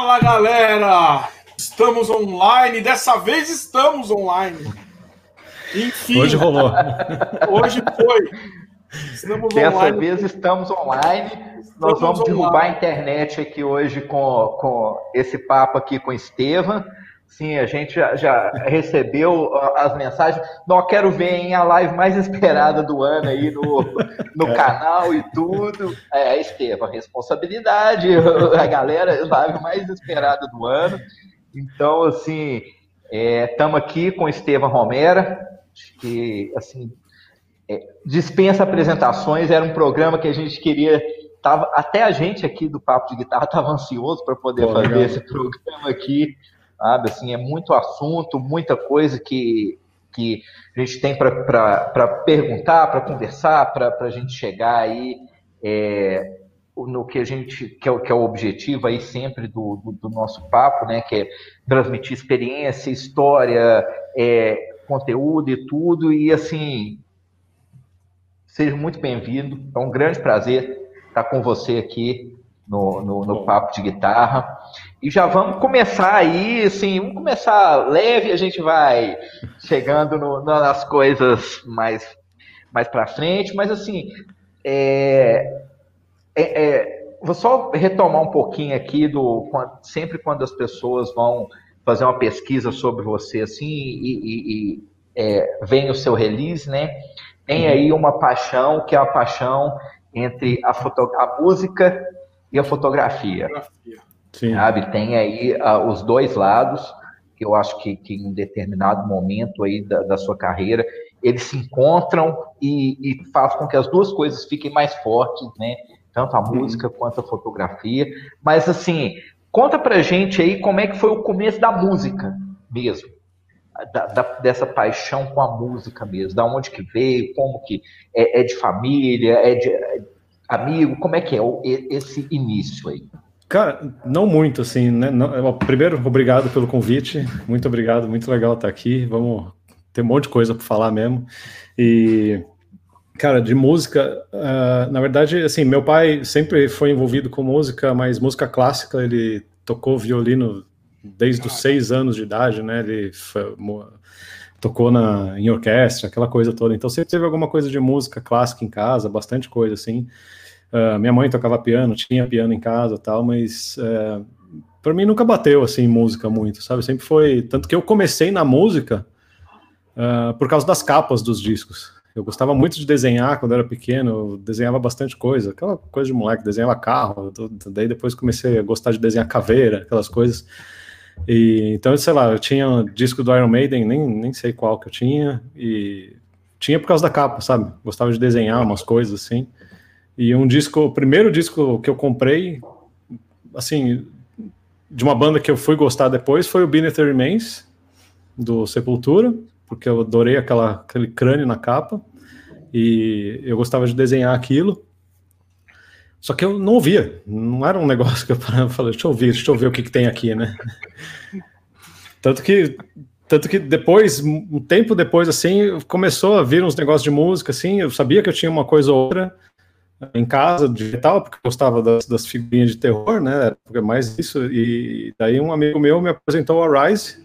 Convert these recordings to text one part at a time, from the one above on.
Fala galera! Estamos online, dessa vez estamos online. Enfim. Hoje rolou. Hoje foi. Estamos Dessa online. vez estamos online. Estamos Nós vamos online. derrubar a internet aqui hoje com, com esse papo aqui com o Estevam. Sim, a gente já, já recebeu as mensagens. Não quero ver em a live mais esperada do ano aí no, no é. canal e tudo. É, Estevam, responsabilidade, a galera, a live mais esperada do ano. Então, assim, estamos é, aqui com Estevam Romera, que, assim, é, dispensa apresentações, era um programa que a gente queria, tava, até a gente aqui do Papo de Guitarra estava ansioso para poder Pô, fazer legal. esse programa aqui, sabe? Assim, é muito assunto, muita coisa que, que a gente tem para perguntar, para conversar, para a gente chegar aí é, no que a gente que é, que é o objetivo aí sempre do, do, do, nosso papo, né? Que é transmitir experiência, história, é, conteúdo e tudo. E assim, seja muito bem-vindo. É um grande prazer estar com você aqui no, no, no, papo de guitarra. E já vamos começar aí, assim, vamos começar leve, a gente vai chegando no, nas coisas mais, mais para frente, mas assim, é, é, é, vou só retomar um pouquinho aqui do sempre quando as pessoas vão fazer uma pesquisa sobre você assim e, e, e é, vem o seu release, né? Tem aí uma paixão que é a paixão entre a, a música e a fotografia. Sim. Sabe? Tem aí uh, os dois lados, que eu acho que, que em um determinado momento aí da, da sua carreira, eles se encontram e, e faz com que as duas coisas fiquem mais fortes, né? Tanto a música uhum. quanto a fotografia. Mas assim, conta pra gente aí como é que foi o começo da música mesmo. Da, da, dessa paixão com a música mesmo, da onde que veio, como que é, é de família, é de, é amigo? Como é que é esse início aí? Cara, não muito, assim, né? Não, primeiro, obrigado pelo convite, muito obrigado, muito legal estar aqui. Vamos ter um monte de coisa para falar mesmo. E, cara, de música, uh, na verdade, assim, meu pai sempre foi envolvido com música, mas música clássica, ele tocou violino desde os seis anos de idade, né? Ele foi, tocou na, em orquestra, aquela coisa toda. Então sempre teve alguma coisa de música clássica em casa, bastante coisa assim. Uh, minha mãe tocava piano, tinha piano em casa tal, mas uh, para mim nunca bateu assim música muito, sabe? Sempre foi tanto que eu comecei na música uh, por causa das capas dos discos. Eu gostava muito de desenhar quando era pequeno, desenhava bastante coisa, aquela coisa de moleque, desenhava carro, daí depois comecei a gostar de desenhar caveira, aquelas coisas. E, então, sei lá, eu tinha um disco do Iron Maiden, nem, nem sei qual que eu tinha, e tinha por causa da capa, sabe? Gostava de desenhar umas coisas assim. E um disco, o primeiro disco que eu comprei, assim, de uma banda que eu fui gostar depois foi o Beneath the Remains, do Sepultura, porque eu adorei aquela, aquele crânio na capa, e eu gostava de desenhar aquilo. Só que eu não ouvia, não era um negócio que eu falei, deixa eu ouvir, deixa eu ver o que, que tem aqui, né? Tanto que, tanto que depois, um tempo depois, assim, começou a vir uns negócios de música, assim, eu sabia que eu tinha uma coisa ou outra em casa, digital, porque gostava das, das figurinhas de terror, né, porque mais isso, e daí um amigo meu me apresentou o Rise,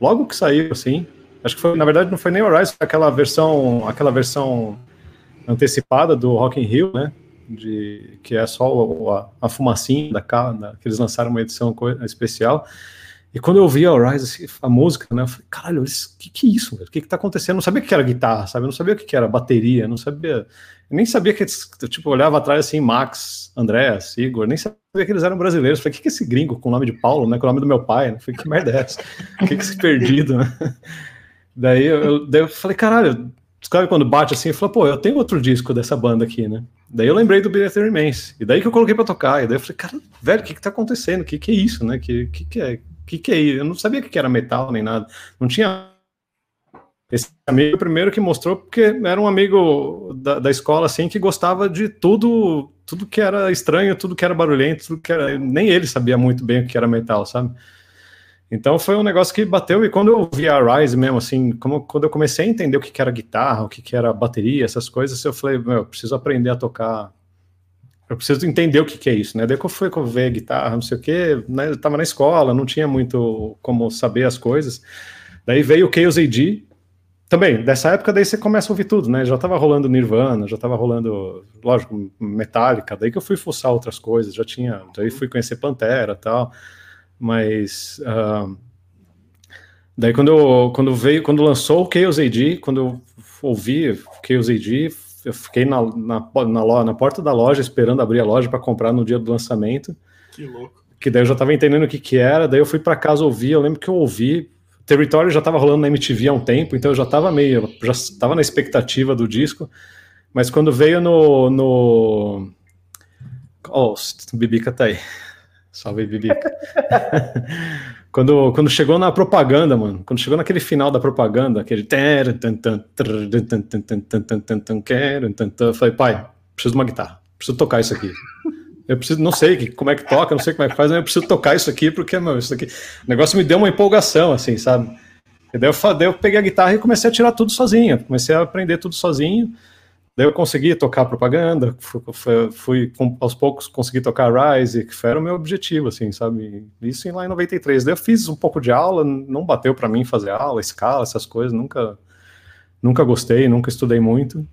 logo que saiu, assim, acho que foi, na verdade, não foi nem o Rise, foi aquela versão, aquela versão antecipada do Rock in Rio, né, de, que é só a, a fumacinha da, da que eles lançaram uma edição especial. E quando eu vi a Rise, assim, a música, né, eu falei, caralho, o que, que é isso? O que, que tá acontecendo? Eu não sabia o que era guitarra, sabe? Eu não sabia o que era bateria, não sabia. Eu nem sabia que eles, tipo, olhava atrás assim, Max, André, Igor, nem sabia que eles eram brasileiros. Falei, o que, que é esse gringo com o nome de Paulo, né? Com o nome do meu pai? Eu falei, que merda é essa? O que, que é esse perdido, né? Daí eu, daí eu falei, caralho, sabe quando bate assim, falei, pô, eu tenho outro disco dessa banda aqui, né? Daí eu lembrei do Beneath Remains. E daí que eu coloquei pra tocar. E daí eu falei, cara, velho, o que que tá acontecendo? O que que é isso, né? Que que, que é? que que é isso? Eu não sabia que era metal nem nada. Não tinha esse amigo primeiro que mostrou porque era um amigo da, da escola assim que gostava de tudo tudo que era estranho tudo que era barulhento tudo que era nem ele sabia muito bem o que era metal sabe então foi um negócio que bateu, e quando eu vi a Rise mesmo, assim, como, quando eu comecei a entender o que, era guitarra, o que, que era bateria, essas coisas, eu falei, meu, eu preciso aprender a tocar. eu preciso entender o que, que é isso, né? Daí que eu fui ver guitarra, não sei o quê, né? eu tava na escola, não tinha muito como saber as coisas. Daí veio o Chaos AD, também, dessa época daí você começa a ouvir tudo, né? Já tava rolando Nirvana, já tava rolando, lógico, Metallica, daí que eu fui fuçar outras coisas, já tinha, daí fui conhecer Pantera tal, mas... Uh, daí quando, eu, quando veio, quando lançou o Chaos AD, quando eu ouvi Chaos AD, eu fiquei na, na, na, na porta da loja esperando abrir a loja para comprar no dia do lançamento. Que louco. Que daí eu já estava entendendo o que que era, daí eu fui para casa ouvir, eu lembro que eu ouvi, Território já estava rolando na MTV há um tempo, então eu já estava meio, já estava na expectativa do disco, mas quando veio no... no... Oh, Bibica tá aí. Salve, Bibica. quando, quando chegou na propaganda, mano, quando chegou naquele final da propaganda, aquele. Falei, pai, preciso de uma guitarra, preciso tocar isso aqui. Eu preciso, não sei como é que toca, não sei como é que faz, mas eu preciso tocar isso aqui, porque, meu, isso aqui. O negócio me deu uma empolgação, assim, sabe? E daí eu, daí eu peguei a guitarra e comecei a tirar tudo sozinho, comecei a aprender tudo sozinho. Daí eu consegui tocar propaganda, fui, fui, aos poucos consegui tocar Rise, que era o meu objetivo, assim, sabe? Isso lá em 93. Daí eu fiz um pouco de aula, não bateu para mim fazer aula, escala, essas coisas, nunca, nunca gostei, nunca estudei muito.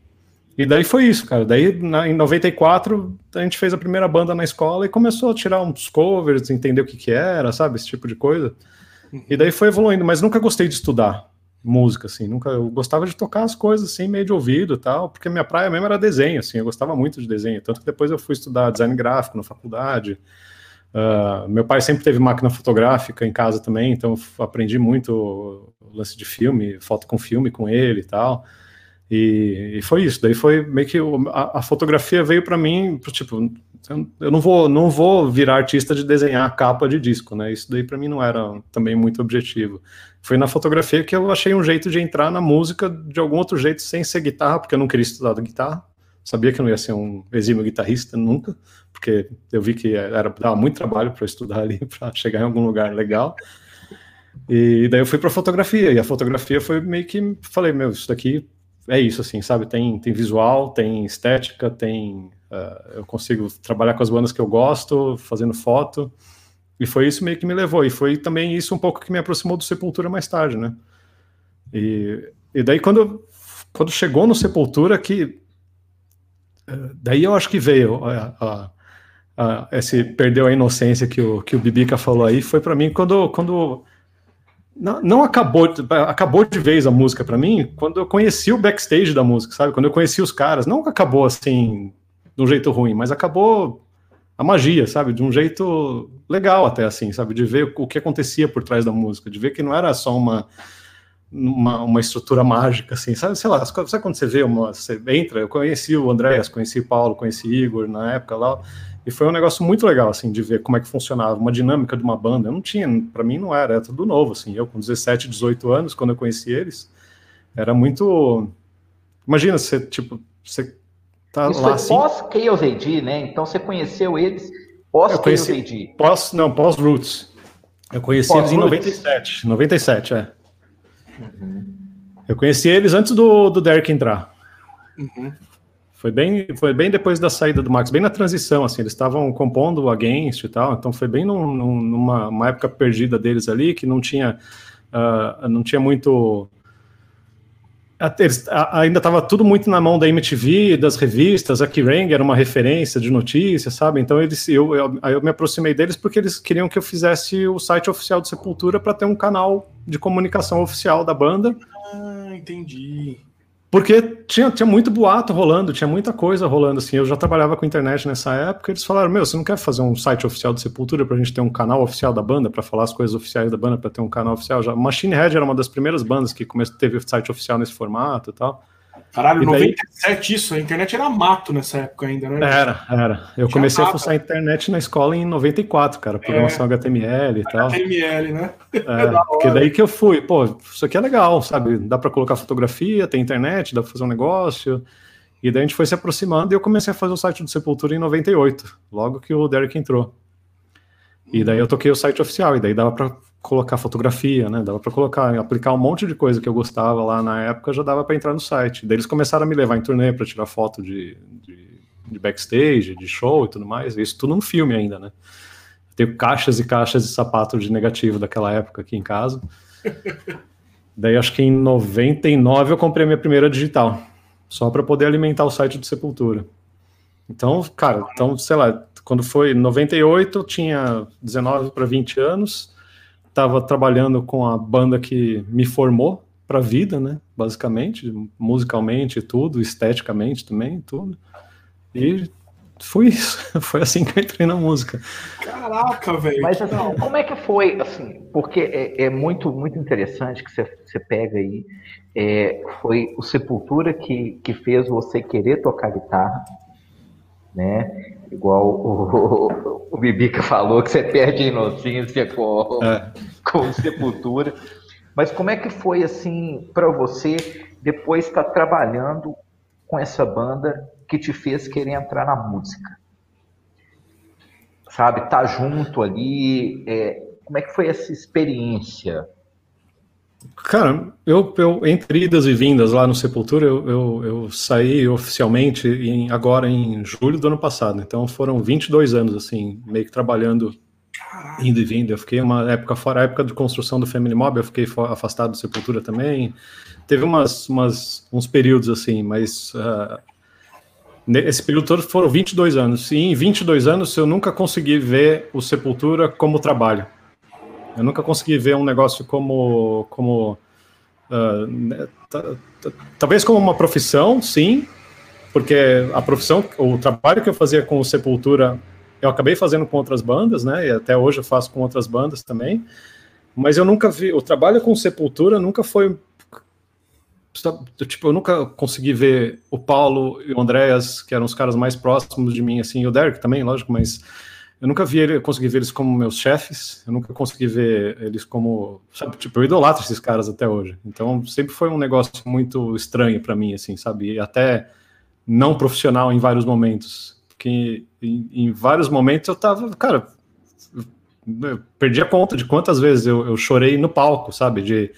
E daí foi isso, cara. Daí na, em 94 a gente fez a primeira banda na escola e começou a tirar uns covers, entender o que que era, sabe? Esse tipo de coisa. E daí foi evoluindo, mas nunca gostei de estudar música, assim, nunca, eu gostava de tocar as coisas, assim, meio de ouvido tal, porque minha praia mesmo era desenho, assim, eu gostava muito de desenho, tanto que depois eu fui estudar design gráfico na faculdade, uh, meu pai sempre teve máquina fotográfica em casa também, então aprendi muito lance de filme, foto com filme com ele e tal, e, e foi isso, daí foi meio que a, a fotografia veio para mim, tipo, eu não vou, não vou virar artista de desenhar capa de disco, né? Isso daí para mim não era também muito objetivo. Foi na fotografia que eu achei um jeito de entrar na música de algum outro jeito sem ser guitarra, porque eu não queria estudar guitarra. Sabia que eu não ia ser um exímio guitarrista nunca, porque eu vi que era dava muito trabalho para estudar ali para chegar em algum lugar legal. E daí eu fui para fotografia, e a fotografia foi meio que falei, meu, isso daqui é isso assim, sabe? Tem tem visual, tem estética, tem uh, eu consigo trabalhar com as bandas que eu gosto, fazendo foto. E foi isso meio que me levou. E foi também isso um pouco que me aproximou do Sepultura mais tarde, né? E, e daí quando, quando chegou no Sepultura que... Eh, daí eu acho que veio a, a, a, esse perdeu a inocência que o, que o Bibica falou aí. Foi para mim quando... quando não, não, acabou, acabou de vez a música para mim quando eu conheci o backstage da música, sabe? Quando eu conheci os caras, não acabou assim de um jeito ruim, mas acabou a magia, sabe? De um jeito legal até, assim, sabe? De ver o que acontecia por trás da música, de ver que não era só uma, uma, uma estrutura mágica, assim, sabe? Sei lá, sabe quando você vê uma... Você entra, eu conheci o Andréas, conheci o Paulo, conheci o Igor na época lá, e foi um negócio muito legal, assim, de ver como é que funcionava, uma dinâmica de uma banda. Eu não tinha, para mim não era, era tudo novo, assim. Eu com 17, 18 anos, quando eu conheci eles, era muito... Imagina, você, tipo, você Tá Isso lá, foi assim. pós-Chaos AD, né? Então você conheceu eles pós-Chaos AD. Pós, não, pós-Roots. Eu conheci pós eles em 97. 97, é. Uhum. Eu conheci eles antes do, do Derek entrar. Uhum. Foi bem, foi bem depois da saída do Max, bem na transição, assim, eles estavam compondo Against e tal, então foi bem num, numa época perdida deles ali, que não tinha, uh, não tinha muito ainda estava tudo muito na mão da MTV, das revistas, a Kerrang era uma referência de notícias, sabe? Então eles, eu, eu, eu, me aproximei deles porque eles queriam que eu fizesse o site oficial do Sepultura para ter um canal de comunicação oficial da banda. Ah, entendi. Porque tinha, tinha muito boato rolando, tinha muita coisa rolando, assim, eu já trabalhava com internet nessa época, eles falaram, meu, você não quer fazer um site oficial de Sepultura pra gente ter um canal oficial da banda, para falar as coisas oficiais da banda, para ter um canal oficial? Já, Machine Head era uma das primeiras bandas que teve site oficial nesse formato e tal. Caralho, e 97 daí... isso, a internet era mato nessa época ainda, né? Era, era. Eu Já comecei a fuçar a internet na escola em 94, cara, programação é, HTML e tal. HTML, né? É, porque daí que eu fui, pô, isso aqui é legal, sabe? Dá para colocar fotografia, tem internet, dá para fazer um negócio. E daí a gente foi se aproximando e eu comecei a fazer o site do Sepultura em 98, logo que o Derek entrou. E daí eu toquei o site oficial, e daí dava para colocar fotografia, né? Dava para colocar, aplicar um monte de coisa que eu gostava lá na época, já dava para entrar no site. Daí eles começaram a me levar em turnê para tirar foto de, de, de backstage, de show e tudo mais. Isso tudo no filme ainda, né? tenho caixas e caixas de sapato de negativo daquela época aqui em casa. Daí acho que em 99 eu comprei minha primeira digital, só para poder alimentar o site do Sepultura. Então, cara, então, sei lá, quando foi 98, eu tinha 19 para 20 anos, estava trabalhando com a banda que me formou para a vida, né? Basicamente, musicalmente tudo, esteticamente também, tudo. E foi isso. Foi assim que eu entrei na música. Caraca, velho. Mas assim, como é que foi, assim, porque é, é muito, muito interessante que você, você pega aí, é, foi o Sepultura que, que fez você querer tocar guitarra, né? Igual o, o, o Bibica falou que você perde a inocência com, é. com Sepultura. Mas como é que foi, assim, para você depois estar tá trabalhando com essa banda que te fez querer entrar na música? Sabe, tá junto ali, é, como é que foi essa experiência? Cara, eu, eu entre idas e vindas lá no Sepultura, eu, eu, eu saí oficialmente em, agora em julho do ano passado. Então foram 22 anos, assim, meio que trabalhando, indo e vindo. Eu fiquei uma época fora, a época de construção do Family Mob, eu fiquei afastado do Sepultura também. Teve umas, umas uns períodos assim, mas uh, esse período todo foram 22 anos. E em 22 anos eu nunca consegui ver o Sepultura como trabalho. Eu nunca consegui ver um negócio como. como uh, talvez como uma profissão, sim, porque a profissão, o trabalho que eu fazia com o Sepultura, eu acabei fazendo com outras bandas, né? E até hoje eu faço com outras bandas também. Mas eu nunca vi. O trabalho com Sepultura nunca foi tipo, eu nunca consegui ver o Paulo e o Andréas, que eram os caras mais próximos de mim, assim, e o Derek também, lógico, mas eu nunca vi ele, consegui ver eles como meus chefes, eu nunca consegui ver eles como, sabe, tipo, eu idolatro esses caras até hoje. Então, sempre foi um negócio muito estranho para mim, assim, sabe, e até não profissional em vários momentos, porque em, em vários momentos eu tava, cara, eu perdi a conta de quantas vezes eu, eu chorei no palco, sabe, de,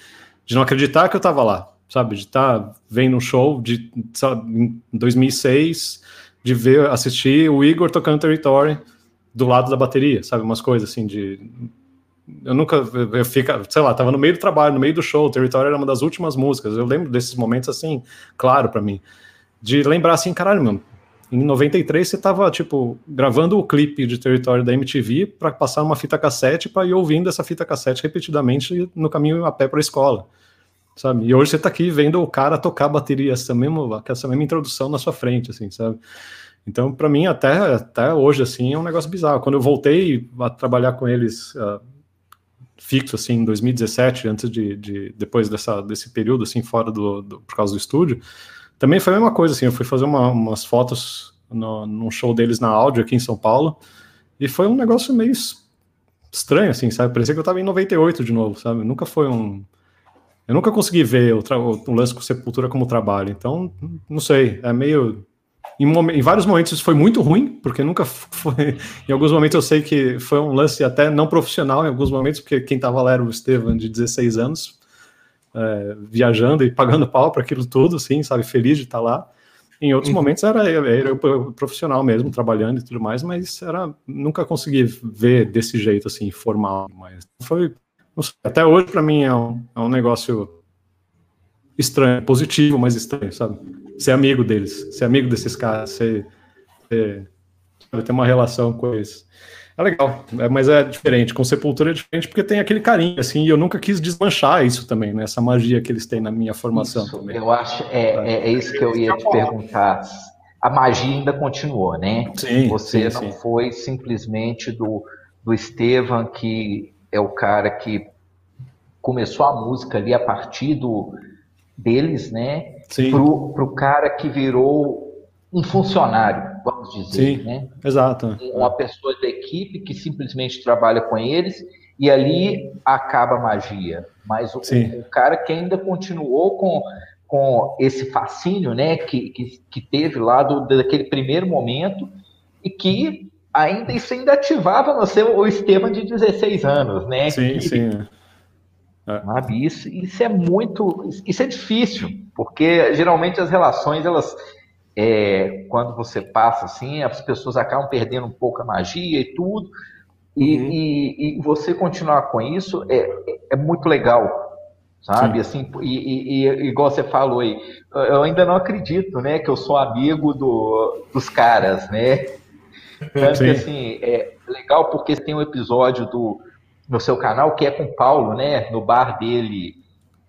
de não acreditar que eu tava lá, sabe? De estar tá vendo um show de, sabe, em 2006, de ver, assistir o Igor tocando Territory do lado da bateria, sabe? Umas coisas assim de. Eu nunca. Eu fica, sei lá, tava no meio do trabalho, no meio do show, Territory era uma das últimas músicas. Eu lembro desses momentos assim, claro para mim. De lembrar assim, caralho, mano, em 93 você tava, tipo, gravando o clipe de Território da MTV para passar uma fita cassete para ir ouvindo essa fita cassete repetidamente no caminho a pé para a escola sabe? E hoje você está aqui vendo o cara tocar bateria, essa mesma, essa mesma introdução na sua frente, assim, sabe? Então, para mim, até, até hoje, assim, é um negócio bizarro. Quando eu voltei a trabalhar com eles uh, fixo, assim, em 2017, antes de, de, depois dessa, desse período, assim, fora do, do, por causa do estúdio, também foi a mesma coisa, assim, eu fui fazer uma, umas fotos no, num show deles na áudio aqui em São Paulo, e foi um negócio meio estranho, assim, sabe? Parecia que eu estava em 98 de novo, sabe? Nunca foi um eu nunca consegui ver o, o, lance com Sepultura como trabalho, então não sei, é meio. Em, em, vários momentos isso foi muito ruim, porque nunca foi. Em alguns momentos eu sei que foi um lance até não profissional, em alguns momentos, porque quem estava lá era o Estevam, de 16 anos, é, viajando e pagando pau para aquilo tudo, assim, sabe, feliz de estar tá lá. Em outros uhum. momentos era, era eu profissional mesmo, trabalhando e tudo mais, mas era nunca consegui ver desse jeito, assim, formal. Mas foi até hoje, para mim, é um, é um negócio estranho, positivo, mas estranho, sabe? Ser amigo deles, ser amigo desses caras, ser, ser ter uma relação com eles. É legal, é, mas é diferente. Com Sepultura é diferente porque tem aquele carinho, assim, e eu nunca quis desmanchar isso também, né? Essa magia que eles têm na minha formação isso, também. Eu acho, é, é, é, isso que eu ia te perguntar. A magia ainda continuou, né? Sim, Você sim, não sim. foi simplesmente do, do Estevam que é o cara que começou a música ali a partir do, deles, né? Pro, pro cara que virou um funcionário, vamos dizer, Sim, né? Exato. Uma pessoa da equipe que simplesmente trabalha com eles e ali acaba a magia. Mas o, o cara que ainda continuou com, com esse fascínio, né? Que, que, que teve lá do, daquele primeiro momento e que ainda isso ainda ativava no seu o Estevam de 16 anos, né? Sim, que, sim. É. Sabe? Isso, isso é muito. Isso é difícil, porque geralmente as relações elas, é, quando você passa assim, as pessoas acabam perdendo um pouco a magia e tudo, e, uhum. e, e você continuar com isso é, é muito legal, sabe? Sim. Assim, e, e, e, igual você falou aí, eu ainda não acredito, né, que eu sou amigo do, dos caras, né? Tanto que, assim, é legal porque tem um episódio do, no seu canal que é com o Paulo, né, no bar dele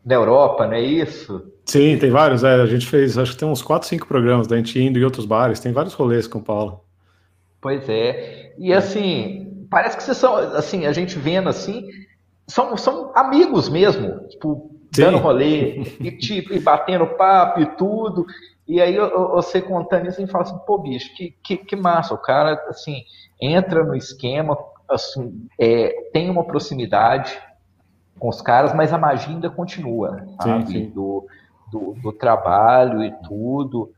na Europa, não é isso? Sim, tem vários, é, a gente fez, acho que tem uns 4, 5 programas da gente indo em outros bares, tem vários rolês com o Paulo. Pois é, e assim, parece que vocês são, assim, a gente vendo assim, são, são amigos mesmo, tipo, Sim. dando rolê, e tipo, e batendo papo e tudo, e aí você contando isso, e fala assim, pô, bicho, que, que, que massa, o cara, assim, entra no esquema, assim, é, tem uma proximidade com os caras, mas a magia ainda continua, sabe? Sim, sim. Do, do, do, trabalho e tudo.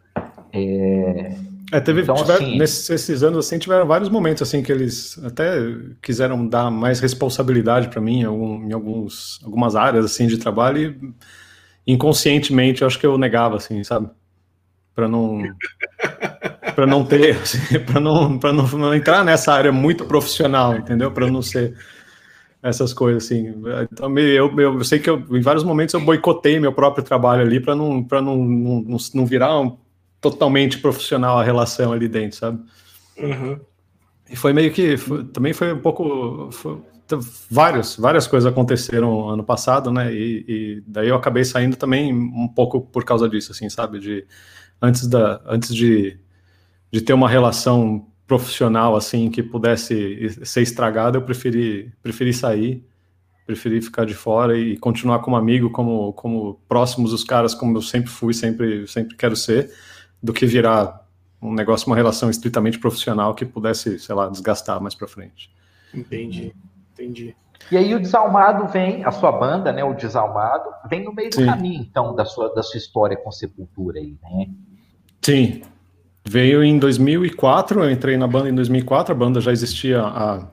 É... É, teve, então, tiver, assim, nesses anos assim tiveram vários momentos assim que eles até quiseram dar mais responsabilidade para mim em, algum, em, alguns algumas áreas assim de trabalho e inconscientemente eu acho que eu negava assim sabe para não para não ter assim, para não para não, não, entrar nessa área muito profissional entendeu para não ser essas coisas assim então eu, eu, sei que eu, em vários momentos eu boicotei meu próprio trabalho ali para não para não, não, não virar um totalmente profissional a relação ali dentro, sabe? Uhum. E foi meio que foi, também foi um pouco foi, várias várias coisas aconteceram ano passado, né? E, e, daí eu acabei saindo também um pouco por causa disso, assim, sabe? De antes da antes de, de ter uma relação profissional assim que pudesse ser estragada, eu preferi preferi sair preferi ficar de fora e continuar como amigo, como, como próximos dos caras, como eu sempre fui, sempre, sempre quero ser, do que virar um negócio, uma relação estritamente profissional que pudesse, sei lá, desgastar mais para frente. Entendi, entendi. E aí o Desalmado vem, a sua banda, né, o Desalmado, vem no meio do Sim. caminho, então, da sua, da sua história com Sepultura aí, né? Sim, veio em 2004, eu entrei na banda em 2004, a banda já existia há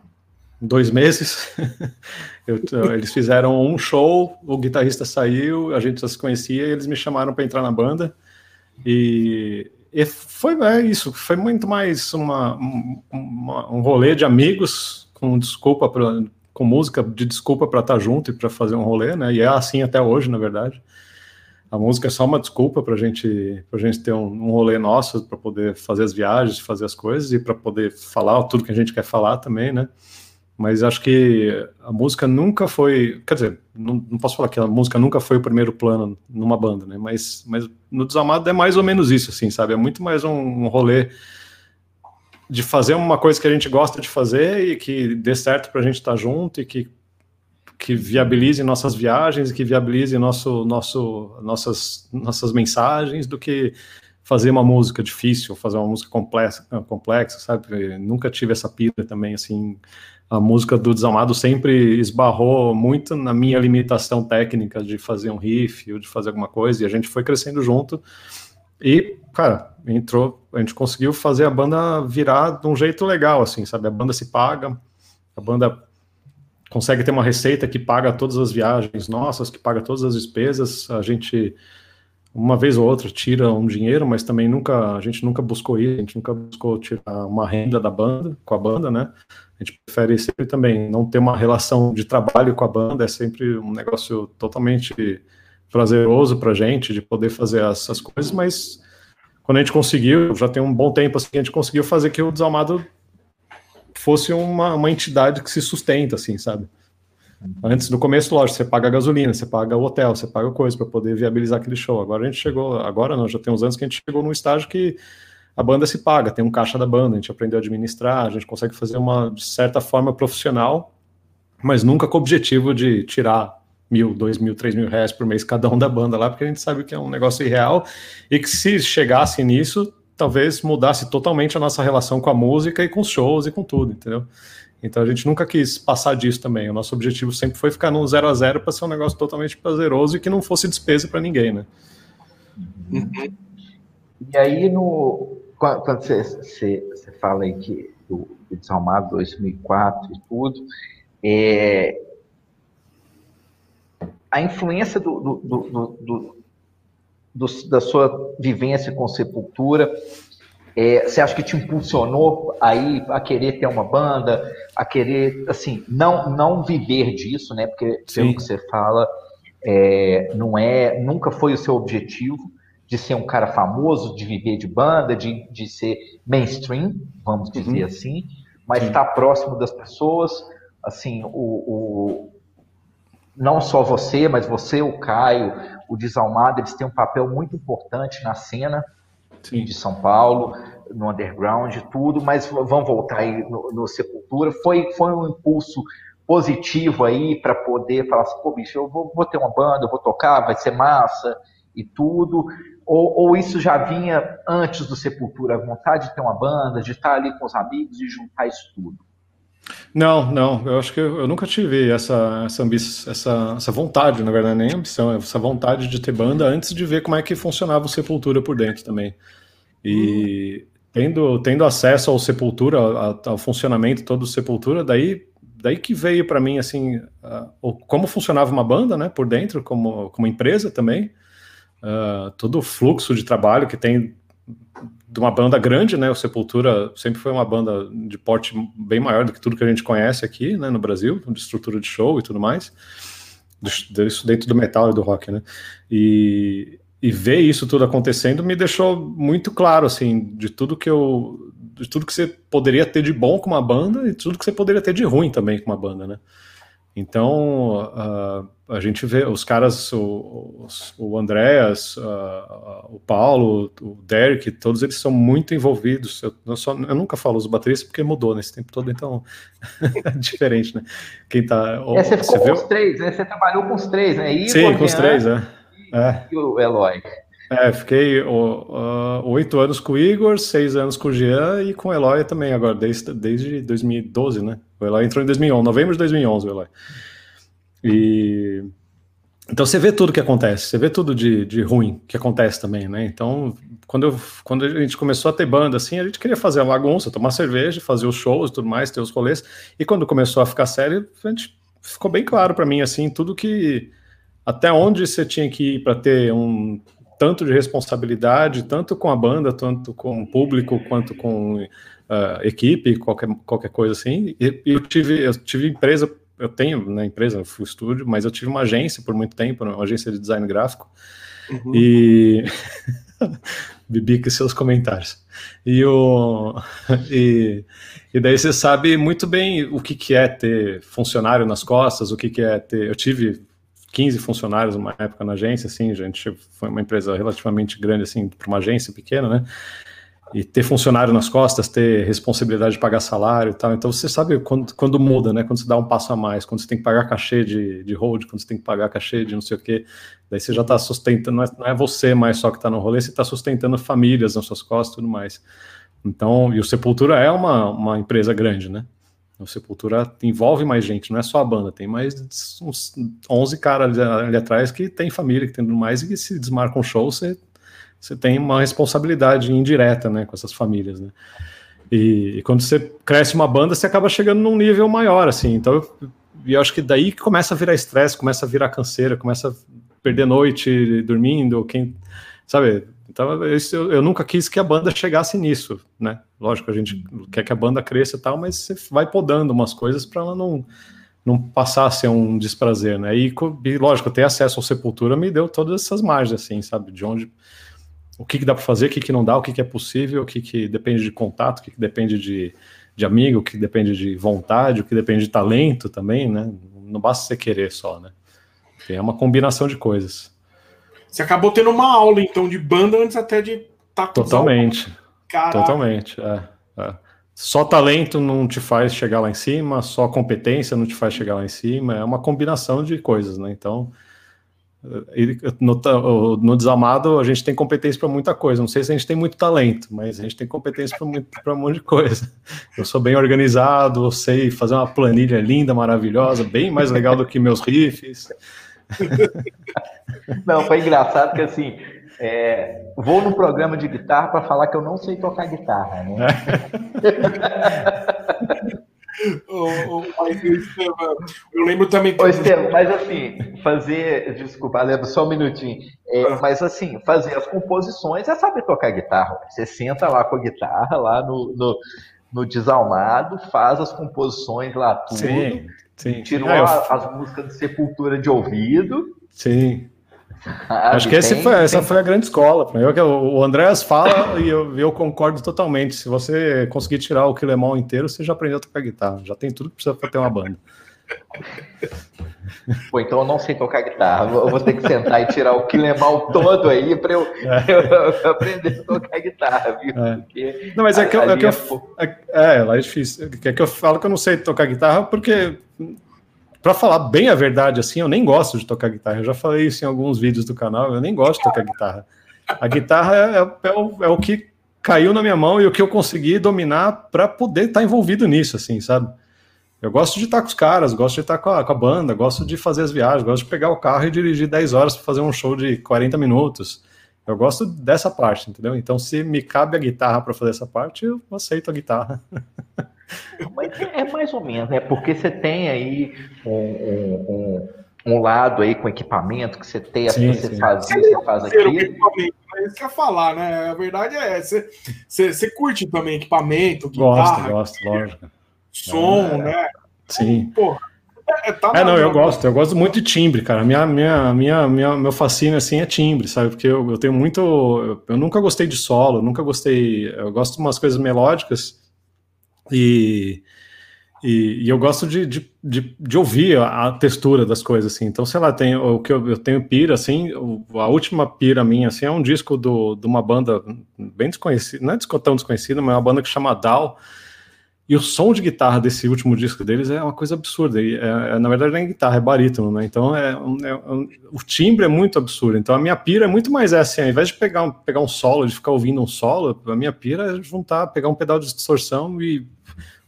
dois meses. eu, eles fizeram um show, o guitarrista saiu, a gente já se conhecia e eles me chamaram para entrar na banda. E, e foi é isso, foi muito mais uma, uma, um rolê de amigos com desculpa pra, com música de desculpa para estar tá junto e para fazer um rolê, né? E é assim até hoje, na verdade. A música é só uma desculpa para gente, a gente ter um, um rolê nosso para poder fazer as viagens, fazer as coisas e para poder falar tudo que a gente quer falar também, né? mas acho que a música nunca foi, quer dizer, não, não, posso falar que a música nunca foi o primeiro plano numa banda, né? Mas, mas no Desamado é mais ou menos isso, assim, sabe? É muito mais um, um rolê de fazer uma coisa que a gente gosta de fazer e que dê certo para a gente estar tá junto e que que viabilize nossas viagens que viabilize nosso, nosso, nossas, nossas mensagens do que fazer uma música difícil, fazer uma música complexa, complexa, sabe? nunca tive essa pira também, assim, a música do Desalmado sempre esbarrou muito na minha limitação técnica de fazer um riff ou de fazer alguma coisa, e a gente foi crescendo junto. E, cara, entrou, a gente conseguiu fazer a banda virar de um jeito legal, assim, sabe? A banda se paga, a banda consegue ter uma receita que paga todas as viagens nossas, que paga todas as despesas, a gente uma vez ou outra tira um dinheiro, mas também nunca a gente nunca buscou isso, a gente nunca buscou tirar uma renda da banda com a banda, né? A gente prefere sempre também não ter uma relação de trabalho com a banda, é sempre um negócio totalmente prazeroso pra gente de poder fazer essas coisas, mas quando a gente conseguiu, já tem um bom tempo assim, a gente conseguiu fazer que o Desalmado fosse uma, uma entidade que se sustenta, assim, sabe? Antes, no começo, lógico, você paga a gasolina, você paga o hotel, você paga coisa para poder viabilizar aquele show. Agora a gente chegou, agora não, já tem uns anos que a gente chegou num estágio que a banda se paga, tem um caixa da banda, a gente aprendeu a administrar, a gente consegue fazer uma, de certa forma, profissional, mas nunca com o objetivo de tirar mil, dois mil, três mil reais por mês cada um da banda lá, porque a gente sabe que é um negócio irreal e que se chegasse nisso, talvez mudasse totalmente a nossa relação com a música e com os shows e com tudo, entendeu? Então a gente nunca quis passar disso também. O nosso objetivo sempre foi ficar no zero a zero para ser um negócio totalmente prazeroso e que não fosse despesa para ninguém, né? Uhum. E aí no quando você, você, você fala aí que do Desalmado 2004 e tudo, é, a influência do, do, do, do, da sua vivência com Sepultura, é, você acha que te impulsionou aí a querer ter uma banda, a querer, assim, não, não viver disso, né? Porque Sim. pelo que você fala, é, não é, nunca foi o seu objetivo de ser um cara famoso, de viver de banda, de, de ser mainstream, vamos uhum. dizer uhum. assim, mas estar tá próximo das pessoas, assim, o, o, não só você, mas você, o Caio, o Desalmado, eles têm um papel muito importante na cena, Sim. de São Paulo, no underground, tudo, mas vamos voltar aí no, no Sepultura. Foi, foi um impulso positivo aí para poder falar assim, pô, bicho, eu vou, vou, ter uma banda, eu vou tocar, vai ser massa e tudo. Ou, ou, isso já vinha antes do Sepultura, a vontade de ter uma banda, de estar ali com os amigos e juntar isso tudo? Não, não, eu acho que eu, eu nunca tive essa, essa, ambição, essa, essa vontade, na verdade, nem ambição, essa vontade de ter banda antes de ver como é que funcionava o Sepultura por dentro também. E tendo, tendo acesso ao Sepultura, ao, ao funcionamento todo do Sepultura, daí, daí que veio para mim, assim, uh, como funcionava uma banda, né, por dentro, como, como empresa também, uh, todo o fluxo de trabalho que tem de uma banda grande, né? O Sepultura sempre foi uma banda de porte bem maior do que tudo que a gente conhece aqui, né, no Brasil, de estrutura de show e tudo mais. Isso dentro do metal e do rock, né? E, e ver isso tudo acontecendo me deixou muito claro, assim, de tudo que eu. de tudo que você poderia ter de bom com uma banda e tudo que você poderia ter de ruim também com uma banda, né? Então, uh, a gente vê os caras, o, o Andréas, uh, o Paulo, o Derek, todos eles são muito envolvidos. Eu, eu, só, eu nunca falo os bateristas porque mudou nesse tempo todo, então é diferente, né? Quem tá. É, você ficou você com viu? os três, né? Você trabalhou com os três, né? Igor, Sim, com os três, é. E, é. e o Eloy. É, fiquei oito uh, anos com o Igor, seis anos com o Jean e com o Eloy também agora, desde, desde 2012, né? O Eloy entrou em 2011, novembro de 2011, o Eloy. E... Então você vê tudo que acontece, você vê tudo de, de ruim que acontece também, né? Então, quando, eu, quando a gente começou a ter banda assim, a gente queria fazer a bagunça, tomar cerveja, fazer os shows e tudo mais, ter os rolês. E quando começou a ficar sério, a gente ficou bem claro para mim, assim, tudo que. Até onde você tinha que ir para ter um tanto de responsabilidade, tanto com a banda, tanto com o público, quanto com uh, equipe, qualquer, qualquer coisa assim. E, eu tive, eu tive empresa, eu tenho na né, empresa, fui estúdio, mas eu tive uma agência por muito tempo, uma agência de design gráfico. Uhum. E Bibi com seus comentários. E, o, e, e daí você sabe muito bem o que, que é ter funcionário nas costas, o que, que é ter. Eu tive 15 funcionários uma época na agência, assim, a gente foi uma empresa relativamente grande, assim, para uma agência pequena, né? E ter funcionário nas costas, ter responsabilidade de pagar salário e tal. Então você sabe quando, quando muda, né? Quando você dá um passo a mais, quando você tem que pagar cachê de, de hold, quando você tem que pagar cachê de não sei o quê. Daí você já está sustentando, não é, não é, você mais só que está no rolê, você está sustentando famílias nas suas costas e tudo mais. Então, e o Sepultura é uma, uma empresa grande, né? O Sepultura envolve mais gente, não é só a banda, tem mais uns 11 caras ali, ali atrás que tem família, que tem tudo mais, e que se desmarca um show, você, você tem uma responsabilidade indireta, né, com essas famílias, né. E, e, quando você cresce uma banda, você acaba chegando num nível maior, assim, então eu, eu acho que daí que começa a virar estresse, começa a virar canseira, começa a perder noite dormindo, quem, sabe, então, eu, eu, nunca quis que a banda chegasse nisso, né? Lógico, a gente quer que a banda cresça e tal, mas você vai podando umas coisas para ela não, não passar a ser um desprazer, né? E, e, lógico, ter acesso ao Sepultura me deu todas essas margens, assim, sabe? De onde. O que, que dá para fazer, o que, que não dá, o que, que é possível, o que, que depende de contato, o que, que depende de, de amigo, o que depende de vontade, o que depende de talento também, né? Não basta você querer só, né? É uma combinação de coisas. Você acabou tendo uma aula, então, de banda antes até de estar tá Totalmente. Totalmente. É, é. Só talento não te faz chegar lá em cima, só competência não te faz chegar lá em cima. É uma combinação de coisas, né? Então, no, no desamado a gente tem competência para muita coisa. Não sei se a gente tem muito talento, mas a gente tem competência para um monte de coisa. Eu sou bem organizado, eu sei fazer uma planilha linda, maravilhosa, bem mais legal do que meus riffs. Não, foi engraçado que assim, é, vou no programa de guitarra para falar que eu não sei tocar guitarra, né? eu lembro também. Que... Ô, Estevam, mas assim, fazer. Desculpa, lembra só um minutinho. É, ah. Mas assim, fazer as composições é saber tocar guitarra. Você senta lá com a guitarra, lá no, no, no desalmado, faz as composições lá, tudo. Sim, sim. Tirou ah, eu... as músicas de sepultura de ouvido. Sim. Ah, Acho que esse foi, essa foi a grande escola. Eu, o Andréas fala e eu, eu, concordo totalmente. Se você conseguir tirar o Quilemol inteiro, você já aprendeu a tocar guitarra. Já tem tudo que precisa para ter uma banda. Pô, então eu não sei tocar guitarra. Eu vou ter que sentar e tirar o Quilemol todo aí para eu, é. eu, aprender a tocar guitarra, viu? É. Não, mas é que, eu, é, que eu, é, é, lá é difícil. É que eu falo que eu não sei tocar guitarra porque para falar bem a verdade, assim, eu nem gosto de tocar guitarra. Eu já falei isso em alguns vídeos do canal, eu nem gosto de tocar guitarra. A guitarra é, é, é, o, é o, que caiu na minha mão e o que eu consegui dominar para poder estar tá envolvido nisso, assim, sabe? Eu gosto de estar com os caras, gosto de estar com a, com a, banda, gosto de fazer as viagens, gosto de pegar o carro e dirigir 10 horas para fazer um show de 40 minutos. Eu gosto dessa parte, entendeu? Então, se me cabe a guitarra para fazer essa parte, eu aceito a guitarra. Mas é, é mais ou menos, né? Porque você tem aí um, um, um, um lado aí com equipamento que você tem, sim, você sim. faz isso, você faz aquilo. É isso que eu ia falar, né? A verdade é, você, você, você curte também equipamento, guitarra, gosto, gosto, lógico. Som, é, né? Sim. Porra, é, tá é, não, eu gosto, eu gosto muito de timbre, cara. Minha, minha, minha, minha, meu fascínio assim é timbre, sabe? Porque eu, eu tenho muito. Eu, eu, nunca gostei de solo, nunca gostei. Eu gosto de umas coisas melódicas e, e, e eu gosto de, de, de, de, ouvir a, textura das coisas, assim. Então, sei lá, tem, o que eu, eu tenho pira, assim, a última pira minha, assim, é um disco do, de uma banda bem desconhecida, não é tão desconhecida, mas é uma banda que chama Dow. E o som de guitarra desse último disco deles é uma coisa absurda. E é, é, na verdade, não é guitarra, é barítono, né? Então, é, é, o timbre é muito absurdo. Então, a minha pira é muito mais assim, ao invés de pegar um, pegar um solo, de ficar ouvindo um solo, a minha pira é juntar, pegar um pedal de distorção e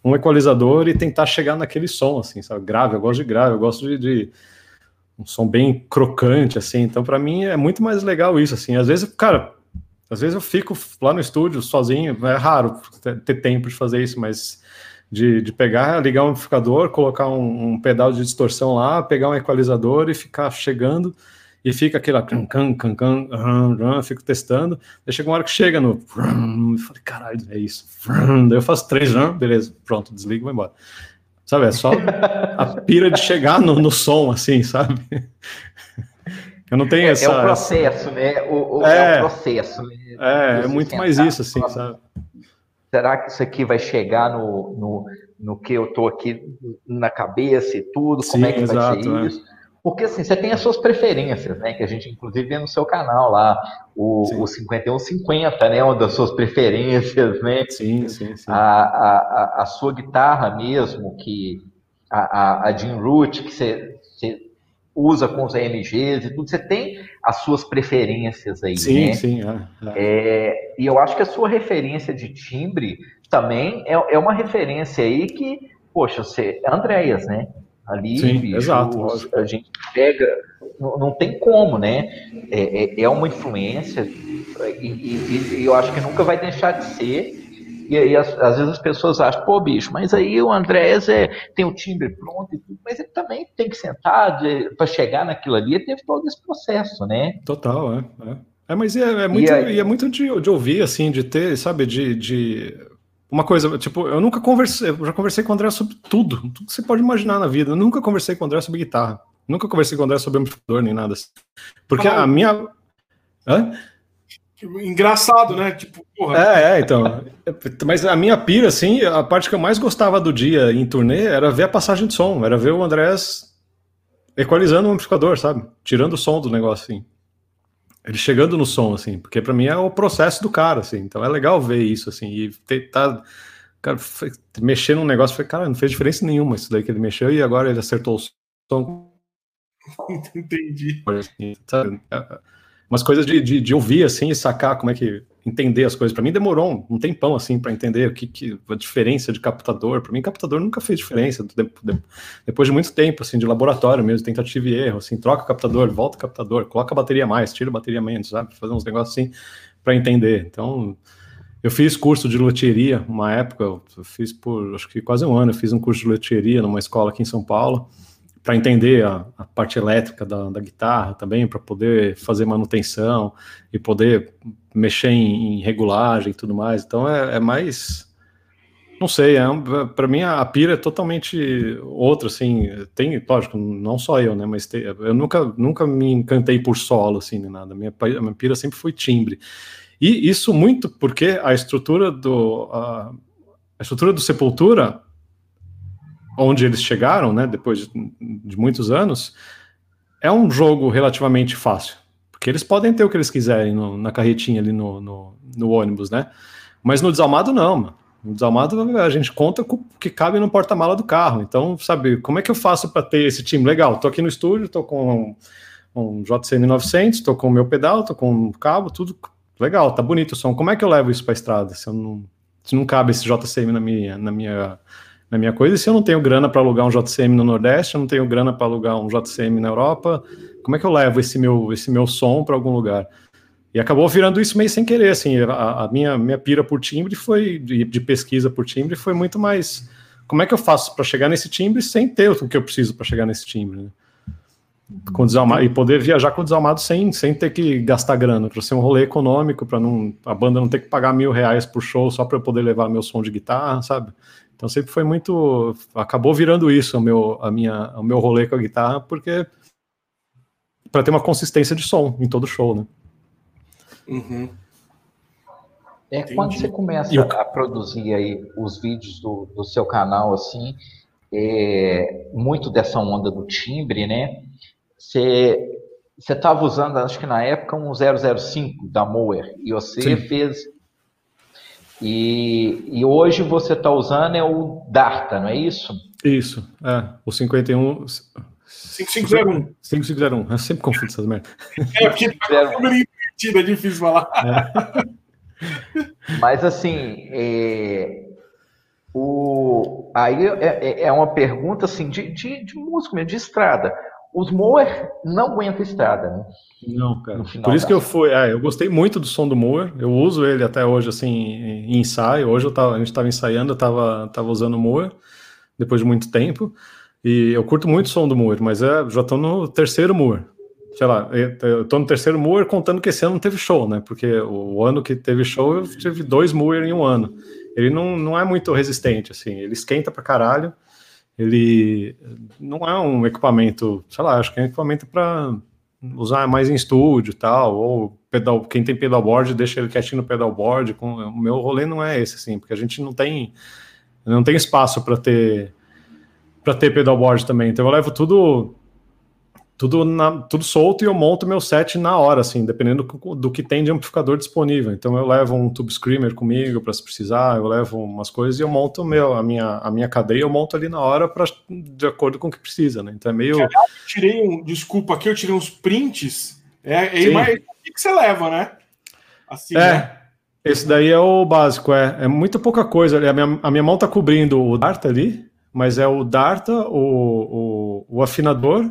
um equalizador e tentar chegar naquele som, assim, sabe? Grave, eu gosto de grave, eu gosto de, de um som bem crocante, assim. Então, para mim, é muito mais legal isso, assim. Às vezes, cara, às vezes eu fico lá no estúdio sozinho, é raro ter tempo de fazer isso, mas de, de pegar, ligar um amplificador, colocar um, um pedal de distorção lá, pegar um equalizador e ficar chegando e fica aquela can, can, can, can, fico testando. Daí chega uma hora que chega no. Run, falei, caralho, é isso. Daí eu faço três, run, beleza, pronto, desligo e vou embora. Sabe, é só a pira de chegar no, no som, assim, sabe? Eu não tenho é, essa. É o processo, né? O, o é, é, o processo. Né? É, é muito mais isso, assim, sabe? Será que isso aqui vai chegar no, no, no que eu tô aqui na cabeça e tudo? Sim, Como é que exato, vai ser é. isso? Porque assim, você tem as suas preferências, né? Que a gente inclusive vê no seu canal lá, o, o 5150, né? Uma das suas preferências, né? Sim, sim, sim. A, a, a, sua guitarra mesmo, que a, a, a Jim Root, que você usa com os AMGs e tudo, você tem as suas preferências aí, sim, né? Sim, é, é. e eu acho que a sua referência de timbre também é, é uma referência aí que, poxa, você, Andréas, né? Ali, Sim, bicho, exato, a gente pega, não, não tem como, né? É, é, é uma influência e, e, e, eu acho que nunca vai deixar de ser. E aí, às, às vezes as pessoas acham, pô, bicho, mas aí o Andrés é, tem o timbre pronto e tudo, mas ele também tem que sentar para chegar naquilo ali, ele teve todo esse processo, né? Total, é. É, é mas é, é muito, e aí, é muito de, de, ouvir, assim, de ter, sabe, de, de uma coisa, tipo, eu nunca conversei, eu já conversei com o André sobre tudo, tudo que você pode imaginar na vida. Eu nunca conversei com o André sobre guitarra. Nunca conversei com o André sobre amplificador nem nada assim. Porque ah, a minha. Hã? Engraçado, né? Tipo, porra. É, é, então. Mas a minha pira, assim, a parte que eu mais gostava do dia em turnê era ver a passagem de som, era ver o Andrés equalizando o amplificador, sabe? Tirando o som do negócio, assim ele chegando no som, assim, porque para mim é o processo do cara, assim, então é legal ver isso, assim, e tentar, tá, cara, mexer num negócio, foi, cara, não fez diferença nenhuma isso daí que ele mexeu e agora ele acertou o som. Entendi. Assim, sabe? É, é, umas coisas de, de, de, ouvir, assim, e sacar como é que entender as coisas. Para mim demorou um, um tempão assim para entender o que, que, a diferença de captador. Para mim captador nunca fez diferença. De, de, depois de muito tempo assim de laboratório mesmo, tentativa e erro, assim, troca o captador, volta o captador, coloca a bateria mais, tira a bateria menos, sabe? Fazer uns negócios assim para entender. Então eu fiz curso de loteria uma época, eu fiz por acho que quase um ano, eu fiz um curso de loteria numa escola aqui em São Paulo, para entender a, a, parte elétrica da, da guitarra também, para poder fazer manutenção e poder mexer em, em regulagem e tudo mais. Então é, é mais. Não sei, é, para mim a pira é totalmente outra, assim, tem, lógico, não só eu, né, mas tem, eu nunca, nunca me encantei por solo, assim, nem nada, minha, minha pira sempre foi timbre, e isso muito porque a estrutura do, a, a estrutura do Sepultura, onde eles chegaram, né, depois de, de muitos anos, é um jogo relativamente fácil, porque eles podem ter o que eles quiserem no, na carretinha ali no, no, no, ônibus, né? Mas no desalmado não, mano. No desalmado a gente conta com o que cabe no porta-mala do carro. Então, sabe, como é que eu faço para ter esse time legal? Tô aqui no estúdio, tô com um, um JCN 900, tô com o meu pedal, tô com um cabo, tudo legal, tá bonito o som. Como é que eu levo isso para estrada? Se, eu não, se não cabe esse JCM na minha, na minha na minha coisa, e se eu não tenho grana para alugar um JCM no Nordeste, eu não tenho grana para alugar um JCM na Europa, como é que eu levo esse meu, esse meu som para algum lugar? E acabou virando isso meio sem querer, assim, a, a minha, minha pira por timbre foi, de, de, pesquisa por timbre, foi muito mais, como é que eu faço para chegar nesse timbre sem ter o que eu preciso para chegar nesse timbre, né? com desalmado, e poder viajar com desalmado sem, sem ter que gastar grana, para ser um rolê econômico, para não a banda não ter que pagar mil reais por show só para eu poder levar meu som de guitarra, sabe? Então sempre foi muito. Acabou virando isso o meu, a minha, o meu rolê com a guitarra, porque. para ter uma consistência de som em todo show, né? Uhum. É Entendi. quando você começa eu... a produzir aí os vídeos do, do seu canal, assim, é, muito dessa onda do timbre, né? Você estava usando, acho que na época, um 005 da Moer, e você Sim. fez e, e hoje você está usando é o Darta, não é isso? Isso, é. O 51. 5501. 5501. Eu sempre confundo essas merdas. É, porque tá número invertido, é difícil falar. É. Mas assim, é, o, aí é, é, é, uma pergunta assim, de, de, de músico mesmo, de estrada. Os Moer não aguentam estrada, né? Não, cara. Por isso que eu fui. É, eu gostei muito do som do Moore. Eu uso ele até hoje, assim, em ensaio. Hoje eu tava, a gente estava ensaiando, eu tava, tava usando o Moore, depois de muito tempo. E eu curto muito o som do Moore, mas é, já tô no terceiro Moore. Sei lá, eu tô no terceiro Moore contando que esse ano não teve show, né? Porque o ano que teve show, eu tive dois Moore em um ano. Ele não, não é muito resistente, assim. Ele esquenta pra caralho. Ele não é um equipamento, sei lá, acho que é um equipamento para usar mais em estúdio e tal, ou pedal, quem tem pedalboard deixa ele quietinho no pedalboard. Com, o meu rolê não é esse, assim, porque a gente não tem não tem espaço para ter para ter pedalboard também. Então eu levo tudo tudo, na, tudo solto e eu monto meu set na hora, assim, dependendo do, do, que tem de amplificador disponível. Então eu levo um tube screamer comigo para se precisar, eu levo umas coisas e eu monto meu, a minha, a minha cadeia, eu monto ali na hora para de acordo com o que precisa, né? Então é meio. eu tirei um, desculpa aqui, eu tirei uns prints. É, é mas o que você leva, né? Assim, é. Né? Esse daí é o básico, é, é muita pouca coisa. A minha, a minha mão tá cobrindo o Darta ali, mas é o Darta, o, o, o afinador,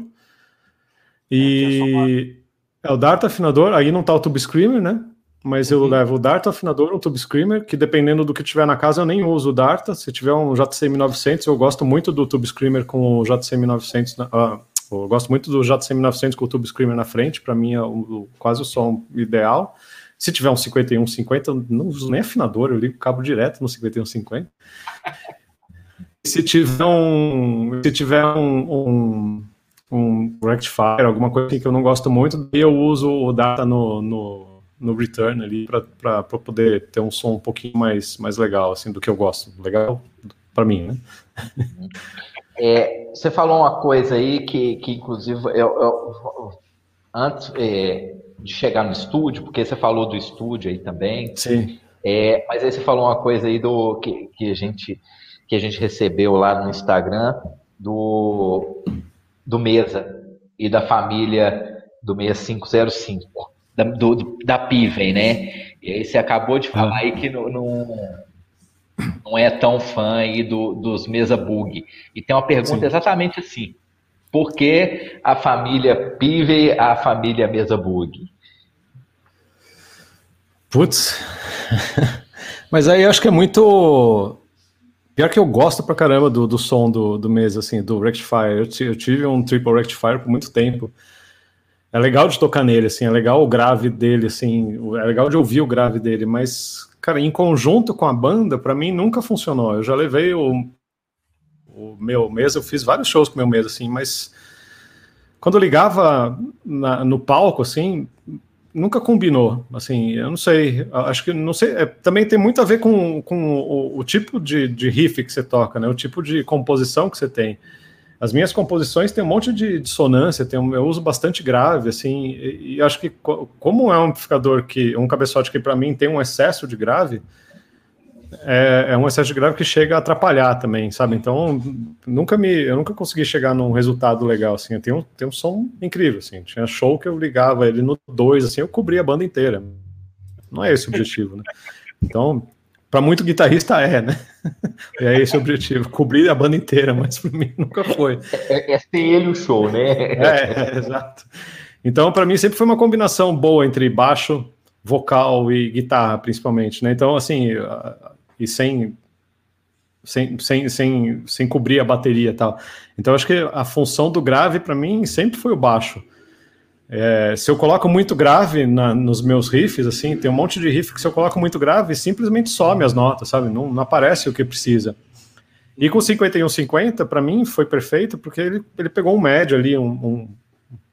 e é, o Dart afinador, aí não tá o Tube Screamer, né? Mas eu uhum. levo o Dart afinador, um Tube Screamer, que dependendo do que tiver na casa eu nem uso o Dart. Se tiver um JCM 900, eu gosto muito do Tube Screamer com o JCM 900. Uh, eu gosto muito do JCM 900 com o Tube Screamer na frente, para mim é o, o, quase o som ideal. Se tiver um 5150, eu não uso nem afinador, eu ligo o cabo direto no 5150. se tiver um, se tiver um, um um rectifier, alguma coisa que eu não gosto muito, e eu uso o data no, no, no return ali para poder ter um som um pouquinho mais, mais legal, assim, do que eu gosto. Legal para mim, né? É, você falou uma coisa aí que, que inclusive, eu, eu antes é, de chegar no estúdio, porque você falou do estúdio aí também. Sim. É, mas aí você falou uma coisa aí do que, que, a gente, que a gente recebeu lá no Instagram do do Mesa e da família do 6505, da, do, da Piven, né? E aí você acabou de falar aí que não, não, não é tão fã aí do, dos Mesa Bug. E tem uma pergunta Sim. exatamente assim. Por que a família Piven a família Mesa Bug? Putz, Mas aí eu acho que é muito. Pior que eu gosto pra caramba do, do som do, do mês, assim, do Rectifier. Eu, eu tive um Triple Rectifier por muito tempo. É legal de tocar nele, assim, é legal o grave dele, assim, é legal de ouvir o grave dele, mas, cara, em conjunto com a banda, para mim nunca funcionou. Eu já levei o, o meu mês, eu fiz vários shows com o meu mês, assim, mas quando eu ligava na, no palco, assim, nunca combinou, assim, eu não sei, acho que, não sei, é, também tem muito a ver com, com o, o tipo de, de riff que você toca, né, o tipo de composição que você tem. As minhas composições têm um monte de dissonância, tem um, eu uso bastante grave, assim, e, e acho que como é um amplificador que, um cabeçote que para mim tem um excesso de grave, é, é, um excesso de grave que chega a atrapalhar também, sabe? Então, nunca me, eu nunca consegui chegar num resultado legal, assim. Eu tenho, tenho um som incrível, assim. Tinha show que eu ligava ele no 2, assim, eu cobria a banda inteira. Não é esse o objetivo, né? Então, para muito guitarrista é, né? É esse o objetivo, cobrir a banda inteira, mas para mim nunca foi. É, é ser ele o show, né? É, é exato. Então, para mim sempre foi uma combinação boa entre baixo, vocal e guitarra, principalmente, né? Então, assim, e sem sem, sem, sem, sem cobrir a bateria e tal. Então, acho que a função do grave, para mim, sempre foi o baixo. É, se eu coloco muito grave na, nos meus riffs, assim, tem um monte de riff que se eu coloco muito grave, simplesmente some as notas, sabe? Não, não aparece o que precisa. E com 5150, para mim, foi perfeito, porque ele, ele pegou um médio ali, um, um,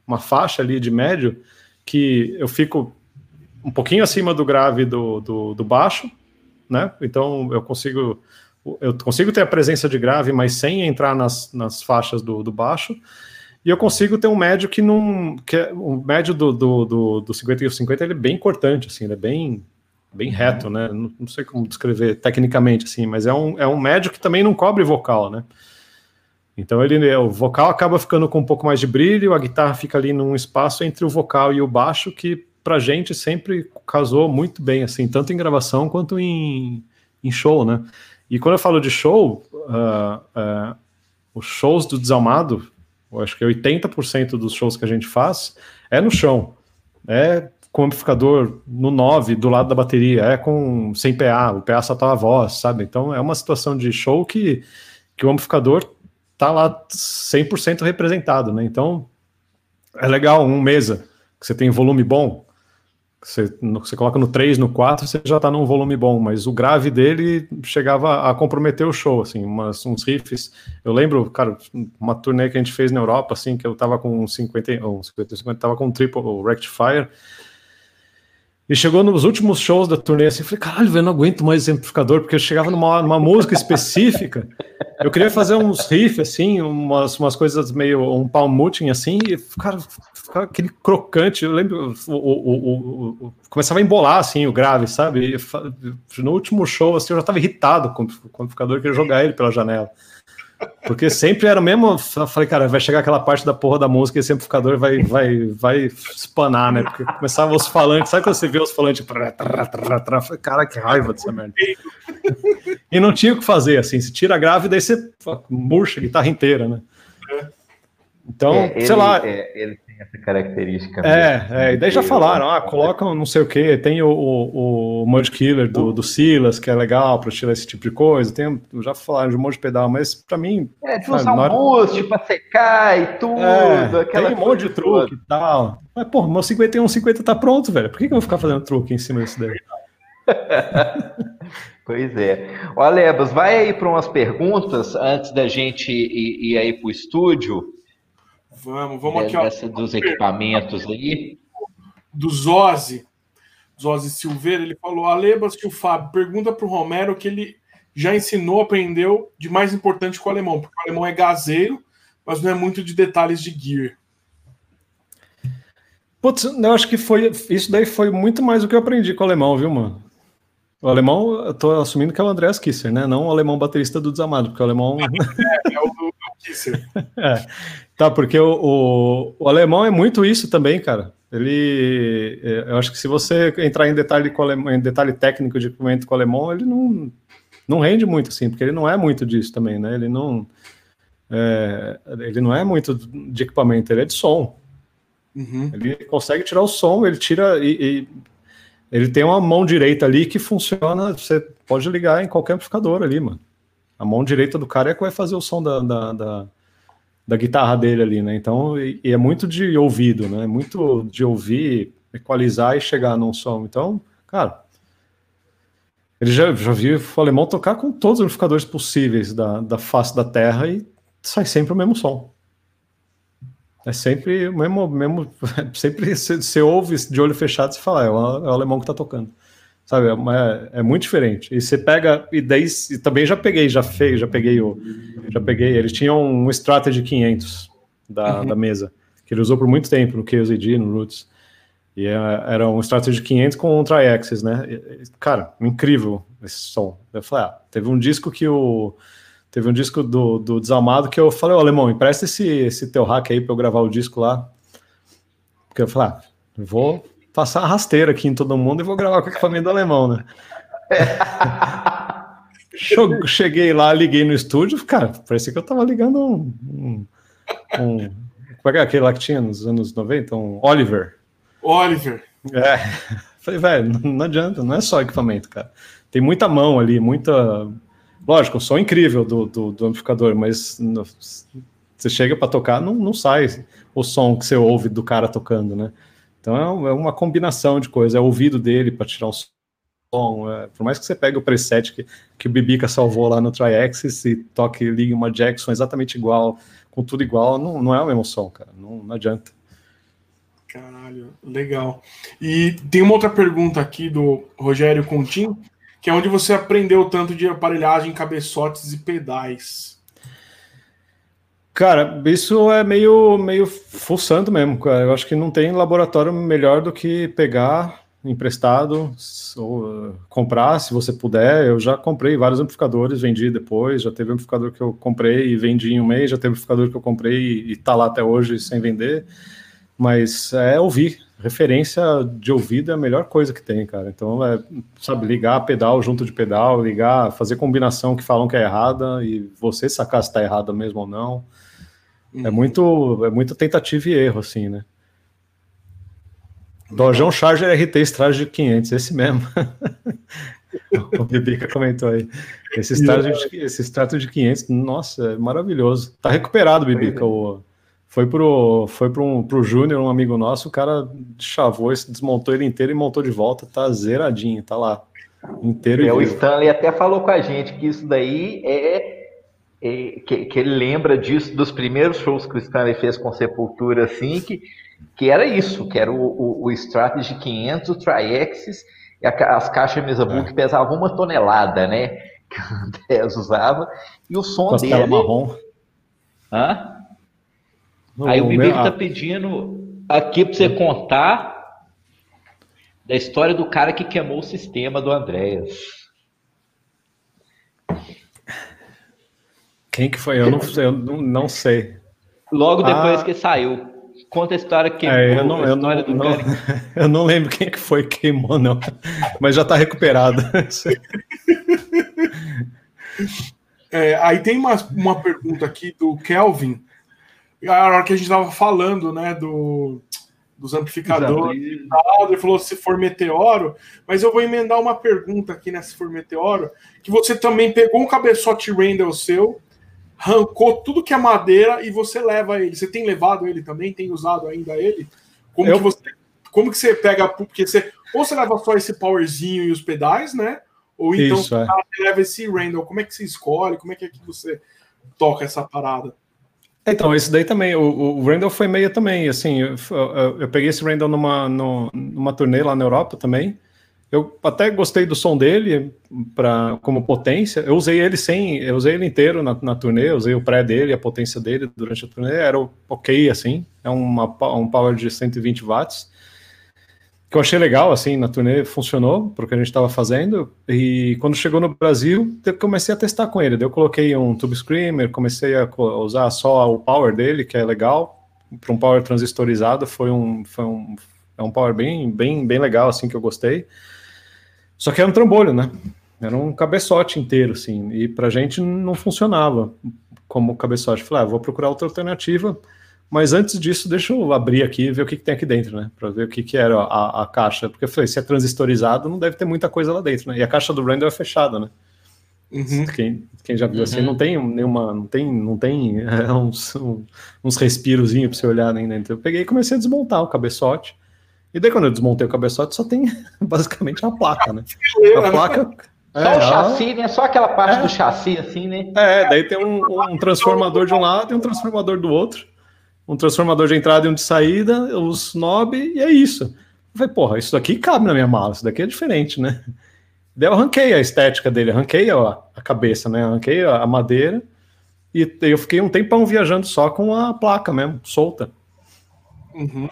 uma faixa ali de médio, que eu fico um pouquinho acima do grave do, do, do baixo, né? Então eu consigo eu consigo ter a presença de grave, mas sem entrar nas, nas faixas do, do baixo. E eu consigo ter um médio que não. Que é, o médio do, do, do, do 50 e o 50 ele é bem cortante, assim, ele é bem, bem reto, né? Não, não, sei como descrever tecnicamente, assim, mas é um, é um médio que também não cobre vocal, né? Então ele, o vocal acaba ficando com um pouco mais de brilho, a guitarra fica ali num espaço entre o vocal e o baixo que pra gente sempre casou muito bem, assim, tanto em gravação quanto em, em show, né? E quando eu falo de show, uh, uh, os shows do Desalmado, eu acho que 80% dos shows que a gente faz é no chão, é com amplificador no 9, do lado da bateria, é com sem PA, o PA só tá a voz, sabe? Então é uma situação de show que, que o amplificador tá lá 100% representado, né? Então é legal, um mesa, que você tem volume bom, você, você coloca no 3, no 4, você já está num volume bom, mas o grave dele chegava a comprometer o show, assim, umas, uns riffs. Eu lembro, cara, uma turnê que a gente fez na Europa, assim, que eu tava com um 50, ou 50, 50 tava com um triple rectifier, e chegou nos últimos shows da turnê assim, falei, caralho, velho, não aguento mais esse amplificador, porque eu chegava numa, numa música específica, eu queria fazer uns riffs, assim, umas, umas coisas meio, um palm muting, assim, e, ficava aquele crocante, eu lembro, o, o, o, começava a embolar, assim, o grave, sabe? E, no último show, assim, eu já estava irritado com, com o amplificador, queria jogar ele pela janela. Porque sempre era o mesmo. Eu falei, cara, vai chegar aquela parte da porra da música e esse amplificador vai, vai, vai espanar, né? Porque começava os falantes, sabe quando você vê os falantes? Trá, trá, trá, trá, falei, cara, que raiva dessa merda. E não tinha o que fazer, assim. Se tira a grave, daí você murcha a guitarra inteira, né? Então, é, ele, sei lá. É, ele essa característica. É, é, e daí já falaram, ah, colocam não sei o que, tem o, o, o Mud Killer do, do Silas, que é legal para tirar esse tipo de coisa, tem, já falaram de um monte de pedal, mas para mim... É, de usar um boost para secar e tudo, é, tem um monte de truque e tal. Mas, pô, meu 5150 tá pronto, velho, por que, que eu vou ficar fazendo truque em cima desse daí? pois é. Olha, Lebas, vai aí para umas perguntas antes da gente ir, ir aí para o estúdio. Vamos, vamos aqui, ó. Essa dos equipamentos aí. Do Zose, Zose Silveira, ele falou: Alebas que o Fábio pergunta para o Romero que ele já ensinou, aprendeu de mais importante com o alemão, porque o alemão é gazeiro, mas não é muito de detalhes de gear. Putz, eu acho que foi. Isso daí foi muito mais do que eu aprendi com o alemão, viu, mano? O alemão, eu tô assumindo que é o Andreas Kisser, né? Não o alemão baterista do Desamado, porque o alemão. é, é o, o Kisser. é. Tá, porque o, o, o, alemão é muito isso também, cara. Ele, é, eu acho que se você entrar em detalhe, com alemão, em detalhe técnico de equipamento com o alemão, ele não, não rende muito, assim, porque ele não é muito disso também, né? Ele não, é, ele não é muito de equipamento, ele é de som. Uhum. Ele consegue tirar o som, ele tira e ele tem uma mão direita ali que funciona, você pode ligar em qualquer amplificador ali, mano. A mão direita do cara é que vai fazer o som da, da, da, da guitarra dele ali, né? Então, e, e, é muito de ouvido, né? Muito de ouvir, equalizar e chegar num som. Então, cara, ele já, já viu o alemão tocar com todos os amplificadores possíveis da, da face da terra e sai sempre o mesmo som. É sempre o mesmo, mesmo sempre você ouve de olho fechado e fala, é o, é o alemão que tá tocando. Sabe, é, é, muito diferente. E você pega, e daí e também já peguei, já fez, já peguei o, já peguei, ele tinha um Strategy 500 da, uhum. da mesa, que ele usou por muito tempo no QZD, no Roots. E é, era um Strategy 500 com um Tri-Axis, né? Cara, incrível esse som. Eu falei, ah, teve um disco que o Teve um disco do, do Desalmado que eu falei, ô Alemão, empresta esse, esse teu hack aí para eu gravar o disco lá. Porque eu falei, ah, vou passar a rasteira aqui em todo mundo e vou gravar com o equipamento do Alemão, né? Cheguei lá, liguei no estúdio, cara, parecia que eu tava ligando um. um, um qual é aquele lá que tinha nos anos 90? Um Oliver. Oliver. É. Falei, velho, não adianta, não é só equipamento, cara. Tem muita mão ali, muita Lógico, o som é incrível do, do, do amplificador, mas no, você chega para tocar, não, não sai o som que você ouve do cara tocando, né? Então é, é uma combinação de coisas, é o ouvido dele para tirar o som. É, por mais que você pegue o preset que, que o Bibica salvou lá no Triaxis e toque ligue uma Jackson exatamente igual, com tudo igual, não, não é o mesmo som, cara. Não, não adianta. Caralho, legal. E tem uma outra pergunta aqui do Rogério Contim que é onde você aprendeu tanto de aparelhagem, cabeçotes e pedais. Cara, isso é meio, meio fuçando mesmo, cara. Eu acho que não tem laboratório melhor do que pegar emprestado ou uh, comprar, se você puder. Eu já comprei vários amplificadores, vendi depois. Já teve amplificador que eu comprei e vendi em um mês, já teve amplificador que eu comprei e, e tá lá até hoje sem vender. Mas é ouvir, referência de ouvido é a melhor coisa que tem, cara. Então, é, sabe, ligar pedal junto de pedal, ligar, fazer combinação que falam que é errada e você sacar se está errada mesmo ou não. É uhum. É muito, é muita tentativa e erro, assim, né? Dojão Charger RT Strategy 500, esse mesmo. o Bibica comentou aí. Esse Strategy, esse Strategy 500, nossa, é maravilhoso. Tá recuperado, Bibica, o, foi pro, foi pro, um, pro Júnior, um amigo nosso, o cara chavou, desmontou ele inteiro e montou de volta, tá zeradinho, tá lá. Inteiro é, o Stanley até falou com a gente que isso daí é, é que, que, ele lembra disso dos primeiros shows que o Stanley fez com Sepultura, assim, que, que era isso, que era o, o, o Strategy 500, o Triaxis, e a, as caixas mesa book é. pesavam uma tonelada, né? Que o Andrés usava, e o som Costela dele... marrom. Hã? Aí o Bibi está pedindo aqui para você contar da história do cara que queimou o sistema do Andréas. Quem que foi? Eu não sei. Eu não, não sei. Logo depois ah, que saiu. Conta a história que é, eu não, eu não, não, eu não lembro quem que foi que queimou, não. Mas já está recuperado. é, aí tem uma, uma pergunta aqui do Kelvin a hora que a gente estava falando, né, do, dos amplificadores e tal, ele falou se for meteoro, mas eu vou emendar uma pergunta aqui nessa se for meteoro, que você também pegou um cabeçote Randall seu, arrancou tudo que é madeira e você leva ele. Você tem levado ele também? Tem usado ainda ele? Como eu... que você como que você pega porque você ou você leva só esse powerzinho e os pedais, né? Ou então Isso, é. você leva esse Randall. Como é que você escolhe? Como é que, é que você toca essa parada? Então, esse daí também, o, o Randall foi meio também, assim, eu, eu, eu peguei esse Randall numa, numa turnê lá na Europa também, eu até gostei do som dele para como potência. Eu usei ele sem, eu usei ele inteiro na, na turnê, usei o pré dele, a potência dele durante a turnê, era ok assim, é uma, um power de 120 watts que eu achei legal, assim, na turnê funcionou para o que a gente estava fazendo. E quando chegou no Brasil, eu comecei a testar com ele. Daí eu coloquei um Tube Screamer, comecei a usar só o power dele, que é legal. Para um power transistorizado, foi um, foi um, é um power bem, bem, bem legal, assim, que eu gostei. Só que era um trambolho, né? Era um cabeçote inteiro, assim. E para a gente não funcionava como cabeçote. Falei, ah, vou procurar outra alternativa Mas antes disso, deixa eu abrir aqui e ver o que, que tem aqui dentro, né? Para ver o que, que era a, a, caixa. Porque eu falei, se é transistorizado, não deve ter muita coisa lá dentro, né? E a caixa do Randall é fechada, né? Uhum. Quem, quem já viu assim, uhum. assim, não tem nenhuma, não tem, não tem é, uns, uns respirozinhos para você olhar nem dentro. Eu peguei e comecei a desmontar o cabeçote. E daí, quando eu desmontei o cabeçote, só tem basicamente a placa, né? A placa. Só é, o chassi, né? Só aquela parte é, do chassi, assim, né? É, daí tem um, um transformador de um lado e um transformador do outro um transformador de entrada e um de saída, os knob, e é isso. Eu falei, porra, isso daqui cabe na minha mala, isso daqui é diferente, né? Daí eu arranquei a estética dele, arranquei a, a cabeça, né? Arranquei a, a madeira e eu fiquei um tempão viajando só com a placa mesmo, solta. Uhum.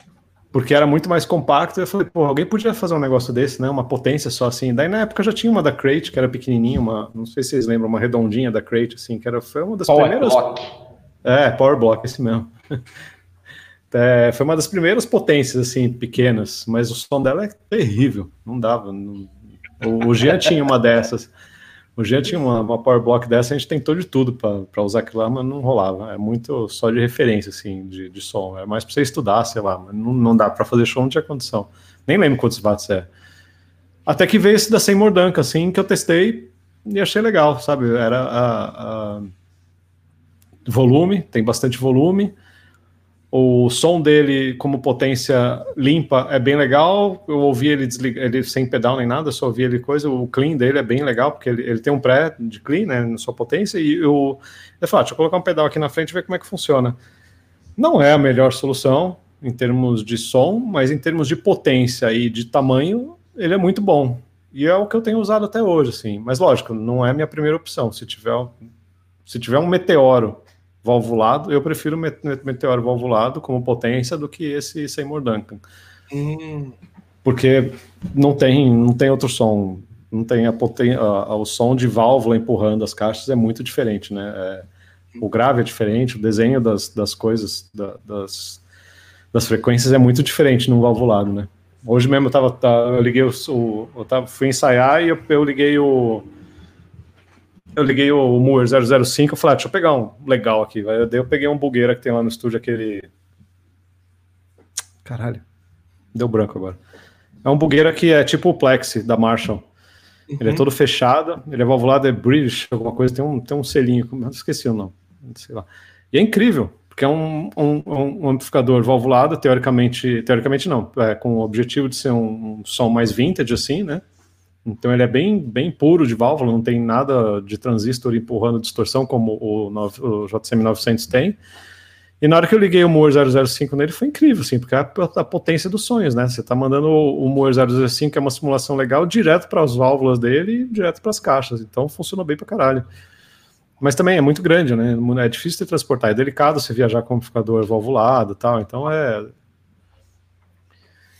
Porque era muito mais compacto. Eu falei, pô, alguém podia fazer um negócio desse, né? Uma potência só assim. Daí na época já tinha uma da Crate, que era pequenininha, uma, não sei se vocês lembram, uma redondinha da Crate, assim, que era, foi uma das Power primeiras. Block. É, Power Block, esse mesmo. É, foi uma das primeiras potências, assim, pequenas, mas o som dela é terrível, não dava. Não... O, o Jean tinha uma dessas. O Jean tinha uma, uma Power Block dessa, a gente tentou de tudo para usar aquilo lá, mas não rolava. É muito só de referência, assim, de, de som. É mais para você estudar, sei lá, mas não, não dá para fazer show, não tinha condição. Nem lembro quantos watts é. Até que veio esse da Seymour Duncan, assim, que eu testei e achei legal, sabe? Era a, a volume, tem bastante volume o som dele, como potência limpa, é bem legal. Eu ouvi ele, desliga, ele sem pedal nem nada, só ouvi ele coisa. O clean dele é bem legal, porque ele, ele tem um pré de clean, né, na sua potência. E eu, eu falo, ah, deixa eu colocar um pedal aqui na frente e ver como é que funciona. Não é a melhor solução em termos de som, mas em termos de potência e de tamanho, ele é muito bom. E é o que eu tenho usado até hoje, assim. Mas lógico, não é a minha primeira opção. Se tiver, se tiver um meteoro valvulado, eu prefiro Meteoro valvulado como potência do que esse Seymour Duncan. Hum. Porque não tem, não tem outro som, não tem a potência, o som de válvula empurrando as caixas é muito diferente, né? É, o grave é diferente, o desenho das, das coisas, da, das, das frequências é muito diferente no valvulado, né? Hoje mesmo eu tava, tá, eu liguei o, eu tava, fui ensaiar e eu, eu liguei o eu liguei o Moore 005 e falei, ah, deixa eu pegar um legal aqui. Daí eu peguei um bugueira que tem lá no estúdio, aquele. Caralho. Deu branco agora. É um bugueira que é tipo o Plexi da Marshall. Uhum. Ele é uhum. todo fechado, ele é valvulado, é British, alguma coisa, tem um, tem um selinho, não esqueci o nome, sei lá. E é incrível, porque é um, um, um amplificador valvulado, teoricamente, teoricamente não, é, com o objetivo de ser um, um som mais vintage, assim, né? Então ele é bem, bem puro de válvula, não tem nada de transistor empurrando distorção como o, o JCM 900 tem. E na hora que eu liguei o Moore 005 nele foi incrível, assim, porque é a, potência dos sonhos, né? Você está mandando o, o Moore 005, que é uma simulação legal, direto para as válvulas dele e direto para as caixas. Então funcionou bem para caralho. Mas também é muito grande, né? É difícil de transportar, é delicado você viajar com amplificador valvulado e tal, então é.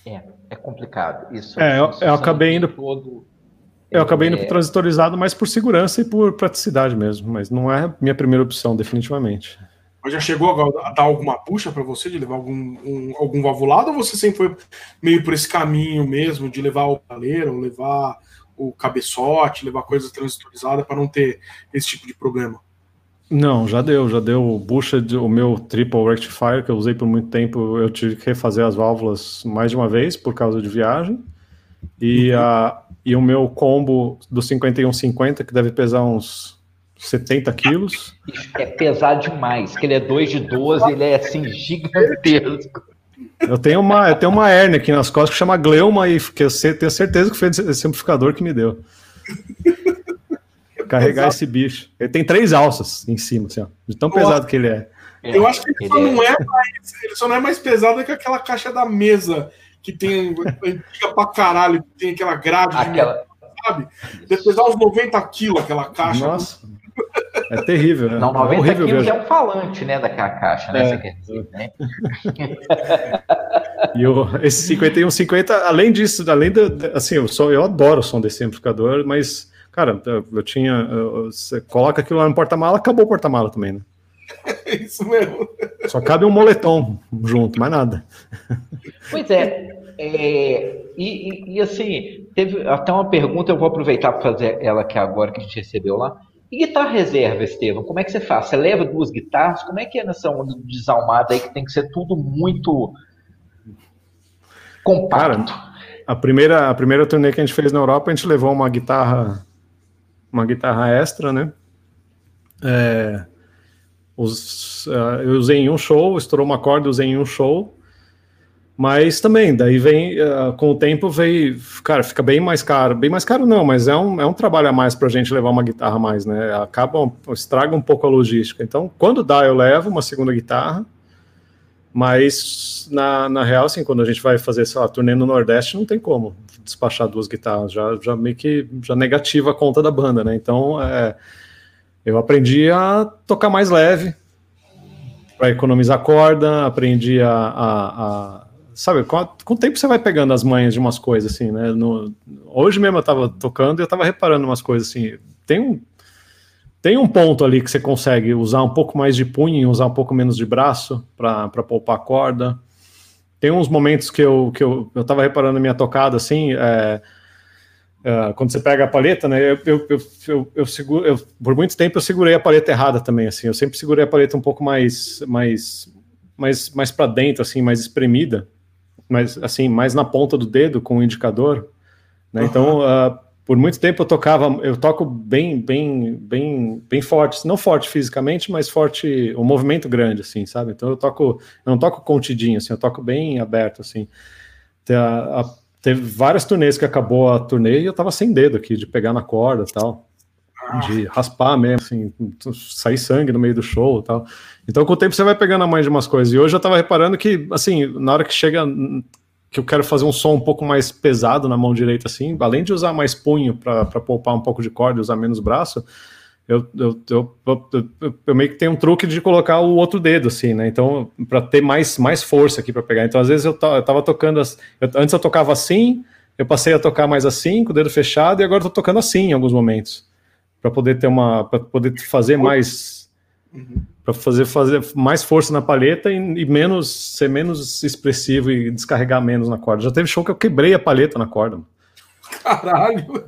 É, é complicado. Isso, é, eu, eu acabei indo. Todo eu acabei indo é... transistorizado mais por segurança e por praticidade mesmo, mas não é minha primeira opção, definitivamente. Mas já chegou a dar alguma puxa para você de levar algum, um, algum valvulado ou você sempre foi meio por esse caminho mesmo de levar o paleiro, levar o cabeçote, levar coisas transistorizadas para não ter esse tipo de problema? Não, já deu, já deu bucha de, o meu triple rectifier que eu usei por muito tempo, eu tive que refazer as válvulas mais de uma vez por causa de viagem. E uhum. a e o meu combo do 5150, que deve pesar uns 70 quilos. É pesado demais, que ele é 2 de 12, ele é assim gigantesco. Eu tenho uma, eu tenho uma hernia aqui nas costas que chama Gleuma e que eu tenho certeza que foi esse amplificador que me deu. Carregar esse bicho. Ele tem três alças em cima, assim, ó, de tão pesado que ele é. Eu acho que ele, só, não é mais, ele só não é mais pesado que aquela caixa da mesa que tem antiga pra caralho, que tem aquela grade, aquela... sabe? Deve pesar uns 90 quilos aquela caixa. Nossa. É terrível, né? Não, 90 é horrível quilos mesmo. é um falante, né, daquela caixa, né? É. Você quer dizer, né? e o, esse 5150, além disso, além da, assim, eu, sou, eu adoro o som desse amplificador, mas, cara, eu tinha, eu, você coloca aquilo lá no porta-mala, acabou o porta-mala também, né? É isso mesmo. Só cabe um moletom junto, mais nada. Pois é. É e, e, assim, teve até uma pergunta, eu vou aproveitar para fazer ela aqui agora que a gente recebeu lá. E guitarra reserva, Estevam, como é que você faz? Você leva duas guitarras? Como é que é nessa onda desalmada aí que tem que ser tudo muito compacto? Cara, a primeira, a primeira turnê que a gente fez na Europa, a gente levou uma guitarra, uma guitarra extra, né? É, os, uh, eu usei em um show, estourou uma corda, usei em um show. Mas também, daí vem, uh, com o tempo, veio, cara, fica bem mais caro. Bem mais caro não, mas é um, é um trabalho a mais para a gente levar uma guitarra a mais, né? Acaba, estraga um pouco a logística. Então, quando dá, eu levo uma segunda guitarra, mas na, na real, assim, quando a gente vai fazer, sei lá, turnê no Nordeste, não tem como despachar duas guitarras, já, já meio que já negativa a conta da banda, né? Então, é, eu aprendi a tocar mais leve, para economizar corda, aprendi a, a, a sabe, com, com, o tempo você vai pegando as manhas de umas coisas, assim, né? No, hoje mesmo eu tava tocando e eu tava reparando umas coisas, assim, tem um, tem um ponto ali que você consegue usar um pouco mais de punho usar um pouco menos de braço para poupar a corda. Tem uns momentos que eu, que eu, eu tava reparando na minha tocada, assim, é, é, quando você pega a paleta, né, eu, eu, eu, eu, eu seguro, por muito tempo eu segurei a paleta errada também, assim, eu sempre segurei a paleta um pouco mais, mais, mais, mais para dentro, assim, mais espremida, mas assim, mais na ponta do dedo com o indicador. Né? Uhum. Então, uh, por muito tempo eu tocava, eu toco bem, bem, bem, bem forte, não forte fisicamente, mas forte, o um movimento grande, assim, sabe? Então eu toco, eu não toco contidinho, assim, eu toco bem aberto, assim. A, a, teve várias turnês que acabou a turnê e eu tava sem dedo aqui, de pegar na corda e tal de raspar mesmo, assim, sair sangue no meio do show e tal. Então, com o tempo, você vai pegando a mãe de umas coisas. E hoje eu tava reparando que, assim, na hora que chega que eu quero fazer um som um pouco mais pesado na mão direita, assim, além de usar mais punho para poupar um pouco de corda e usar menos braço, eu, eu, eu, eu, meio que tenho um truque de colocar o outro dedo, assim, né? Então, para ter mais, mais força aqui para pegar. Então, às vezes eu, eu tava tocando, antes eu tocava assim, eu passei a tocar mais assim, com o dedo fechado, e agora eu tô tocando assim em alguns momentos para poder ter uma para poder fazer mais uhum. para fazer fazer mais força na palheta e, e, menos ser menos expressivo e descarregar menos na corda. Já teve show que eu quebrei a palheta na corda. Caralho.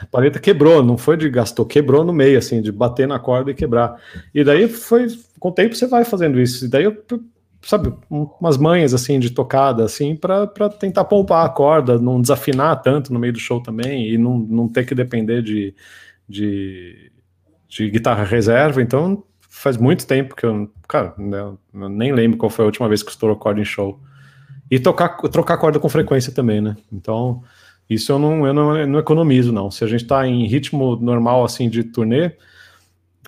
A palheta quebrou, não foi de gastou, quebrou no meio assim, de bater na corda e quebrar. E daí foi com o tempo você vai fazendo isso. E daí eu sabe, umas manhas assim de tocada assim para tentar poupar a corda, não desafinar tanto no meio do show também e não, não ter que depender de de, de guitarra reserva, então faz muito tempo que eu, cara, eu nem lembro qual foi a última vez que estourou corda em show. E tocar, trocar corda com frequência também, né? Então, isso eu não, eu não, eu não economizo, não. Se a gente está em ritmo normal, assim, de turnê,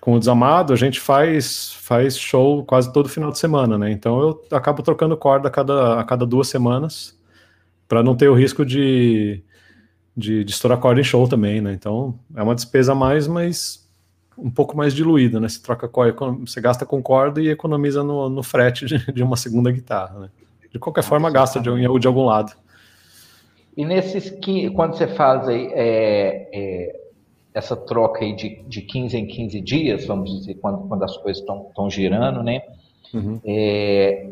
com o Desamado, a gente faz, faz show quase todo final de semana, né? Então, eu acabo trocando corda a cada, a cada duas semanas, para não ter o risco de, de, de estourar corda em show também, né? Então é uma despesa a mais, mas um pouco mais diluída, né? Você troca corda, você gasta com corda e economiza no, no frete de, de uma segunda guitarra, né? De qualquer forma, gasta de, de algum lado. E nesses que quando você faz aí, é, é, essa troca aí de, de 15 em 15 dias, vamos dizer, quando, quando as coisas estão girando, né? Uhum. É,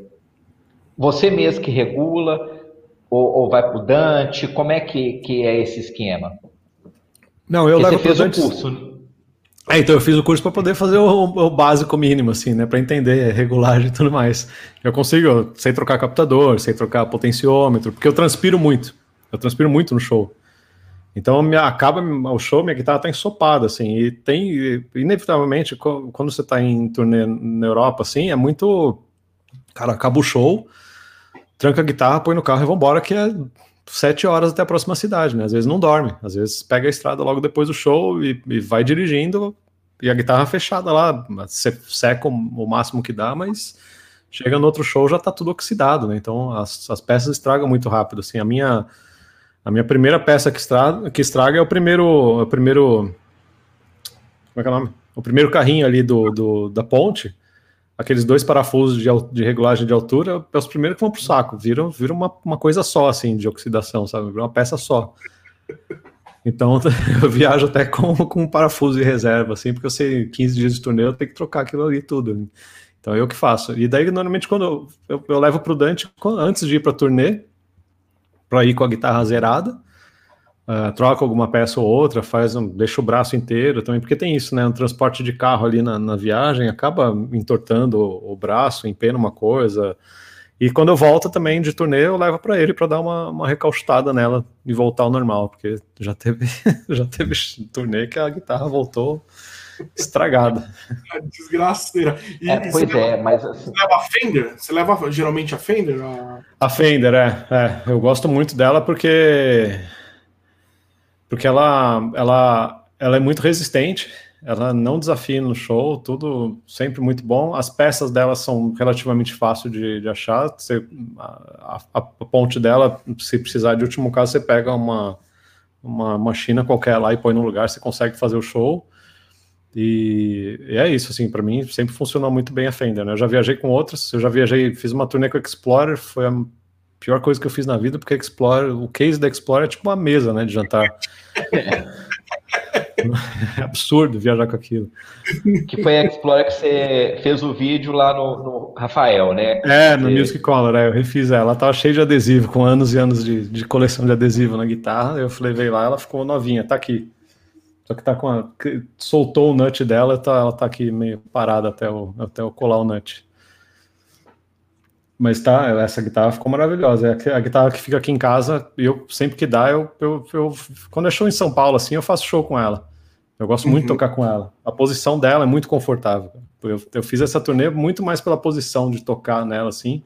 você mesmo que regula, ou, ou vai para o Dante? Como é que, que é esse esquema? Não, eu Porque levo você fez o curso. Né? É, então eu fiz o curso para poder fazer o, o, básico mínimo, assim, né? Para entender regulagem e tudo mais. Eu consigo, eu sei trocar captador, sei trocar potenciômetro, porque eu transpiro muito. Eu transpiro muito no show. Então me, acaba o show, minha guitarra tá ensopada, assim, e tem, inevitavelmente, quando você tá em turnê na Europa, assim, é muito. Cara, acaba o show, tranca a guitarra, põe no carro e vambora, que é sete horas até a próxima cidade, né? Às vezes não dorme, às vezes pega a estrada logo depois do show e, e vai dirigindo e a guitarra fechada lá, você seca o máximo que dá, mas chega no outro show já tá tudo oxidado, né? Então as, as peças estragam muito rápido, assim, a minha a minha primeira peça que estraga, que estraga é o primeiro o primeiro como é que é o nome? O primeiro carrinho ali do, do da ponte, aqueles dois parafusos de, de, regulagem de altura, é os primeiros que vão pro saco, viram, viram uma, uma coisa só, assim, de oxidação, sabe? Uma peça só. Então, eu viajo até com, com um parafuso de reserva, assim, porque eu sei 15 dias de turnê, eu tenho que trocar aquilo ali tudo. Então, eu que faço. E daí, normalmente, quando eu, eu, eu levo pro Dante, antes de ir pra turnê, para ir com a guitarra zerada, Uh, troca alguma peça ou outra, faz um, deixa o braço inteiro também, porque tem isso, né? Um transporte de carro ali na, na viagem acaba entortando o, o, braço, empena uma coisa. E quando eu volto também de turnê, eu levo para ele para dar uma, uma recauchutada nela e voltar ao normal, porque já teve, já teve turnê que a guitarra voltou estragada. Desgraceira. E, é, pois é, leva, mas assim... Você leva a Fender? Você leva geralmente a Fender? A, a Fender, é, é. Eu gosto muito dela porque porque ela, ela, ela é muito resistente, ela não desafia no show, tudo sempre muito bom. As peças dela são relativamente fáceis de, de achar. Você, a, a, a, ponte dela, se precisar de último caso, você pega uma, uma machina qualquer lá e põe no lugar, você consegue fazer o show. E, e é isso, assim, para mim sempre funcionou muito bem a Fender. Né? Eu já viajei com outras, eu já viajei, fiz uma turnê com a Explorer, foi a pior coisa que eu fiz na vida, porque Explorer, o case da Explorer é tipo uma mesa, né, de jantar. É absurdo viajar com aquilo. Que foi a Explorer que você fez o vídeo lá no, no Rafael, né? É, no Music Color, é, eu refiz ela. Ela tava cheia de adesivo, com anos e anos de, de coleção de adesivo na guitarra. Eu falei, veio lá, ela ficou novinha, tá aqui. Só que tá com a. Soltou o nut dela, tá, ela tá aqui meio parada até o, até eu colar o nut. Mas tá, essa guitarra ficou maravilhosa. É a guitarra que fica aqui em casa, eu sempre que dá, eu, eu, eu quando é show em São Paulo, assim, eu faço show com ela. Eu gosto muito uhum. de tocar com ela. A posição dela é muito confortável. Eu, eu, fiz essa turnê muito mais pela posição de tocar nela, assim,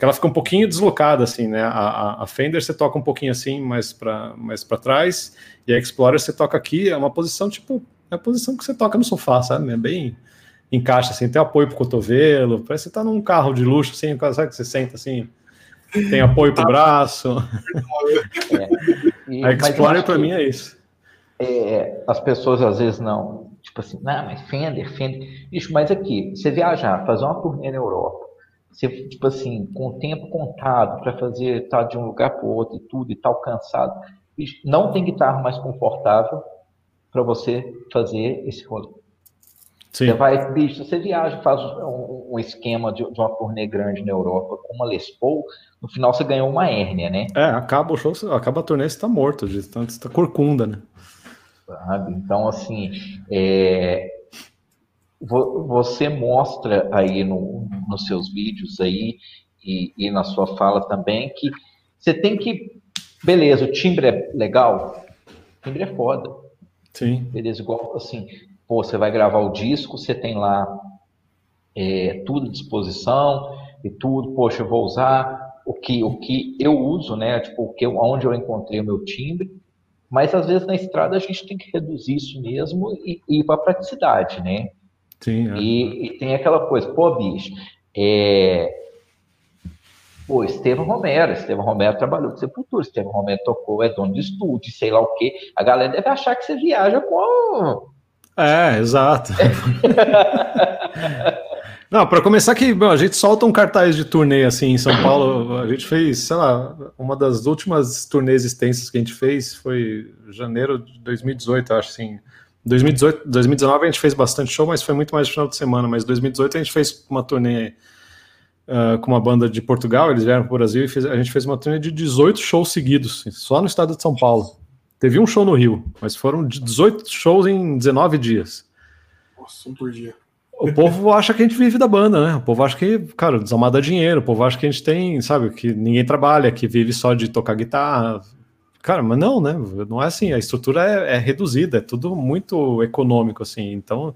porque ela fica um pouquinho deslocada, assim, né? A, a, Fender você toca um pouquinho assim, mais para mais trás, e a Explorer você toca aqui, é uma posição tipo, é a posição que você toca no sofá, sabe? É bem encaixa assim, tem apoio pro cotovelo, parece que você tá num carro de luxo, assim, sabe que você senta assim, tem apoio pro braço. É. E, a Explorer para mim é isso. É, as pessoas às vezes não, tipo assim, não, mas Fender, Fender. Bicho, mas aqui, você viajar, fazer uma turnê na Europa, você, tipo assim, com o tempo contado para fazer, tá de um lugar para outro e tudo, e tal, cansado. Bicho, não tem guitarra mais confortável para você fazer esse rolê. Sim. Você vai, bicho, você viaja, faz um, um esquema de, de, uma turnê grande na Europa com uma Les Paul, no final você ganhou uma hérnia, né? É, acaba o show, acaba a turnê, você tá morto, de tanto você tá corcunda, né? Sabe? Então, assim, é, você mostra aí no, nos seus vídeos aí e, e na sua fala também que você tem que, beleza, o timbre é legal, o timbre é foda. Sim. Beleza, igual assim, pô, você vai gravar o disco, você tem lá é, tudo à disposição e tudo, poxa, eu vou usar o que, o que eu uso, né? Tipo, o que, onde eu encontrei o meu timbre, mas às vezes na estrada a gente tem que reduzir isso mesmo e, e ir para a praticidade, né? Sim. É. E, e, tem aquela coisa, pô, bicho, é... Pô, Estevam Romero, Estevam Romero trabalhou com Sepultura, Estevam Romero tocou, é dono de estúdio, sei lá o quê. A galera deve achar que você viaja com é, exato. Não, para começar que bom, a gente solta um cartaz de turnê assim em São Paulo. A gente fez, sei lá, uma das últimas turnês extensas que a gente fez foi janeiro de 2018, acho assim. 2018, 2019 a gente fez bastante show, mas foi muito mais no final de semana. Mas 2018 a gente fez uma turnê uh, com uma banda de Portugal, eles vieram para o Brasil e fez, a gente fez uma turnê de 18 shows seguidos, só no estado de São Paulo. Teve um show no Rio, mas foram 18 shows em 19 dias. Nossa, um por dia. O povo acha que a gente vive da banda, né? O povo acha que, cara, desalmar dá dinheiro. O povo acha que a gente tem, sabe, que ninguém trabalha, que vive só de tocar guitarra. Cara, mas não, né? Não é assim. A estrutura é, é reduzida, é tudo muito econômico, assim. Então,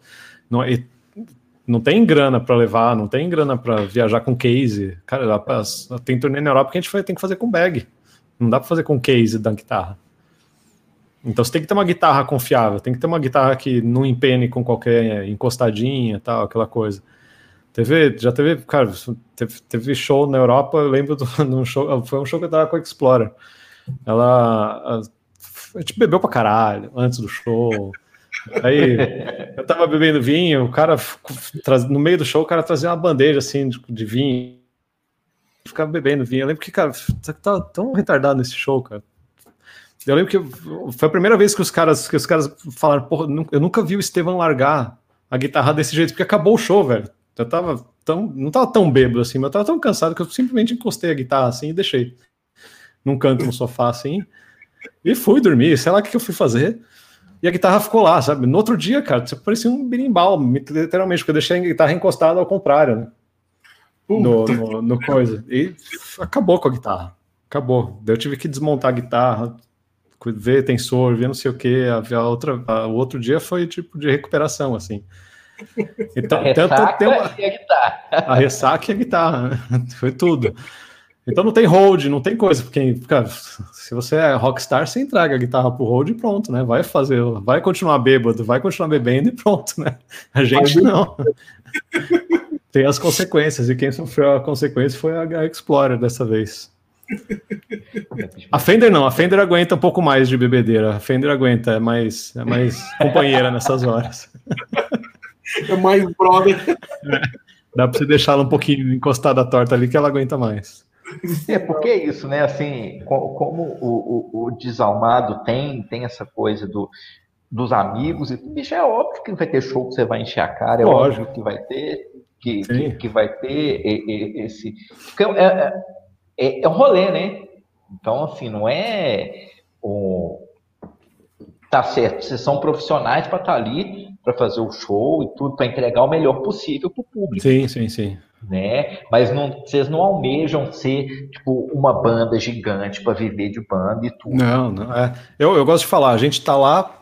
não, é, não tem grana para levar, não tem grana para viajar com case. Cara, tem turnê na Europa que a gente tem que fazer com bag. Não dá para fazer com case da guitarra. Então você tem que ter uma guitarra confiável, tem que ter uma guitarra que não empene com qualquer encostadinha, tal, aquela coisa. Teve, já teve, cara, teve, teve show na Europa, eu lembro de um show, foi um show que eu tava com a Explorer. Ela, a, gente bebeu pra caralho antes do show. Aí eu tava bebendo vinho, o cara, no meio do show, o cara trazia uma bandeja assim de, de vinho, ficava bebendo vinho. Eu lembro que, cara, tá tão retardado nesse show, cara. Eu lembro que foi a primeira vez que os caras, que os caras falaram, porra, eu nunca vi o Estevam largar a guitarra desse jeito, porque acabou o show, velho. Eu tava tão, não tava tão bêbado assim, mas eu tava tão cansado que eu simplesmente encostei a guitarra assim e deixei num canto no sofá assim. E fui dormir, sei lá o que eu fui fazer. E a guitarra ficou lá, sabe? No outro dia, cara, você parecia um berimbau, literalmente, porque eu deixei a guitarra encostada ao contrário, né? No, no, no, coisa. E acabou com a guitarra. Acabou. Daí eu tive que desmontar a guitarra, ver tensor, ver não sei o que. A, a outra, a, o outro dia foi tipo de recuperação, assim. Então, a tanto tem uma, e a guitarra. A ressaca e a guitarra. Né? Foi tudo. Então não tem hold, não tem coisa, porque cara, se você é rockstar, você entrega a guitarra pro hold e pronto, né? Vai fazer, vai continuar bêbado, vai continuar bebendo e pronto, né? A gente não. tem as consequências, e quem sofreu a consequência foi a Explorer dessa vez. A Fender não, a Fender aguenta um pouco mais de bebedeira. A Fender aguenta, é mais, é mais companheira nessas horas. É mais brother. É, dá para você deixá-la um pouquinho encostada à torta ali que ela aguenta mais. É, porque é isso, né? Assim, como o, o, o desalmado tem, tem essa coisa do, dos amigos, e bicho, é óbvio que vai ter show que você vai encher a cara, é Lógico. óbvio que vai ter, que, que, que, vai ter esse. Porque é, é, é, é um rolê, né? Então, assim, não é o. Tá certo, vocês são profissionais para estar tá ali, para fazer o show e tudo, para entregar o melhor possível para o público. Sim, sim, sim né? Mas não, vocês não almejam ser tipo uma banda gigante para viver de banda e tudo. Não, não é. Eu, eu gosto de falar, a gente está lá,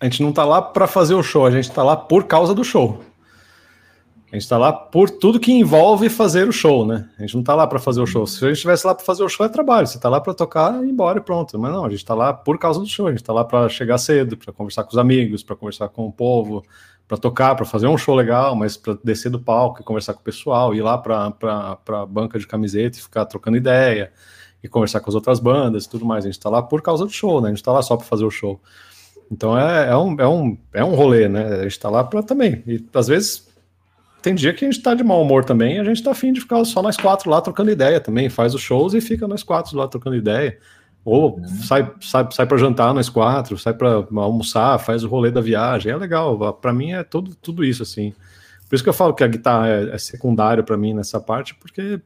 a gente não está lá para fazer o show, a gente está lá por causa do show. A gente está lá por tudo que envolve fazer o show, né? A gente não está lá para fazer o show. Se a gente estivesse lá para fazer o show, é trabalho. Você está lá para tocar, ir embora e pronto. Mas não, a gente está lá por causa do show. A gente está lá para chegar cedo, para conversar com os amigos, para conversar com o povo, para tocar, para fazer um show legal, mas para descer do palco e conversar com o pessoal, ir lá para a banca de camiseta e ficar trocando ideia e conversar com as outras bandas e tudo mais. A gente está lá por causa do show, né? A gente está lá só para fazer o show. Então é, é, um, é, um, é um rolê, né? A gente está lá para também. E às vezes tem dia que a gente está de mau humor também, a gente está afim de ficar só nós quatro lá trocando ideia também. Faz os shows e fica nós quatro lá trocando ideia. Ou uhum. sai, sai, sai para jantar nós quatro, sai para almoçar, faz o rolê da viagem. É legal. Para mim é tudo, tudo isso assim. Por isso que eu falo que a guitarra é, é secundário para mim nessa parte, porque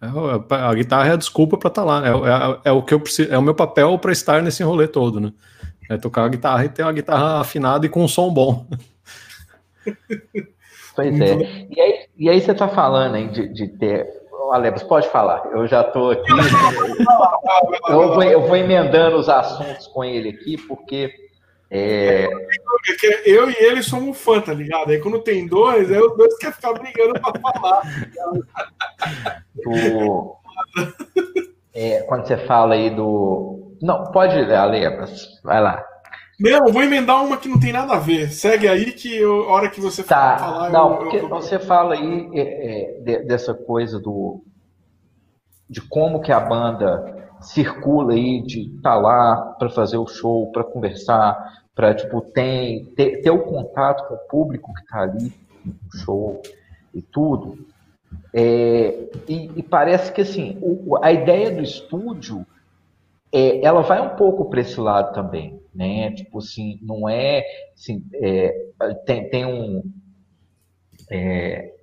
é, a guitarra é a desculpa para estar tá lá. É, é, é, o que eu preciso, é o meu papel para estar nesse rolê todo, né? É tocar a guitarra e ter uma guitarra afinada e com um som bom. Pois é. E aí, e aí você está falando aí de, de ter Alebos, pode falar. Eu já estou aqui. eu, vou, eu vou emendando os assuntos com ele aqui, porque. É... Eu e ele somos fã, tá ligado? Aí quando tem dois, aí os dois querem ficar brigando para falar. do... É, quando você fala aí do. Não, pode ler, Alebas. Vai lá. Não, vou emendar uma que não tem nada a ver. Segue aí que eu, a hora que você tá. falar. Não, eu, porque eu... você fala aí é, é, dessa coisa do de como que a banda circula aí, de estar tá lá para fazer o show, para conversar, para tipo ter, ter, ter, o contato com o público que está ali no show e tudo. É, e, e, parece que assim o, a ideia do estúdio é, ela vai um pouco para esse lado também, né? Tipo assim, não é, assim, é, tem, tem um é,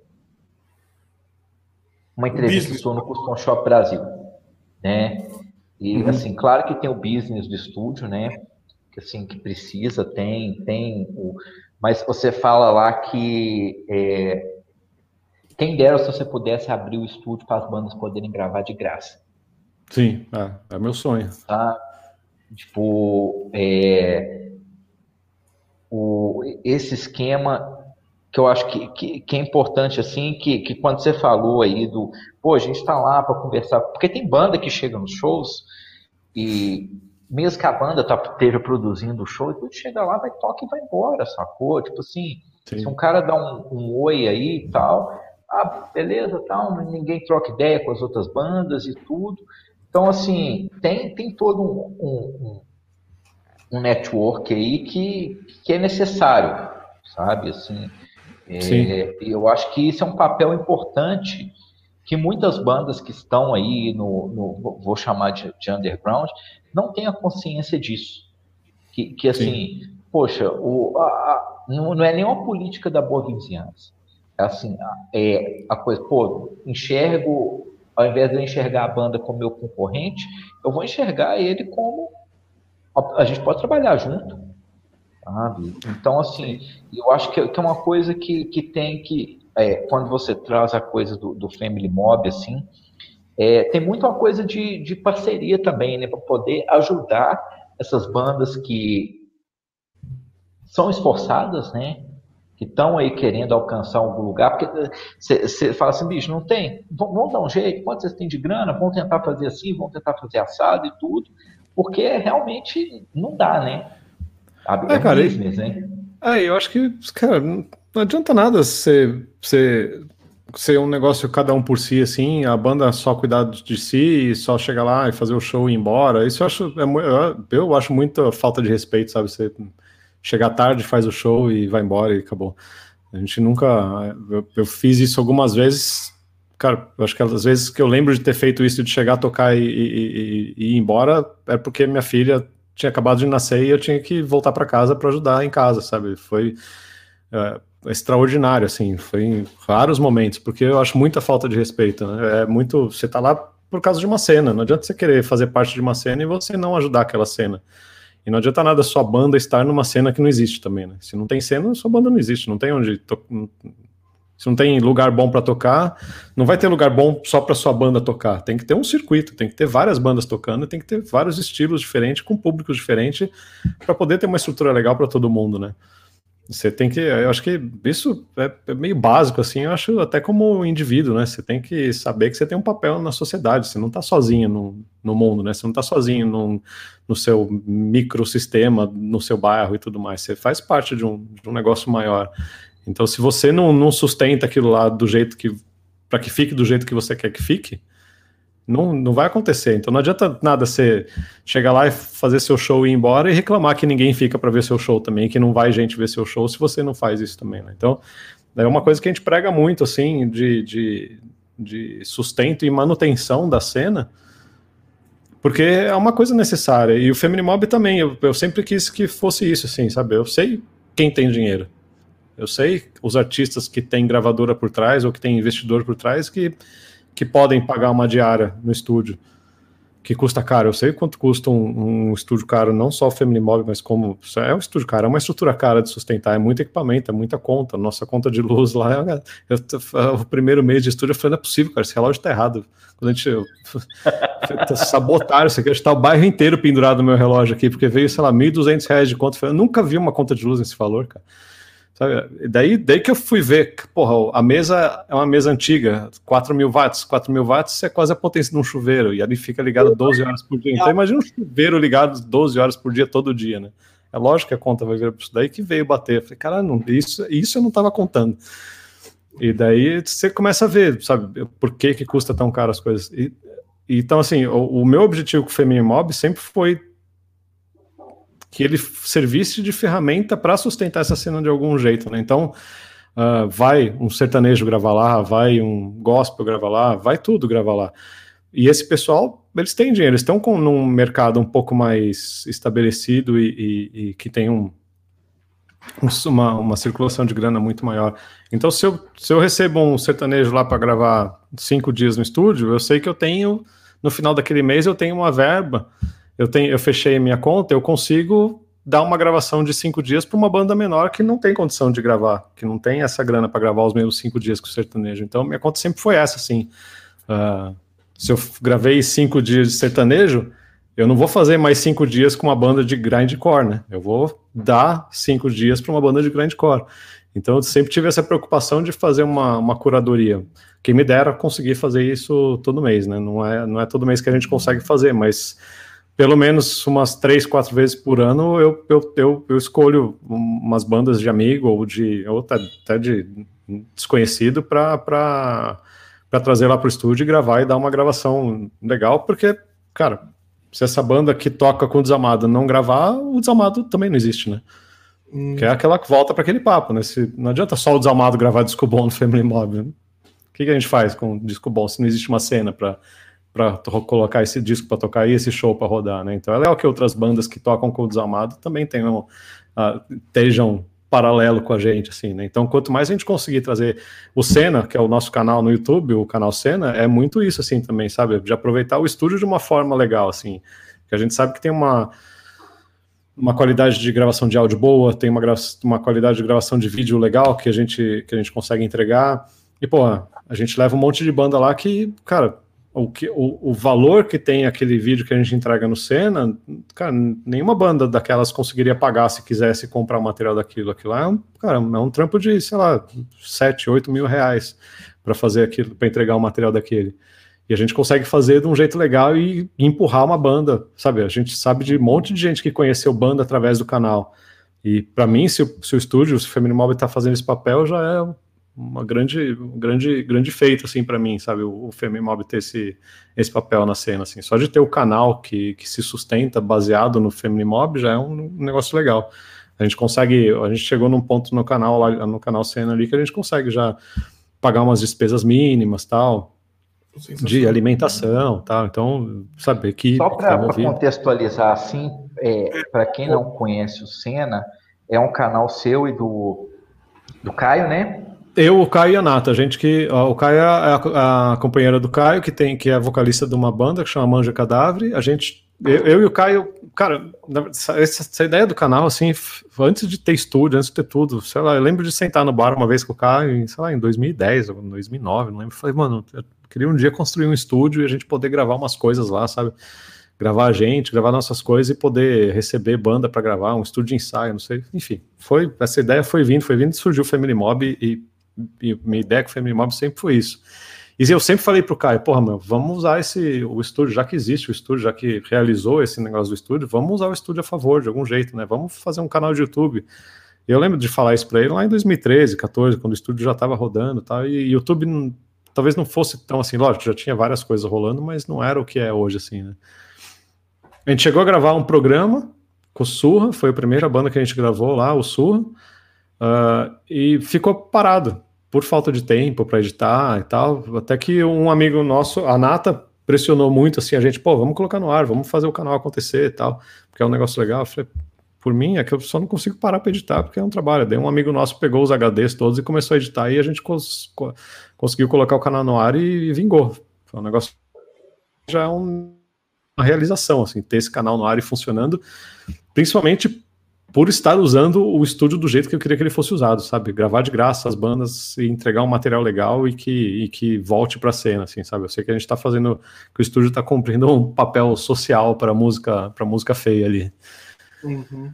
uma entrevista que no Custom Shop Brasil, né? E uhum. assim, claro que tem o business do estúdio, né? Que assim que precisa tem, tem o, mas você fala lá que é, quem dera se você pudesse abrir o estúdio para as bandas poderem gravar de graça. Sim, é, é meu sonho. Tá? Tipo, é, o, esse esquema que eu acho que, que, que, é importante, assim, que, que quando você falou aí do, pô, a gente está lá para conversar, porque tem banda que chega nos shows e mesmo que a banda tá, esteja produzindo o show, e tudo chega lá, vai, toca e vai embora, sacou? Tipo assim, Sim. se um cara dá um, um oi aí e tal, ah, beleza, tal, ninguém troca ideia com as outras bandas e tudo, então, assim, tem, tem todo um, um, um network aí que, que é necessário, sabe? Assim, é, eu acho que isso é um papel importante que muitas bandas que estão aí no, no vou chamar de, de, underground, não têm a consciência disso. Que, que assim, Sim. poxa, o, a, a, não, não é nenhuma política da boa vizinhança. É assim, é a coisa, pô, enxergo ao invés de eu enxergar a banda como meu concorrente, eu vou enxergar ele como a gente pode trabalhar junto. Sabe? Então, assim, eu acho que, é uma coisa que, que tem que, é, quando você traz a coisa do, do Family Mob, assim, é, tem muito uma coisa de, de parceria também, né, para poder ajudar essas bandas que são esforçadas, né, que estão aí querendo alcançar algum lugar, porque você fala assim, bicho, não tem, vamos dar um jeito, quanto vocês têm de grana, vão tentar fazer assim, vão tentar fazer assado e tudo, porque realmente não dá, né? É, é cara, business, né? É, eu acho que, cara, não adianta nada você, você ser um negócio cada um por si, assim, a banda só cuidar de si e só chegar lá e fazer o show e ir embora. Isso eu acho, é, eu acho muita falta de respeito, sabe? Você chegar tarde, faz o show e vai embora e acabou. A gente nunca. Eu, eu fiz isso algumas vezes. Cara, acho que às vezes que eu lembro de ter feito isso, de chegar, tocar e, e, e ir embora, é porque minha filha tinha acabado de nascer e eu tinha que voltar para casa para ajudar em casa, sabe? Foi é, extraordinário, assim, foi em raros momentos, porque eu acho muita falta de respeito, né? É muito. Você tá lá por causa de uma cena, não adianta você querer fazer parte de uma cena e você não ajudar aquela cena. E não adianta nada sua banda estar numa cena que não existe também, né? Se não tem cena, sua banda não existe, não tem onde. To... Se não tem lugar bom para tocar, não vai ter lugar bom só para sua banda tocar. Tem que ter um circuito, tem que ter várias bandas tocando, tem que ter vários estilos diferentes, com públicos diferentes, para poder ter uma estrutura legal para todo mundo, né? Você tem que, eu acho que isso é, é, meio básico, assim, eu acho até como indivíduo, né? Você tem que saber que você tem um papel na sociedade, você não está sozinho no, no mundo, né? Você não está sozinho no, no seu microsistema, no seu bairro e tudo mais. Você faz parte de um, de um negócio maior. Então, se você não, não sustenta aquilo lá do jeito que, para que fique do jeito que você quer que fique, não, não vai acontecer. Então não adianta nada você chegar lá e fazer seu show e ir embora e reclamar que ninguém fica para ver seu show também, que não vai gente ver seu show se você não faz isso também. Né? Então é uma coisa que a gente prega muito, assim, de, de, de sustento e manutenção da cena, porque é uma coisa necessária. E o Family Mob também, eu, eu sempre quis que fosse isso, assim, sabe? Eu sei quem tem dinheiro. Eu sei os artistas que têm gravadora por trás ou que têm investidor por trás que que podem pagar uma diária no estúdio, que custa caro. Eu sei quanto custa um, um estúdio caro, não só o Family Mob, mas como. É um estúdio caro, é uma estrutura cara de sustentar, é muito equipamento, é muita conta. Nossa conta de luz lá, eu, eu, o primeiro mês de estúdio eu falei: não é possível, cara, esse relógio tá errado. Quando a gente. Eu, sabotaram isso aqui, está o bairro inteiro pendurado no meu relógio aqui, porque veio, sei lá, R$ 1.200 de conta. Eu nunca vi uma conta de luz nesse valor, cara. Daí, daí que eu fui ver, porra, a mesa é uma mesa antiga, 4 mil watts. 4 mil watts é quase a potência de um chuveiro, e ali fica ligado 12 horas por dia. Então imagina um chuveiro ligado 12 horas por dia, todo dia, né? É lógico que a conta vai vir para isso daí que veio bater. Eu falei, cara, não, isso, isso eu não estava contando. E daí você começa a ver, sabe, por que, que custa tão caro as coisas. E, então, assim, o, o meu objetivo com o Femini Mob sempre foi que ele servisse de ferramenta para sustentar essa cena de algum jeito, né? Então, uh, vai um sertanejo gravar lá, vai um gospel gravar lá, vai tudo gravar lá. E esse pessoal, eles têm dinheiro, eles estão com num mercado um pouco mais estabelecido e, e, e que tem um, uma, uma, circulação de grana muito maior. Então, se eu, se eu recebo um sertanejo lá para gravar cinco dias no estúdio, eu sei que eu tenho, no final daquele mês, eu tenho uma verba eu, tenho, eu fechei minha conta, eu consigo dar uma gravação de cinco dias para uma banda menor que não tem condição de gravar, que não tem essa grana para gravar os mesmos cinco dias que o sertanejo. Então, minha conta sempre foi essa, assim. Uh, se eu gravei cinco dias de sertanejo, eu não vou fazer mais cinco dias com uma banda de grindcore, né? Eu vou dar cinco dias para uma banda de grindcore. Então, eu sempre tive essa preocupação de fazer uma, uma curadoria. Quem me dera conseguir fazer isso todo mês, né? Não é, não é todo mês que a gente consegue fazer, mas pelo menos umas três, quatro vezes por ano eu, eu, eu, eu escolho umas bandas de amigo ou de ou até, de desconhecido para trazer lá para o estúdio e gravar e dar uma gravação legal, porque, cara, se essa banda que toca com o Desamado não gravar, o Desamado também não existe, né? Hum. Que é aquela que volta para aquele papo, né? Se, não adianta só o Desamado gravar disco bom no Family Mob. Né? O que, que a gente faz com disco bom se não existe uma cena para para colocar esse disco para tocar e esse show para rodar, né? Então é legal que outras bandas que tocam com o Desamado também tenham, uh, estejam paralelo com a gente, assim, né? Então, quanto mais a gente conseguir trazer o Senna, que é o nosso canal no YouTube, o canal Senna, é muito isso, assim, também, sabe? De aproveitar o estúdio de uma forma legal, assim. Que a gente sabe que tem uma, uma qualidade de gravação de áudio boa, tem uma, uma qualidade de gravação de vídeo legal que a gente, que a gente consegue entregar. E, pô, a gente leva um monte de banda lá que, cara, o, que, o, o, valor que tem aquele vídeo que a gente entrega no Senna, cara, nenhuma banda daquelas conseguiria pagar se quisesse comprar o material daquilo. Aquilo é um, cara, é um trampo de, sei lá, 7, 8 mil reais para fazer aquilo, para entregar o material daquele. E a gente consegue fazer de um jeito legal e, e empurrar uma banda, sabe? A gente sabe de um monte de gente que conheceu banda através do canal. E para mim, se o, se o estúdio, se o Feminine Mob está fazendo esse papel, já é uma grande, grande, grande feito assim para mim, sabe, o, o Femimob ter esse, esse papel na cena assim. Só de ter o canal que, que se sustenta baseado no Femimob já é um negócio legal. A gente consegue, a gente chegou num ponto no canal lá, no canal cena ali que a gente consegue já pagar umas despesas mínimas, tal, de alimentação, tal. Então, saber que só para contextualizar assim, é, para quem não conhece o Cena, é um canal seu e do do Caio, né? Eu, o Caio e a Nata, a gente que. o Caio é a, a, companheira do Caio, que tem que é vocalista de uma banda que chama Manja Cadáver. A gente. Eu, eu e o Caio, cara, essa, essa, ideia do canal, assim, antes de ter estúdio, antes de ter tudo, sei lá, eu lembro de sentar no bar uma vez com o Caio, sei lá, em 2010 ou 2009, não lembro. Falei, mano, eu queria um dia construir um estúdio e a gente poder gravar umas coisas lá, sabe? Gravar a gente, gravar nossas coisas e poder receber banda para gravar, um estúdio de ensaio, não sei. Enfim, foi, essa ideia foi vindo, foi vindo surgiu o Family Mob e minha ideia com o Family Mob sempre foi isso. E eu sempre falei pro Caio, porra, meu, vamos usar esse o estúdio, já que existe o estúdio, já que realizou esse negócio do estúdio, vamos usar o estúdio a favor de algum jeito, né? Vamos fazer um canal de YouTube. Eu lembro de falar isso para ele lá em 2013, 14, quando o estúdio já estava rodando, tá? E YouTube talvez não fosse tão assim, lógico, já tinha várias coisas rolando, mas não era o que é hoje assim, né? A gente chegou a gravar um programa com o Surra, foi a primeira banda que a gente gravou lá, o Surra. Uh, e ficou parado por falta de tempo para editar e tal. Até que um amigo nosso, a Nata, pressionou muito assim a gente, pô, vamos colocar no ar, vamos fazer o canal acontecer e tal, porque é um negócio legal. Eu falei, por mim é que eu só não consigo parar para editar porque é um trabalho. Daí um amigo nosso pegou os HDs todos e começou a editar e a gente cons conseguiu colocar o canal no ar e, e vingou. Foi um negócio já é um, uma realização assim, ter esse canal no ar e funcionando, principalmente por estar usando o estúdio do jeito que eu queria que ele fosse usado, sabe? Gravar de graça as bandas e entregar um material legal e que, e que volte para a cena, assim, sabe? Eu sei que a gente está fazendo, que o estúdio está cumprindo um papel social para música, para música feia ali. Uhum.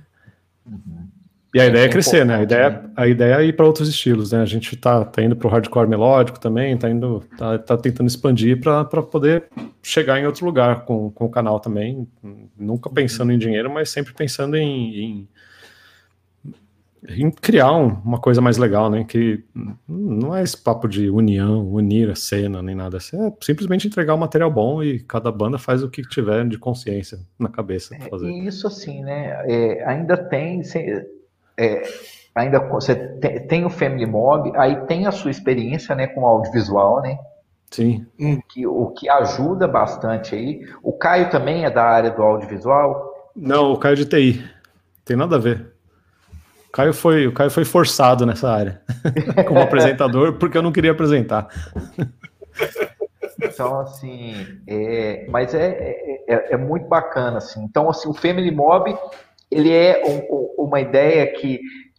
Uhum. E a ideia é crescer, né? A ideia, né? a ideia é ir para outros estilos, né? A gente tá, tá indo para o hardcore melódico também, tá indo, tá, tá tentando expandir para poder chegar em outro lugar com, com o canal também. Nunca pensando em dinheiro, mas sempre pensando em, em em criar um, uma coisa mais legal, né? Que não é esse papo de união, unir a cena, nem nada. É simplesmente entregar um material bom e cada banda faz o que tiver de consciência na cabeça para fazer. É, isso assim, né? É, ainda tem. É, ainda você tem, tem, o Family Mob, aí tem a sua experiência né, com audiovisual, né? Sim. Que, o que ajuda bastante aí. O Caio também é da área do audiovisual? Não, o Caio é de TI. Tem nada a ver. Caio foi, o Caio foi forçado nessa área como apresentador, porque eu não queria apresentar. Então, assim, é, mas é, é, é, é, muito bacana, assim. Então, assim, o Family Mob, ele é um, uma ideia que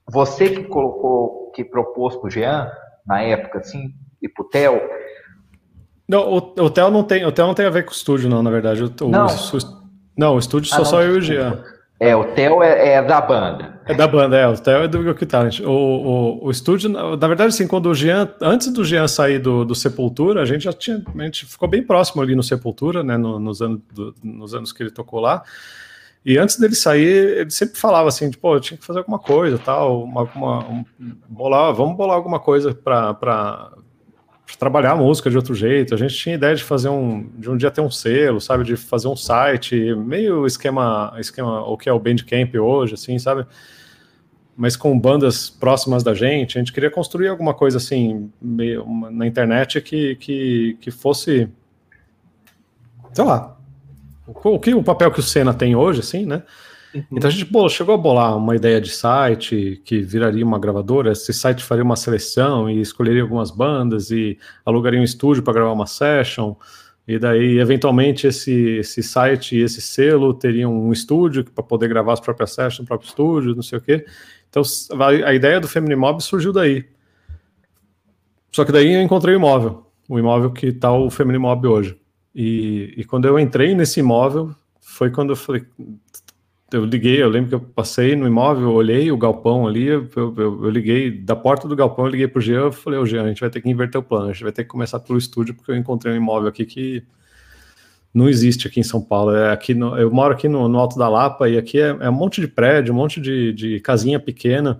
você que colocou, que propôs para o Jean, na época, assim, e para o Theo. Não, o, o Theo não tem, o Theo não tem a ver com o estúdio, não, na verdade. O, não. O, não, o estúdio ah, só não, só eu e o Jean. É, o Theo é, é, da banda. É da banda, é. O Theo é do Yoki Talent. O, o, o estúdio, na verdade, assim, quando o Jean, antes do Jean sair do, do Sepultura, a gente já tinha, a gente ficou bem próximo ali no Sepultura, né, no, nos, anos, do, nos anos que ele tocou lá. E antes dele sair, ele sempre falava assim, tipo, eu tinha que fazer alguma coisa, tal, uma, uma um, bolar, vamos bolar alguma coisa para trabalhar a música de outro jeito. A gente tinha ideia de fazer um, de um dia ter um selo, sabe, de fazer um site, meio esquema, esquema o que é o Bandcamp hoje, assim, sabe? Mas com bandas próximas da gente, a gente queria construir alguma coisa assim, meio, uma, na internet que, que, que fosse, sei lá, o, o que o papel que o Senna tem hoje, assim, né? Uhum. Então a gente chegou a bolar uma ideia de site que viraria uma gravadora. Esse site faria uma seleção e escolheria algumas bandas e alugaria um estúdio para gravar uma session. E daí, eventualmente, esse, esse site e esse selo teriam um estúdio para poder gravar as próprias sessions no próprio estúdio, não sei o quê. Então a, a ideia do Family Mob surgiu daí. Só que daí eu encontrei o imóvel, o imóvel que está o Family Mob hoje. E, e quando eu entrei nesse imóvel, foi quando eu falei, eu liguei, eu lembro que eu passei no imóvel, olhei o galpão ali, eu, eu, eu, liguei da porta do galpão, eu liguei pro Jean, eu falei, ô Jean, a gente vai ter que inverter o plano, a gente vai ter que começar pelo estúdio, porque eu encontrei um imóvel aqui que não existe aqui em São Paulo. É aqui no, eu moro aqui no, no, Alto da Lapa e aqui é, é, um monte de prédio, um monte de, de casinha pequena.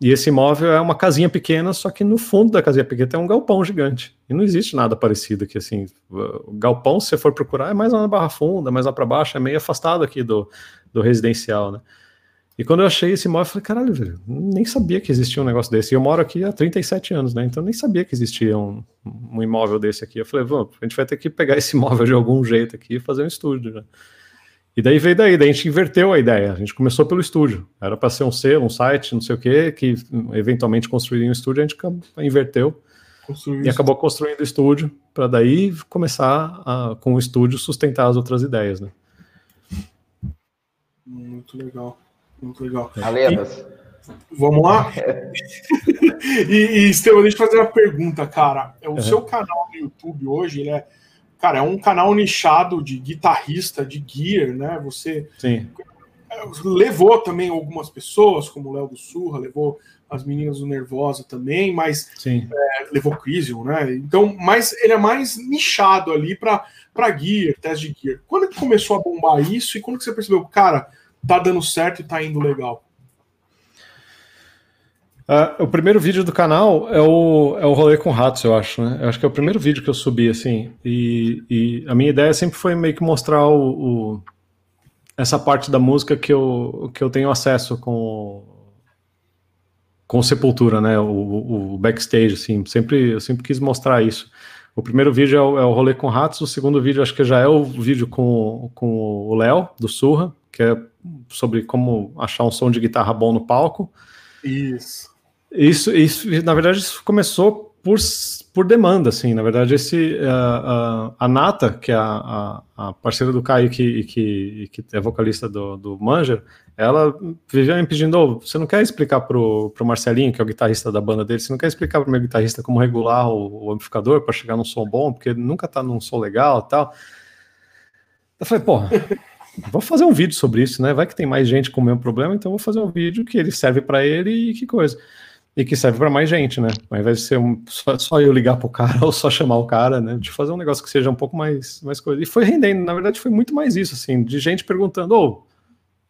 E esse imóvel é uma casinha pequena, só que no fundo da casinha pequena tem um galpão gigante. E não existe nada parecido aqui, assim. O galpão, se você for procurar, é mais lá na Barra Funda, mais lá para baixo, é meio afastado aqui do, do residencial, né? E quando eu achei esse imóvel, eu falei, caralho, velho, nem sabia que existia um negócio desse. E eu moro aqui há 37 anos, né? Então nem sabia que existia um, um imóvel desse aqui. Eu falei, vamos, a gente vai ter que pegar esse imóvel de algum jeito aqui e fazer um estúdio, né? E daí veio daí, daí a gente inverteu a ideia. A gente começou pelo estúdio. Era para ser um selo, um site, não sei o quê, que eventualmente construiria um estúdio, a gente inverteu Construiu e acabou construindo o estúdio para daí começar a, com o estúdio sustentar as outras ideias, né? Muito legal, muito legal. Alenas. Vamos lá? e, e Estevam, deixa eu fazer uma pergunta, cara. O uhum. seu canal no YouTube hoje, ele é cara, é um canal nichado de guitarrista, de gear, né? Você Sim. levou também algumas pessoas, como o Léo do Surra, levou as meninas do Nervosa também, mas é, levou Crisium, né? Então, mas ele é mais nichado ali para gear, teste de gear. Quando que começou a bombar isso e quando que você percebeu, cara, tá dando certo e tá indo legal? Uh, o primeiro vídeo do canal é o, é o rolê com ratos, eu acho, né? Eu acho que é o primeiro vídeo que eu subi, assim. E, e a minha ideia sempre foi meio que mostrar o, o, essa parte da música que eu, que eu tenho acesso com, com Sepultura, né? O, o backstage, assim. Sempre, eu sempre quis mostrar isso. O primeiro vídeo é o, é o rolê com ratos, o segundo vídeo acho que já é o vídeo com, com o Léo, do Surra, que é sobre como achar um som de guitarra bom no palco. Isso. Isso, isso, na verdade, isso começou por, por demanda, assim. Na verdade, esse, a, a, a Nata, que é a, a, parceira do Kaique e que, que é vocalista do, do Manger, ela vivia me pedindo, oh, você não quer explicar pro, pro Marcelinho, que é o guitarrista da banda dele, você não quer explicar pro meu guitarrista como regular o, o amplificador para chegar num som bom, porque ele nunca tá num som legal e tal. Eu falei, pô, vou fazer um vídeo sobre isso, né? Vai que tem mais gente com o mesmo problema, então vou fazer um vídeo que ele serve para ele e que coisa e que serve para mais gente, né? Ao invés de ser um, só, só, eu ligar pro cara ou só chamar o cara, né? De fazer um negócio que seja um pouco mais, mais coisa. E foi rendendo, na verdade, foi muito mais isso, assim, de gente perguntando, ô, oh,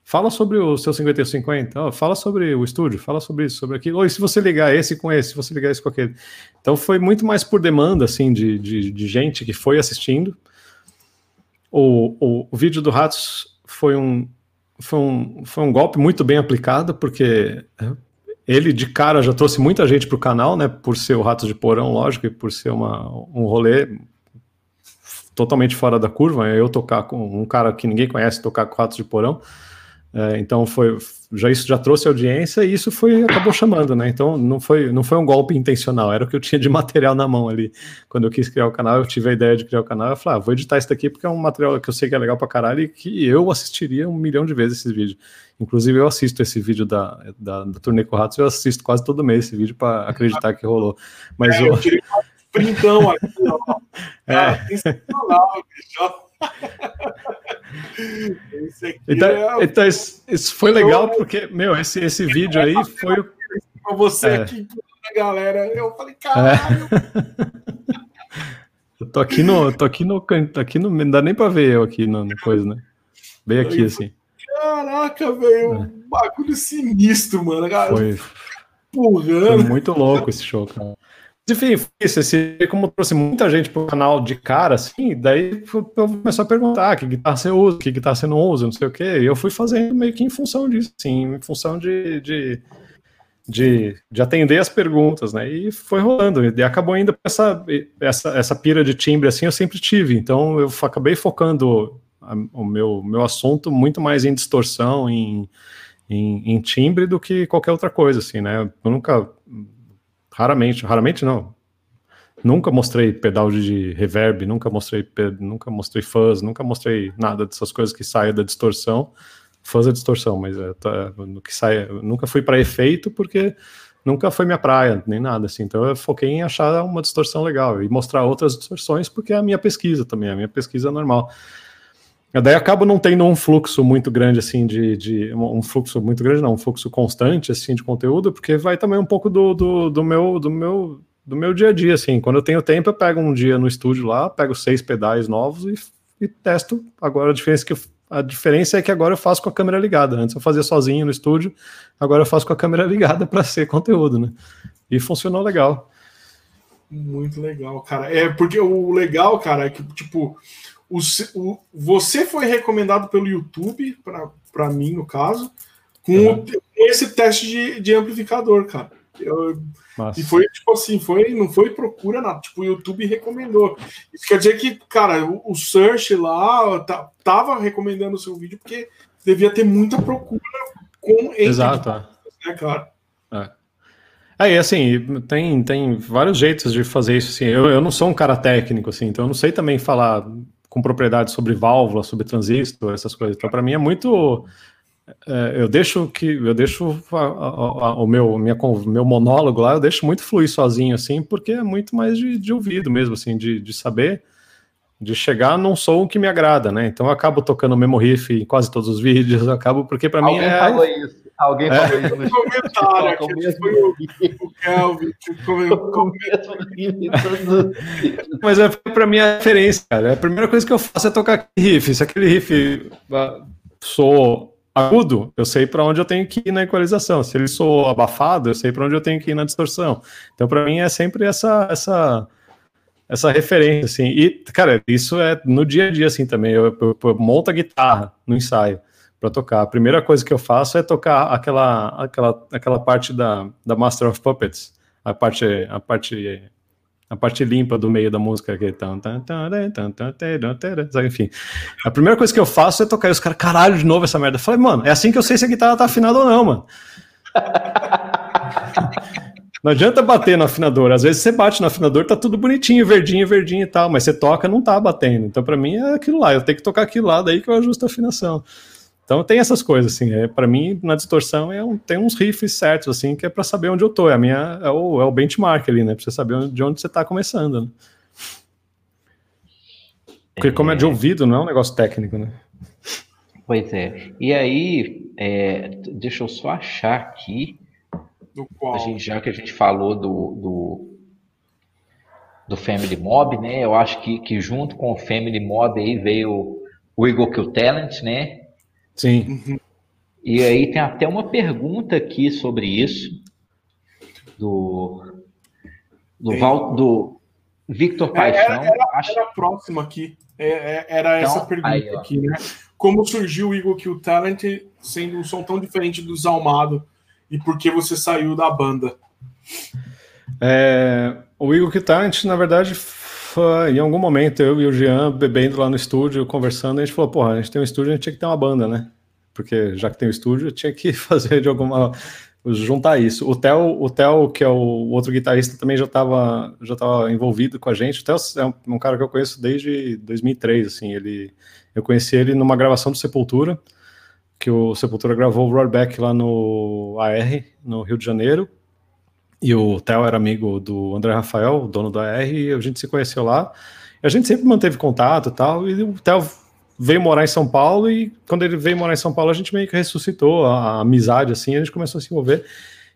fala sobre o seu 5150, oh, fala sobre o estúdio, fala sobre isso, sobre aquilo, ou e se você ligar esse com esse, se você ligar esse com aquele. Então foi muito mais por demanda, assim, de, de, de gente que foi assistindo. O, o, o vídeo do Ratos foi um, foi um, foi um golpe muito bem aplicado, porque ele de cara já trouxe muita gente para o canal, né? Por ser o Ratos de Porão, lógico, e por ser uma, um rolê totalmente fora da curva. Eu tocar com um cara que ninguém conhece, tocar com Ratos de Porão. É, então foi já isso já trouxe audiência e isso foi acabou chamando, né? Então não foi não foi um golpe intencional, era o que eu tinha de material na mão ali. Quando eu quis criar o canal, eu tive a ideia de criar o canal, eu falei, ah, vou editar isso daqui porque é um material que eu sei que é legal pra caralho e que eu assistiria um milhão de vezes esses vídeos. Inclusive eu assisto esse vídeo da, da, da turnê com ratos, eu assisto quase todo mês esse vídeo para acreditar que rolou. Mas é, eu... eu tirei um printão aqui, ó. É. Ah. Então, é... então isso, isso, foi legal porque, meu, esse, esse vídeo aí foi Pra você é. aqui, galera. Eu falei, caralho. É. eu tô aqui no. Tô aqui no canto. Aqui no, não dá nem pra ver eu aqui no, no coisa, né? Bem aqui, assim. Caraca, velho. É. Um bagulho sinistro, mano. Cara, foi. Foi muito louco esse show, cara. Enfim, isso, esse, como trouxe muita gente pro canal de cara, assim, daí eu comecei a perguntar que guitarra você usa, que guitarra você não usa, não sei o quê, e eu fui fazendo meio que em função disso, assim, em função de, de, de, de atender as perguntas, né, e foi rolando, e acabou ainda essa, essa, essa pira de timbre, assim, eu sempre tive, então eu acabei focando a, o meu, meu assunto muito mais em distorção, em, em, em, timbre do que qualquer outra coisa, assim, né? Eu nunca, raramente, raramente não, nunca mostrei pedal de reverb, nunca mostrei, nunca mostrei fuzz, nunca mostrei nada dessas coisas que saem da distorção. Fuzz é distorção, mas é, tá, no que sai, nunca fui para efeito porque nunca foi minha praia, nem nada assim. Então eu foquei em achar uma distorção legal e mostrar outras distorções porque é a minha pesquisa também, a minha pesquisa normal. Daí acabo não tendo um fluxo muito grande, assim, de, de, um fluxo muito grande, não, um fluxo constante, assim, de conteúdo, porque vai também um pouco do, do, do, meu, do, meu, do meu dia a dia, assim. Quando eu tenho tempo, eu pego um dia no estúdio lá, pego seis pedais novos e, e testo. Agora a diferença que a diferença é que agora eu faço com a câmera ligada. Antes eu fazia sozinho no estúdio, agora eu faço com a câmera ligada para ser conteúdo, né? E funcionou legal. Muito legal, cara. É porque o legal, cara, é que tipo o, o, você foi recomendado pelo YouTube, para mim, no caso, com, uhum. esse teste de, de amplificador, cara. Eu, e foi tipo assim, foi, não foi procura nada, tipo, o YouTube recomendou. Isso quer dizer que, cara, o, o search lá tá, tava recomendando o seu vídeo porque devia ter muita procura com Exato. né, cara? É. Aí, assim, tem, tem vários jeitos de fazer isso, assim. Eu, eu não sou um cara técnico, assim, então eu não sei também falar com propriedade sobre válvula, sobre transistor, essas coisas. Então, para mim é muito. É, eu deixo que eu deixo a, a, a, o meu minha, meu monólogo lá, eu deixo muito fluir sozinho assim, porque é muito mais de, de ouvido mesmo, assim, de, de saber, de chegar num som que me agrada, né? Então eu acabo tocando o mesmo riff em quase todos os vídeos, acabo porque para mim é. Falou isso. Alguém falou isso no comentário. Aqui foi o, o Kelvin que comentou. Mas é para mim a referência, cara. A primeira coisa que eu faço é tocar aquele riff. Se aquele riff ah, sou agudo, eu sei para onde eu tenho que ir na equalização. Se ele sou abafado, eu sei para onde eu tenho que ir na distorção. Então, para mim, é sempre essa, essa, essa referência, assim. E, cara, isso é no dia a dia, assim, também. Eu, eu, eu monto a guitarra no ensaio para tocar. A primeira coisa que eu faço é tocar aquela, aquela, aquela parte da, da Master of Puppets, a parte, a parte, a parte limpa do meio da música, que enfim. A primeira coisa que eu faço é tocar e os caras, caralho, de novo essa merda. Eu falei, mano, é assim que eu sei se a guitarra tá afinada ou não, mano. Não adianta bater no afinador. Às vezes você bate no afinador, tá tudo bonitinho, verdinho, verdinho e tal, mas você toca, não tá batendo. Então, para mim, é aquilo lá. Eu tenho que tocar aquilo lá, daí que eu ajusto a afinação. Então tem essas coisas, assim, é, para mim, na distorção, é um, tem uns riffs certos, assim, que é para saber onde eu tô, é, a minha, é, o, é o benchmark ali, né, para você saber de onde você tá começando, né? Porque como é de é. ouvido, não é um negócio técnico, né? Pois é. E aí, é, deixa eu só achar aqui, do qual? A gente, já que a gente falou do, do, do Family Mob, né, eu acho que, que junto com o Family Mob aí veio o Eagle Kill Talent, né, Sim. Uhum. E aí tem até uma pergunta aqui sobre isso do do, Val, do Victor é, Paixão. Era, era, acho... era próximo aqui. É, é, era então, essa pergunta aí, aqui, né? Como surgiu o Eagle Kill Talent sendo um som tão diferente do Zalmado e por que você saiu da banda? É, o Eagle Kill Talent, na verdade, foi, em algum momento, eu e o Jean bebendo lá no estúdio, conversando, a gente falou, porra, a gente tem um estúdio, a gente tinha que ter uma banda, né? Porque já que tem o um estúdio, tinha que fazer de alguma juntar isso. O Theo, o Theo, que é o outro guitarrista, também já estava já tava envolvido com a gente. O Theo é um, um, cara que eu conheço desde 2003, assim, ele eu conheci ele numa gravação do Sepultura, que o Sepultura gravou o Roarback lá no AR, no Rio de Janeiro, e o Theo era amigo do André Rafael, dono da AR, e a gente se conheceu lá. A gente sempre manteve contato e tal, e o Theo veio morar em São Paulo, e quando ele veio morar em São Paulo, a gente meio que ressuscitou a, a amizade, assim, a gente começou a se envolver.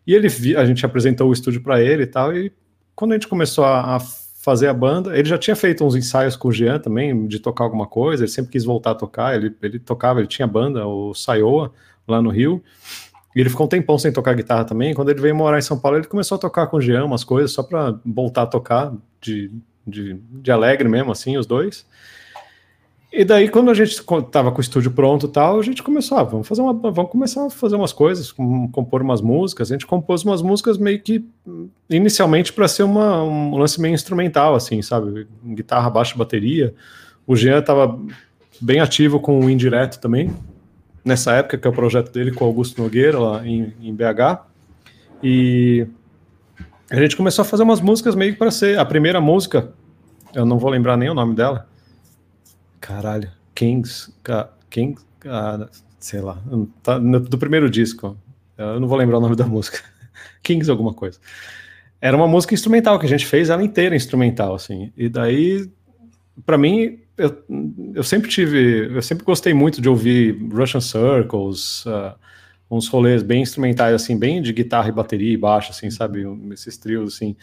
E ele, a gente apresentou o estúdio para ele e tal, e quando a gente começou a, a, fazer a banda, ele já tinha feito uns ensaios com o Jean também, de tocar alguma coisa, ele sempre quis voltar a tocar, ele, ele tocava, ele tinha banda, o Saioa, lá no Rio, e ele ficou um tempão sem tocar guitarra também. Quando ele veio morar em São Paulo, ele começou a tocar com o Jean umas coisas, só para voltar a tocar de, de, de, alegre mesmo, assim, os dois. E daí, quando a gente tava com o estúdio pronto e tal, a gente começou, ah, vamos, fazer uma, vamos começar a fazer umas coisas, compor umas músicas. A gente compôs umas músicas meio que, inicialmente, para ser uma, um lance meio instrumental, assim, sabe? Guitarra, baixo, bateria. O Jean tava bem ativo com o Indireto também, nessa época, que é o projeto dele com Augusto Nogueira, lá em, em BH. E a gente começou a fazer umas músicas meio para ser. A primeira música, eu não vou lembrar nem o nome dela. Caralho, Kings. Kings. Sei lá. Tá, do primeiro disco. Eu não vou lembrar o nome da música. Kings alguma coisa. Era uma música instrumental que a gente fez ela inteira instrumental, assim. E daí, para mim, eu, eu sempre tive, eu sempre gostei muito de ouvir Russian Circles, uh, uns rolês bem instrumentais, assim, bem de guitarra e bateria e baixo, assim, sabe? Esses trios, assim.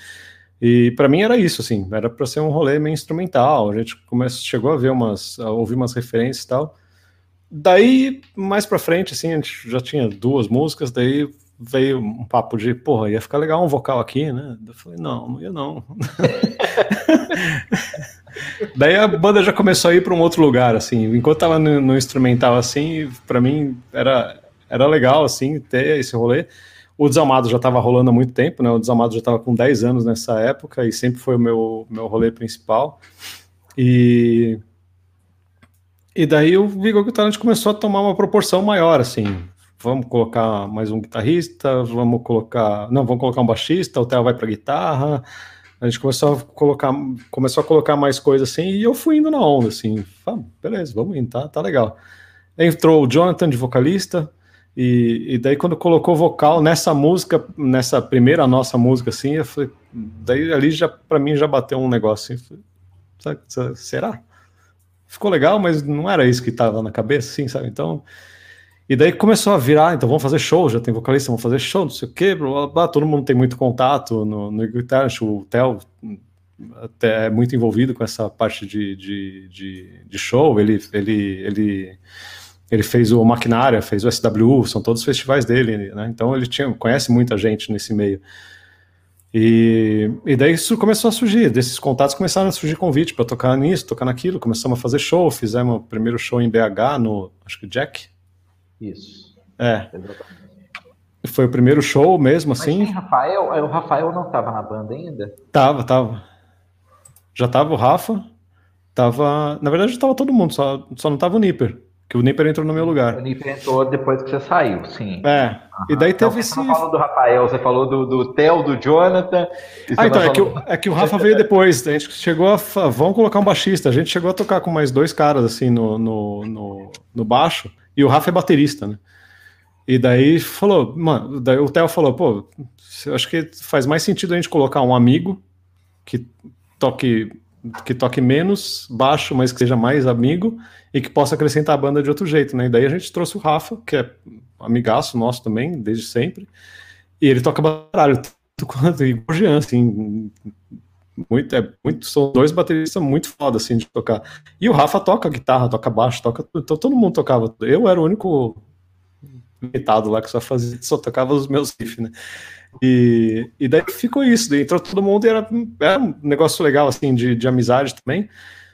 E para mim era isso, assim, era para ser um rolê meio instrumental. A gente começou, chegou a ver umas, a ouvir umas referências e tal. Daí, mais para frente, assim, a gente já tinha duas músicas, daí veio um papo de, porra, ia ficar legal um vocal aqui, né? Eu falei, não, não ia não. Daí a banda já começou a ir para um outro lugar, assim. Enquanto tava no, no instrumental, assim, para mim era, era legal, assim, ter esse rolê. O Desalmado já estava rolando há muito tempo, né? O Desalmado já estava com 10 anos nessa época e sempre foi o meu, meu rolê principal. E e daí o Vigor Guitarante começou a tomar uma proporção maior, assim vamos colocar mais um guitarrista, vamos colocar, não, vamos colocar um baixista, o Theo vai para guitarra. A gente começou a colocar, começou a colocar mais coisas assim, e eu fui indo na onda, assim, ah, beleza, vamos indo, tá, tá legal. Entrou o Jonathan de vocalista, e, e daí quando colocou vocal nessa música, nessa primeira nossa música, assim, eu falei, daí ali já, para mim, já bateu um negócio assim, será? Ficou legal, mas não era isso que estava na cabeça, assim, sabe? Então, e daí começou a virar, então vamos fazer show, já tem vocalista, vamos fazer show, não sei o quê, blá, blá, blá. todo mundo tem muito contato no, no Guitar, o Theo até é muito envolvido com essa parte de, de, de, de, show, ele, ele, ele, ele fez o Maquinária, fez o SW, são todos festivais dele, né? então ele tinha, conhece muita gente nesse meio. E, e daí isso começou a surgir, desses contatos começaram a surgir convite para tocar nisso, tocar naquilo, começamos a fazer show, fizemos o primeiro show em BH, no, acho que Jack, isso. É. Foi o primeiro show mesmo, assim. Mas Rafael, o Rafael não estava na banda ainda? Tava, tava. Já tava o Rafa, tava. Na verdade, tava todo mundo, só, só não tava o Nipper. Que o Nipper entrou no meu lugar. O Nipper entrou depois que você saiu, sim. É. Uhum. E daí teve então, esse. Você não falou do Rafael, você falou do, do Theo, do Jonathan. Ah, então, é, que o, é que o Rafa veio depois. A gente chegou a. Vamos colocar um baixista. A gente chegou a tocar com mais dois caras, assim, no, no, no, no baixo. E o Rafa é baterista, né? E daí falou, mano, daí o Theo falou, pô, acho que faz mais sentido a gente colocar um amigo que toque que toque menos baixo, mas que seja mais amigo e que possa acrescentar a banda de outro jeito, né? E daí a gente trouxe o Rafa, que é amigaço nosso também, desde sempre, e ele toca baralho, tanto quanto e Jean, assim, muito, é muito, são dois bateristas muito foda, assim, de tocar. E o Rafa toca guitarra, toca baixo, toca então todo mundo tocava. Eu era o único limitado lá que só fazia, só tocava os meus riffs, né? E, e daí ficou isso, daí entrou todo mundo e era, era um negócio legal, assim, de, de amizade também.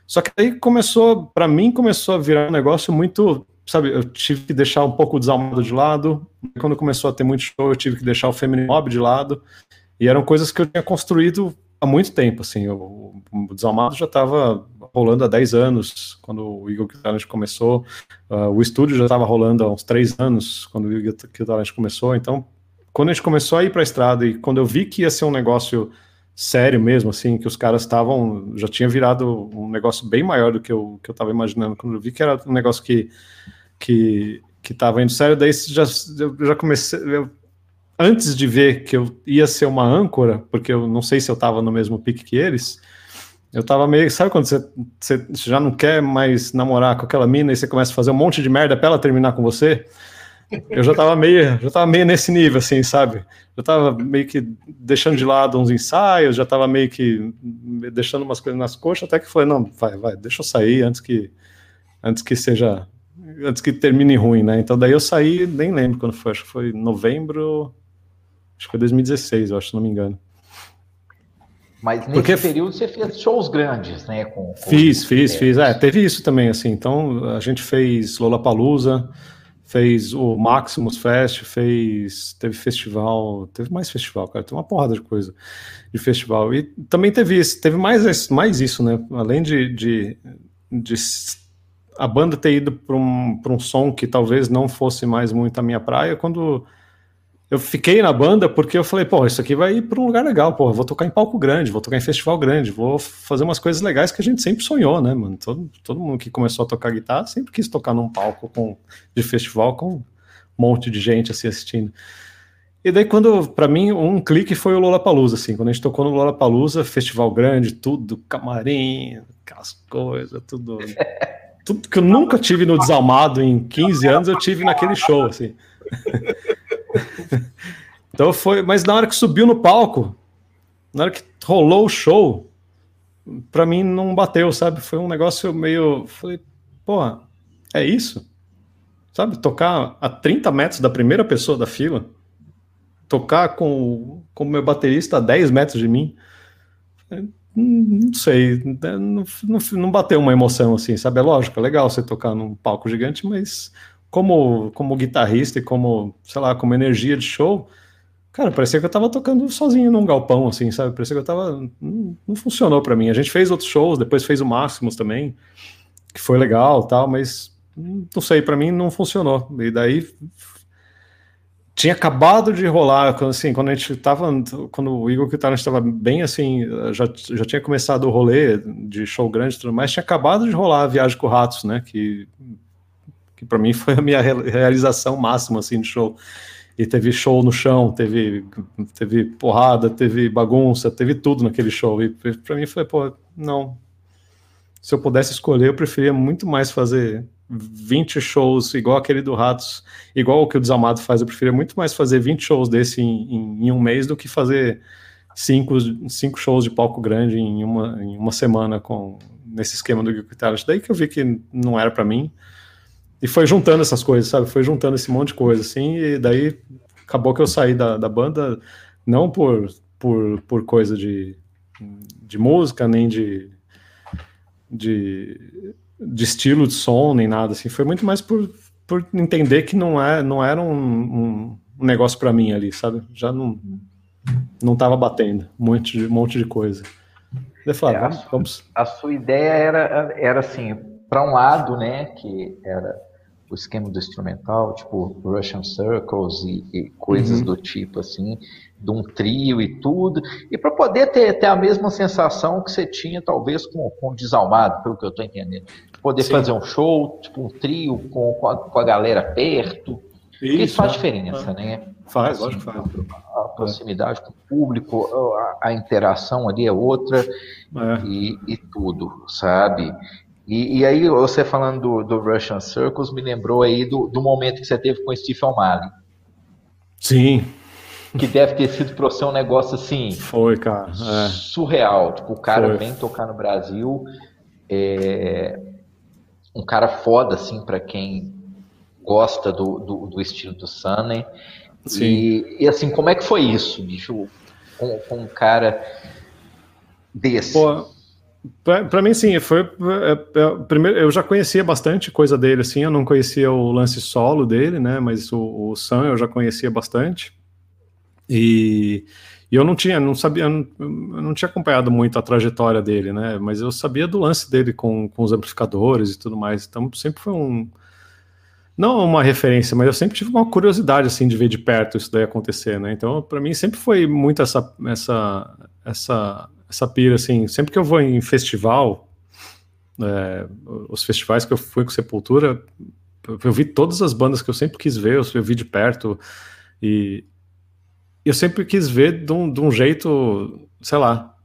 Só que aí começou, para mim, começou a virar um negócio muito, sabe, eu tive que deixar um pouco o desalmado de lado. Quando começou a ter muito show, eu tive que deixar o Feminine Mob de lado. E eram coisas que eu tinha construído há muito tempo, assim, o, o Desalmado já estava rolando há 10 anos, quando o Eagle Kill começou, uh, o estúdio já estava rolando há uns 3 anos, quando o Eagle Kill começou, então, quando a gente começou a ir para a estrada e quando eu vi que ia ser um negócio sério mesmo, assim, que os caras estavam, já tinha virado um negócio bem maior do que eu, que eu imaginando, quando eu vi que era um negócio que, que, que tava indo sério, daí já, eu já comecei, eu antes de ver que eu ia ser uma âncora, porque eu não sei se eu estava no mesmo pique que eles, eu tava meio. Sabe quando você, você, já não quer mais namorar com aquela mina e você começa a fazer um monte de merda pra ela terminar com você? Eu já tava meio, já tava meio nesse nível, assim, sabe? Já tava meio que deixando de lado uns ensaios, já tava meio que deixando umas coisas nas coxas, até que foi, não, vai, vai, deixa eu sair antes que antes que seja antes que termine ruim, né? Então daí eu saí, nem lembro quando foi, acho que foi novembro, Acho que foi 2016, eu acho, se não me engano. Mas nesse Porque... período você fez shows grandes, né? Com, com fiz, fiz, fiz. É, teve isso também, assim. Então, a gente fez Lollapalooza, fez o Maximus Fest, fez, teve festival, teve mais festival, cara, tem uma porrada de coisa de festival. E também teve isso, teve mais, mais isso, né? Além de, de, de a banda ter ido para um, um som que talvez não fosse mais muito a minha praia, quando eu fiquei na banda porque eu falei, pô, isso aqui vai ir para um lugar legal, pô, vou tocar em palco grande, vou tocar em festival grande, vou fazer umas coisas legais que a gente sempre sonhou, né, mano? Todo, todo mundo que começou a tocar guitarra sempre quis tocar num palco com, de festival com um monte de gente assim assistindo. E daí, quando, para mim, um clique foi o Lollapalooza, assim, quando a gente tocou no Lollapalooza, festival grande, tudo, camarim, aquelas coisas, tudo. tudo que eu nunca tive no Desalmado em 15 anos, eu tive naquele show, assim. então foi, mas na hora que subiu no palco, na hora que rolou o show, para mim não bateu, sabe? Foi um negócio meio, falei, porra, é isso? Sabe, tocar a 30 metros da primeira pessoa da fila, tocar com o meu baterista a 10 metros de mim, não sei, não, não, não bateu uma emoção assim, sabe? É lógico, é legal você tocar num palco gigante, mas como, como guitarrista e como, sei lá, como energia de show, cara, parecia que eu tava tocando sozinho num galpão, assim, sabe? Parecia que eu tava. Não, não funcionou para mim. A gente fez outros shows, depois fez o Máximos também, que foi legal tal, mas não sei, para mim não funcionou. E daí tinha acabado de rolar, assim, quando a gente tava, quando o Igor que estava bem assim, já, já tinha começado o rolê de show grande e tudo mais, tinha acabado de rolar a viagem com Ratos, né, que que para mim foi a minha realização máxima assim de show. E teve show no chão, teve teve porrada, teve bagunça, teve tudo naquele show. E para mim foi, pô, não. Se eu pudesse escolher, eu preferia muito mais fazer 20 shows igual aquele do Ratos, igual o que o Desamado faz. Eu preferia muito mais fazer 20 shows desse em, em, em um mês do que fazer cinco, cinco shows de palco grande em uma, em uma semana com nesse esquema do Guitar. Daí que eu vi que não era para mim. E foi juntando essas coisas, sabe? Foi juntando esse monte de coisa, assim, e daí acabou que eu saí da, da banda, não por, por, por coisa de, de música, nem de, de, de estilo de som, nem nada, assim. Foi muito mais por, por entender que não, é, não era um, um, negócio para mim ali, sabe? Já não, não tava batendo um monte de, um monte de coisa. Eu falei, é, vamos, a, vamos. A sua ideia era, era assim, para um lado, né, que era o esquema do instrumental, tipo Russian Circles e, e coisas uhum. do tipo assim, de um trio e tudo, e para poder ter, ter a mesma sensação que você tinha talvez com, com o Desalmado, pelo que eu estou entendendo. Poder Sim. fazer um show, tipo um trio com, com, a, com a galera perto. Isso, isso faz é. diferença, né? Faz, assim, faz. A, proximidade com o público, a, a interação ali é outra é. E, e tudo, sabe? E, e, aí, você falando do, do, Russian Circles, me lembrou aí do, do momento que você teve com o Steve O'Malley. Sim. Que deve ter sido para você um negócio assim. Foi, cara. É. Surreal. Tipo, o cara Foi. vem tocar no Brasil. É, um cara foda, assim, para quem gosta do, do, do, estilo do Sunny. Sim. E, e, assim, como é que foi isso, bicho? Com, com um cara desse. Pô, para mim, sim, foi. É, é, primeiro, eu já conhecia bastante coisa dele, assim, eu não conhecia o lance solo dele, né? Mas o, o Sam eu já conhecia bastante. E, e eu não tinha, não sabia, não, eu não, tinha acompanhado muito a trajetória dele, né? Mas eu sabia do lance dele com, com os amplificadores e tudo mais. Então sempre foi um. Não uma referência, mas eu sempre tive uma curiosidade, assim, de ver de perto isso daí acontecer, né? Então, para mim, sempre foi muito essa, essa, essa essa pira, assim, sempre que eu vou em festival, é, os festivais que eu fui com Sepultura, eu vi todas as bandas que eu sempre quis ver, eu vi de perto, e eu sempre quis ver de um, de um jeito, sei lá,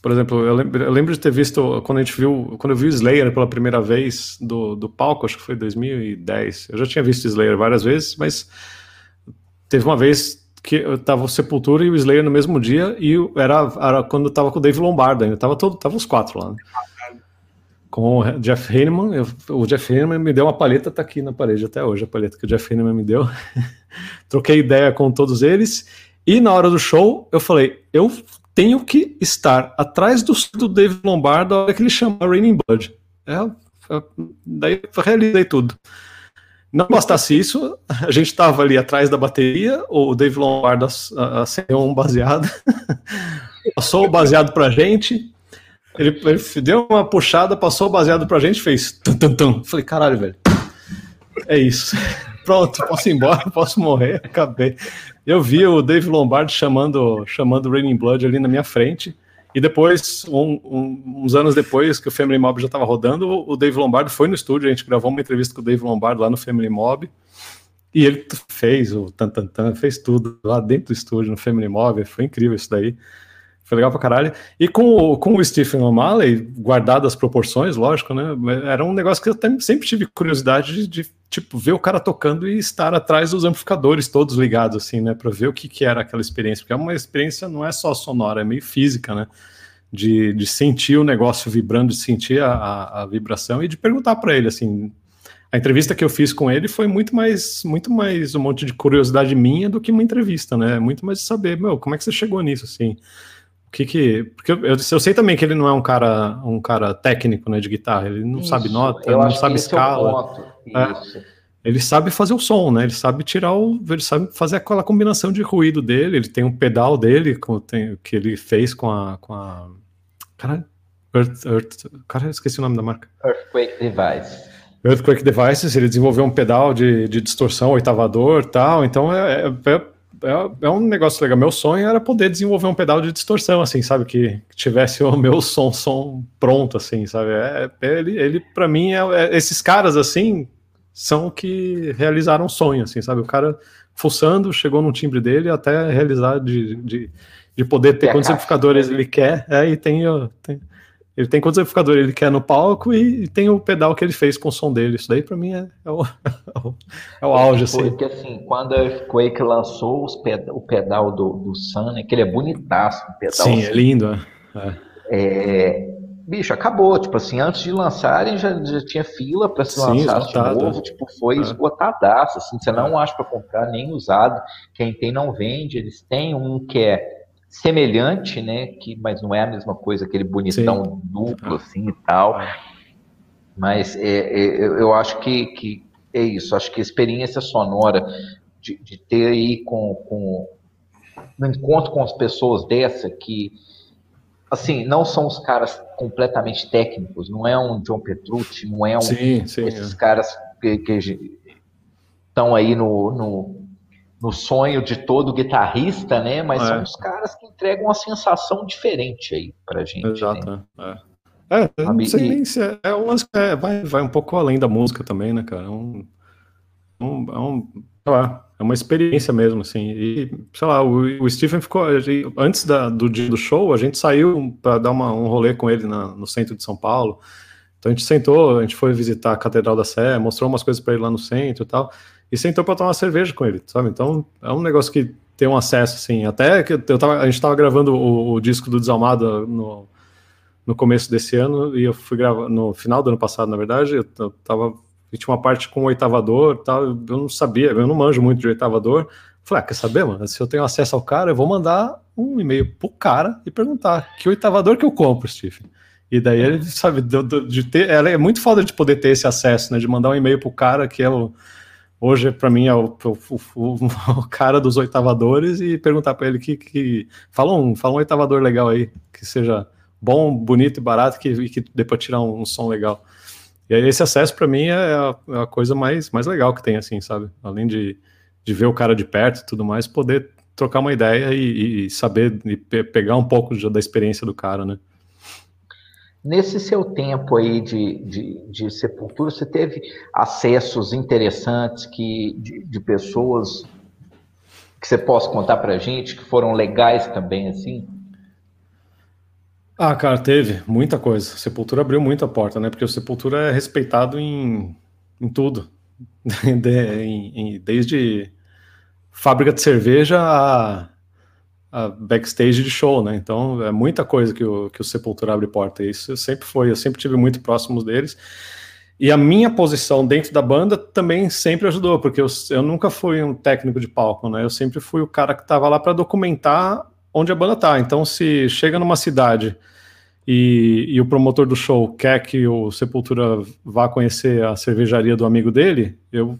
por exemplo, eu lembro, eu lembro, de ter visto, quando a gente viu, quando eu vi o Slayer pela primeira vez do, do palco, acho que foi 2010, eu já tinha visto Slayer várias vezes, mas teve uma vez que tava o Sepultura e o Slayer no mesmo dia, e era, era quando tava com o Dave Lombardo ainda, tava, todo, tava os quatro lá, né? Com o Jeff Hanneman, o Jeff Hanneman me deu uma paleta, tá aqui na parede até hoje, a paleta que o Jeff Hanneman me deu. Troquei ideia com todos eles, e na hora do show, eu falei, eu tenho que estar atrás do, do Dave Lombardo a hora que ele chama Raining Blood. É, é, daí eu realizei tudo. Não bastasse isso, a gente estava ali atrás da bateria, o Dave Lombardo acendeu um baseado, passou o baseado para a gente, Ele, ele deu uma puxada, passou o baseado pra gente fez tum, tum, tum. Falei, caralho, velho. É isso. Pronto, posso ir embora, posso morrer, acabei. Eu vi o Dave Lombardi chamando, chamando Raining Blood ali na minha frente. E depois, um, um, uns anos depois que o Family Mob já estava rodando, o Dave Lombardi foi no estúdio, a gente gravou uma entrevista com o Dave Lombardi lá no Family Mob. E ele fez o tan, tan, tan fez tudo lá dentro do estúdio, no Family Mob. Foi incrível isso daí. Foi legal pra caralho. E com com o Stephen O'Malley, guardado as proporções, lógico, né? Era um negócio que eu sempre tive curiosidade de, de, tipo, ver o cara tocando e estar atrás dos amplificadores todos ligados, assim, né? Pra ver o que, que era aquela experiência. Porque é uma experiência, não é só sonora, é meio física, né? De, de sentir o negócio vibrando, de sentir a, a, a vibração e de perguntar para ele, assim, a entrevista que eu fiz com ele foi muito mais, muito mais um monte de curiosidade minha do que uma entrevista, né? Muito mais de saber, meu, como é que você chegou nisso, assim? O que que... Porque eu, eu, eu sei também que ele não é um cara, um cara técnico, né, de guitarra. Ele não Isso, sabe nota, não sabe escala. É é. Ele sabe fazer o som, né? Ele sabe tirar o... Ele sabe fazer aquela combinação de ruído dele. Ele tem um pedal dele com, tem, que ele fez com a... Com a... Caralho. Earth, Earth, cara, esqueci o nome da marca. Earthquake Device. Earthquake Devices, ele desenvolveu um pedal de, de distorção, oitavador tal, então é, é, é, é, um negócio legal. Meu sonho era poder desenvolver um pedal de distorção, assim, sabe, que, que tivesse o meu som, som pronto, assim, sabe, é, é ele, ele para mim, é, é, esses caras, assim, são que realizaram um sonho, assim, sabe, o cara fuçando, chegou no timbre dele até realizar de, de, de poder ter quantos amplificadores ele quer, é, e tem, tem ele tem quantos amplificadores ele quer no palco e, tem o pedal que ele fez com o som dele. Isso daí para mim é, é, o, é o auge. Assim. Porque assim, quando a Earthquake lançou o pedal do, do Sun, que ele é bonitaço, o pedal. Sim, assim, é lindo. É. é. bicho, acabou. Tipo assim, antes de lançarem já, já tinha fila para se Sim, lançar de novo. Tipo, foi é. esgotadaço. Assim, você não acha para comprar nem usado. Quem tem não vende. Eles têm um que é semelhante, né? Que, mas não é a mesma coisa, aquele bonitão Sim. duplo assim e tal. Mas é, é, eu acho que, que é isso. Acho que a experiência sonora de, de ter aí com, com no encontro com as pessoas dessa que assim não são os caras completamente técnicos. Não é um John Petrucci, não é um sim, sim, esses é. caras que, que estão aí no, no no sonho de todo guitarrista, né? Mas é. são os caras que entregam uma sensação diferente aí pra gente. Né? Exato, né? é. É, não sei nem se é, é, um, é, vai, vai um pouco além da música também, né, cara? É um, um, é um, sei lá, é uma experiência mesmo, assim. E, sei lá, o, o Stephen ficou. Antes da, do dia do show, a gente saiu para dar uma, um rolê com ele na, no centro de São Paulo. Então a gente sentou, a gente foi visitar a Catedral da Sé, mostrou umas coisas para ele lá no centro e tal e sentou para tomar uma cerveja com ele, sabe? Então é um negócio que tem um acesso, assim. Até que eu tava, a gente estava gravando o, o, disco do Desalmado no, no começo desse ano, e eu fui gravar no final do ano passado, na verdade. Eu, tava. tinha uma parte com oitavador tal, eu não sabia, eu não manjo muito de oitavador. Falei, ah, quer saber, mano? Se eu tenho acesso ao cara, eu vou mandar um e-mail pro cara e perguntar que oitavador que eu compro, Stephen. E daí ele, sabe, de, de ter. Ela é muito foda de poder ter esse acesso, né? De mandar um e-mail pro cara que é o Hoje, para mim, é o, o, o, o, cara dos oitavadores e perguntar para ele que, que fala, um, fala um oitavador legal aí, que seja bom, bonito e barato que, e que para tirar um, um, som legal. E aí, esse acesso, para mim, é a, é a, coisa mais, mais legal que tem, assim, sabe? Além de, de ver o cara de perto e tudo mais, poder trocar uma ideia e, e saber e pegar um pouco da experiência do cara, né? Nesse seu tempo aí de, de, de sepultura, você teve acessos interessantes que, de, de pessoas que você possa contar para gente, que foram legais também, assim? Ah, cara, teve muita coisa. Sepultura abriu muita porta, né? Porque o Sepultura é respeitado em, em tudo. De, em, desde fábrica de cerveja a a backstage de show, né? Então é muita coisa que o, que o Sepultura abre porta. Isso sempre foi, eu sempre tive muito próximos deles. E a minha posição dentro da banda também sempre ajudou, porque eu, eu nunca fui um técnico de palco, né? Eu sempre fui o cara que estava lá para documentar onde a banda tá. Então, se chega numa cidade e, e, o promotor do show quer que o Sepultura vá conhecer a cervejaria do amigo dele, eu,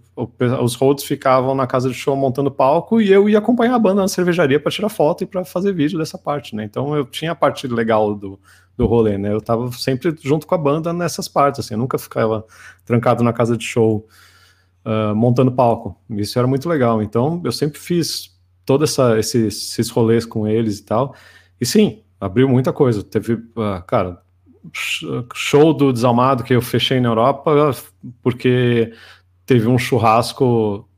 os roads ficavam na casa de show montando palco e eu ia acompanhar a banda na cervejaria para tirar foto e para fazer vídeo dessa parte, né? Então eu tinha a parte legal do, do rolê, né? Eu tava sempre junto com a banda nessas partes, assim, eu nunca ficava trancado na casa de show uh, montando palco. Isso era muito legal. Então, eu sempre fiz todos esses, esses rolês com eles e tal. E sim, abriu muita coisa. Teve, uh, cara, show do Desalmado que eu fechei na Europa porque teve um churrasco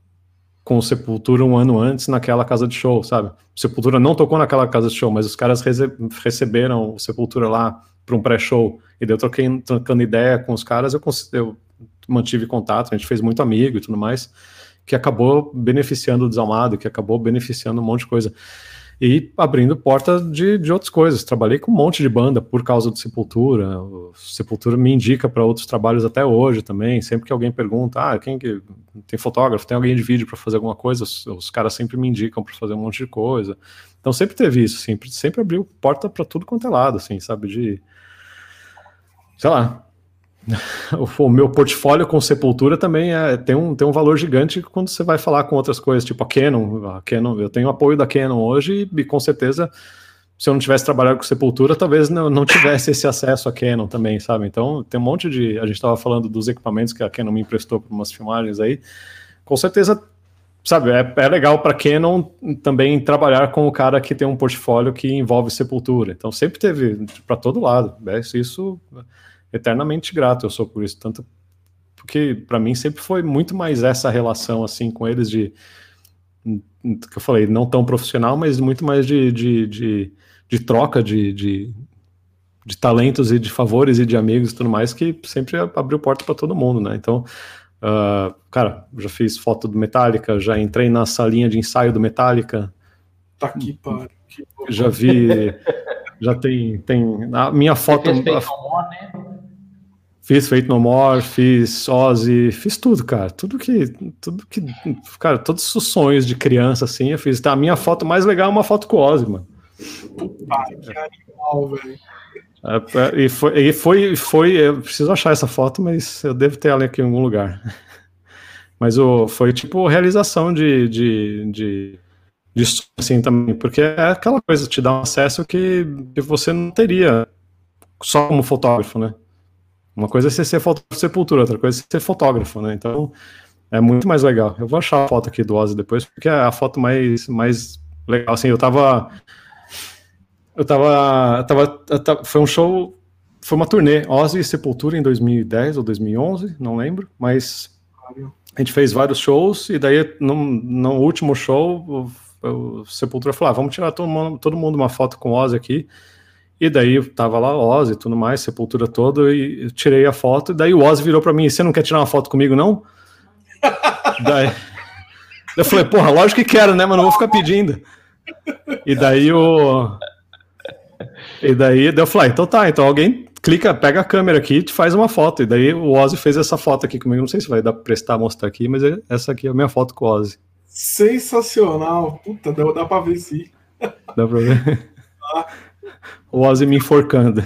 com o Sepultura um ano antes naquela casa de show, sabe? Sepultura não tocou naquela casa de show, mas os caras receberam o Sepultura lá para um pré-show. E daí eu troquei, trocando ideia com os caras, eu, eu mantive contato, a gente fez muito amigo e tudo mais, que acabou beneficiando o Desalmado, que acabou beneficiando um monte de coisa e abrindo porta de, de outras coisas. Trabalhei com um monte de banda por causa do Sepultura. O Sepultura me indica para outros trabalhos até hoje também. Sempre que alguém pergunta, ah, quem que tem fotógrafo, tem alguém de vídeo para fazer alguma coisa, os, os, caras sempre me indicam para fazer um monte de coisa. Então sempre teve isso, sempre, sempre abriu porta para tudo quanto é lado, assim, sabe? De sei lá, o meu portfólio com Sepultura também é, tem, um, tem um valor gigante quando você vai falar com outras coisas, tipo a Canon. A Canon eu tenho apoio da Canon hoje e, com certeza, se eu não tivesse trabalhado com Sepultura, talvez não, não tivesse esse acesso a Canon também, sabe? Então, tem um monte de. A gente estava falando dos equipamentos que a Canon me emprestou para umas filmagens aí. Com certeza, sabe, é, é legal para Canon também trabalhar com o cara que tem um portfólio que envolve Sepultura. Então, sempre teve para todo lado. É, isso eternamente grato eu sou por isso, tanto porque para mim sempre foi muito mais essa relação assim com eles de que eu falei, não tão profissional, mas muito mais de, de, de, de troca de, de, de, talentos e de favores e de amigos e tudo mais, que sempre abriu porta para todo mundo, né? Então, uh, cara, já fiz foto do Metallica, já entrei na salinha de ensaio do Metallica. Tá aqui, para. Já vi, já tem, tem a minha foto. Você fez a, né? Fiz Feito No More, fiz Ozzy, fiz tudo, cara. Tudo que. Tudo que. Cara, todos os sonhos de criança, assim, eu fiz. Tá, a minha foto mais legal é uma foto com o Ozzy, mano. Puta, que animal, velho. É, e foi, e foi, foi, eu preciso achar essa foto, mas eu devo ter ela aqui em algum lugar. Mas o, foi tipo realização de, de, de, de assim também, porque é aquela coisa, te dá um acesso que, que você não teria só como fotógrafo, né? Uma coisa é você ser sepultura, outra coisa é ser fotógrafo, né? Então é muito mais legal. Eu vou achar a foto aqui do Ozzy depois, porque é a foto mais, mais legal. Assim, eu tava. Eu tava, eu tava, eu tava. Foi um show. Foi uma turnê, Ozzy e Sepultura em 2010 ou 2011, não lembro, mas a gente fez vários shows e daí no, no último show o, o Sepultura falou: ah, vamos tirar todo mundo, todo mundo uma foto com Ozzy aqui. E daí tava lá Ozzy e tudo mais, sepultura toda, e eu tirei a foto, e daí o Ozzy virou para mim, você não quer tirar uma foto comigo, não? daí eu falei, porra, lógico que quero, né, mas não vou ficar pedindo. E daí o. E daí, daí eu falei, ah, então tá, então alguém clica, pega a câmera aqui e te faz uma foto. E daí o Ozzy fez essa foto aqui comigo. Não sei se vai dar pra prestar mostrar aqui, mas é, essa aqui é a minha foto com o Ozzy. Sensacional. Puta, dá, dá pra ver sim. Dá pra ver? Ah o Ozzy me enforcando.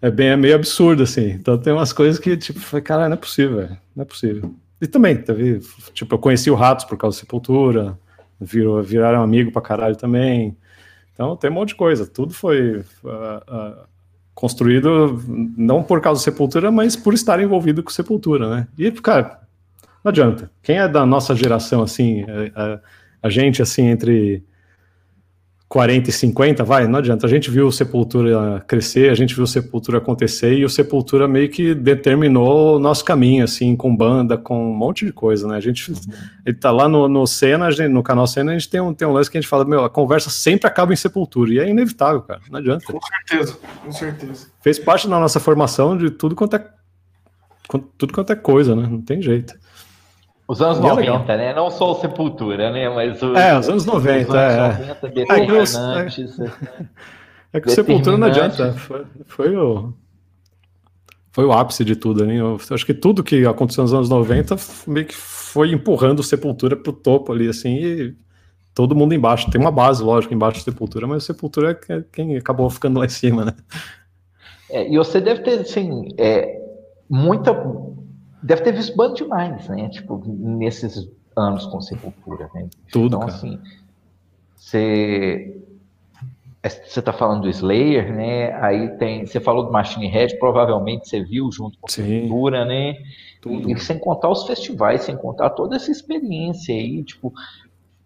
é bem é meio absurdo, assim. Então tem umas coisas que, tipo, cara, não é possível, véio. não é possível. E também, teve, tipo, eu conheci o Ratos por causa da Sepultura, virou, viraram amigo pra caralho também. Então tem um monte de coisa. Tudo foi uh, uh, construído não por causa da Sepultura, mas por estar envolvido com Sepultura, né? E, cara, não adianta. Quem é da nossa geração, assim, a, a, a gente, assim, entre 40 e 50, vai, não adianta. A gente viu o Sepultura crescer, a gente viu o Sepultura acontecer e o Sepultura meio que determinou o nosso caminho, assim, com banda, com um monte de coisa, né? A gente, uhum. ele tá lá no, no Cena, no canal Cena, a gente tem um, tem um lance que a gente fala, meu, a conversa sempre acaba em Sepultura e é inevitável, cara, não adianta. Com certeza, com certeza. Fez parte da nossa formação de tudo quanto é, tudo quanto é coisa, né? Não tem jeito. Os anos 90, é né? Não só o Sepultura, né? Mas os, é, os anos 90. Os anos 90 é. determinantes. É, é que o Sepultura não adianta. Foi, foi, o. Foi o ápice de tudo, né? Eu acho que tudo que aconteceu nos anos 90 meio que foi empurrando o Sepultura pro topo ali, assim, e todo mundo embaixo. Tem uma base, lógico, embaixo do Sepultura, mas o Sepultura é quem acabou ficando lá em cima, né? É, e você deve ter, assim, é, muita deve ter visto bando demais, né? Tipo, nesses anos com Sepultura, né? Tudo, então, cara. assim, você... é, você está falando do Slayer, né? Aí tem, você falou do Machine Head, provavelmente você viu junto com a cultura, né? Tudo. E sem contar os festivais, sem contar toda essa experiência aí, tipo,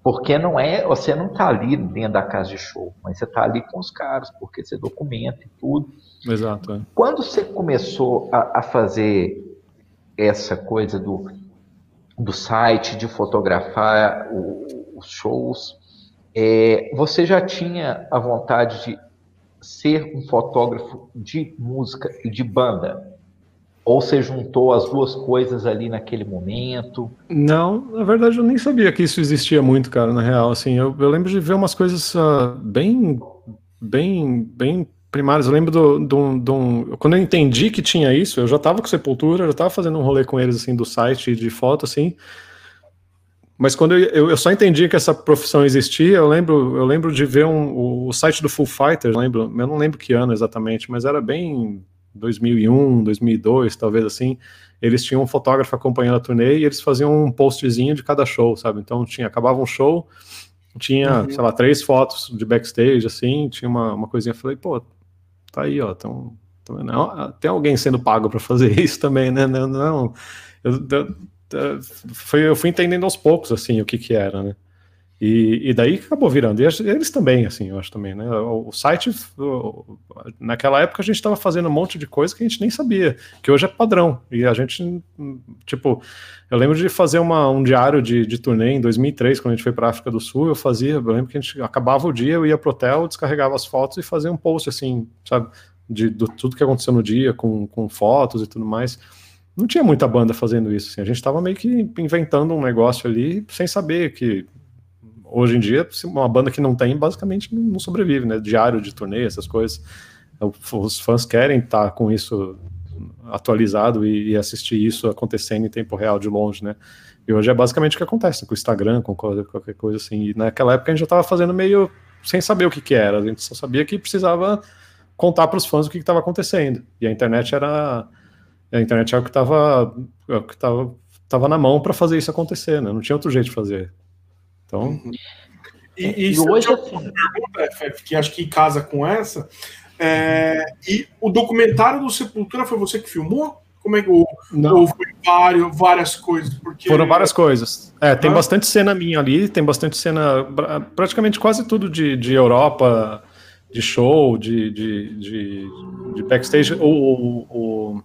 porque não é, você não está ali dentro da casa de show, mas você está ali com os caras, porque você documenta e tudo. Exato. É. Quando você começou a, a fazer essa coisa do, do site, de fotografar o, os shows, é, você já tinha a vontade de ser um fotógrafo de música e de banda? Ou você juntou as duas coisas ali naquele momento? Não, na verdade eu nem sabia que isso existia muito, cara, na real. Assim, eu, eu lembro de ver umas coisas uh, bem, bem, bem primárias. Eu lembro do, do, do, Quando eu entendi que tinha isso, eu já estava com Sepultura, eu já estava fazendo um rolê com eles, assim, do site de foto, assim. Mas quando eu, eu, eu, só entendi que essa profissão existia, eu lembro, eu lembro de ver um, o, site do Full Fighters, lembro, eu não lembro que ano exatamente, mas era bem 2001, 2002, talvez assim. Eles tinham um fotógrafo acompanhando a turnê e eles faziam um postzinho de cada show, sabe? Então tinha, acabava um show, tinha, uhum. sei lá, três fotos de backstage, assim, tinha uma, uma coisinha, falei, pô, tá aí, ó, então, não, tem alguém sendo pago para fazer isso também, né? Não, não eu, eu, foi, eu fui entendendo aos poucos, assim, o que que era, né? E, e daí acabou virando. E eles também, assim, eu acho também, né? O, site, o, naquela época a gente estava fazendo um monte de coisa que a gente nem sabia, que hoje é padrão. E a gente, tipo, eu lembro de fazer uma, um diário de, de turnê em 2003, quando a gente foi para África do Sul. Eu fazia, eu lembro que a gente acabava o dia, eu ia pro hotel, descarregava as fotos e fazia um post, assim, sabe? De, de tudo que aconteceu no dia, com, com fotos e tudo mais não tinha muita banda fazendo isso. Assim. A gente estava meio que inventando um negócio ali sem saber que hoje em dia uma banda que não tem basicamente não sobrevive, né? Diário de turnê, essas coisas. Os fãs querem estar com isso atualizado e, assistir isso acontecendo em tempo real de longe, né? E hoje é basicamente o que acontece com o Instagram, com qualquer coisa assim. E naquela época a gente já estava fazendo meio sem saber o que, que era. A gente só sabia que precisava contar para os fãs o que estava acontecendo. E a internet era a internet é o que estava é que tava, tava na mão para fazer isso acontecer, né? Não tinha outro jeito de fazer. Então. Uhum. E, e, e hoje assim... uma pergunta, que acho que casa com essa. É, e o documentário do Sepultura foi você que filmou? Como é que ou, ou foi vários, várias coisas? Porque... Foram várias coisas. É, tem ah. bastante cena minha ali, tem bastante cena, praticamente quase tudo de, de Europa, de show, de, de, de, de backstage. O, o, o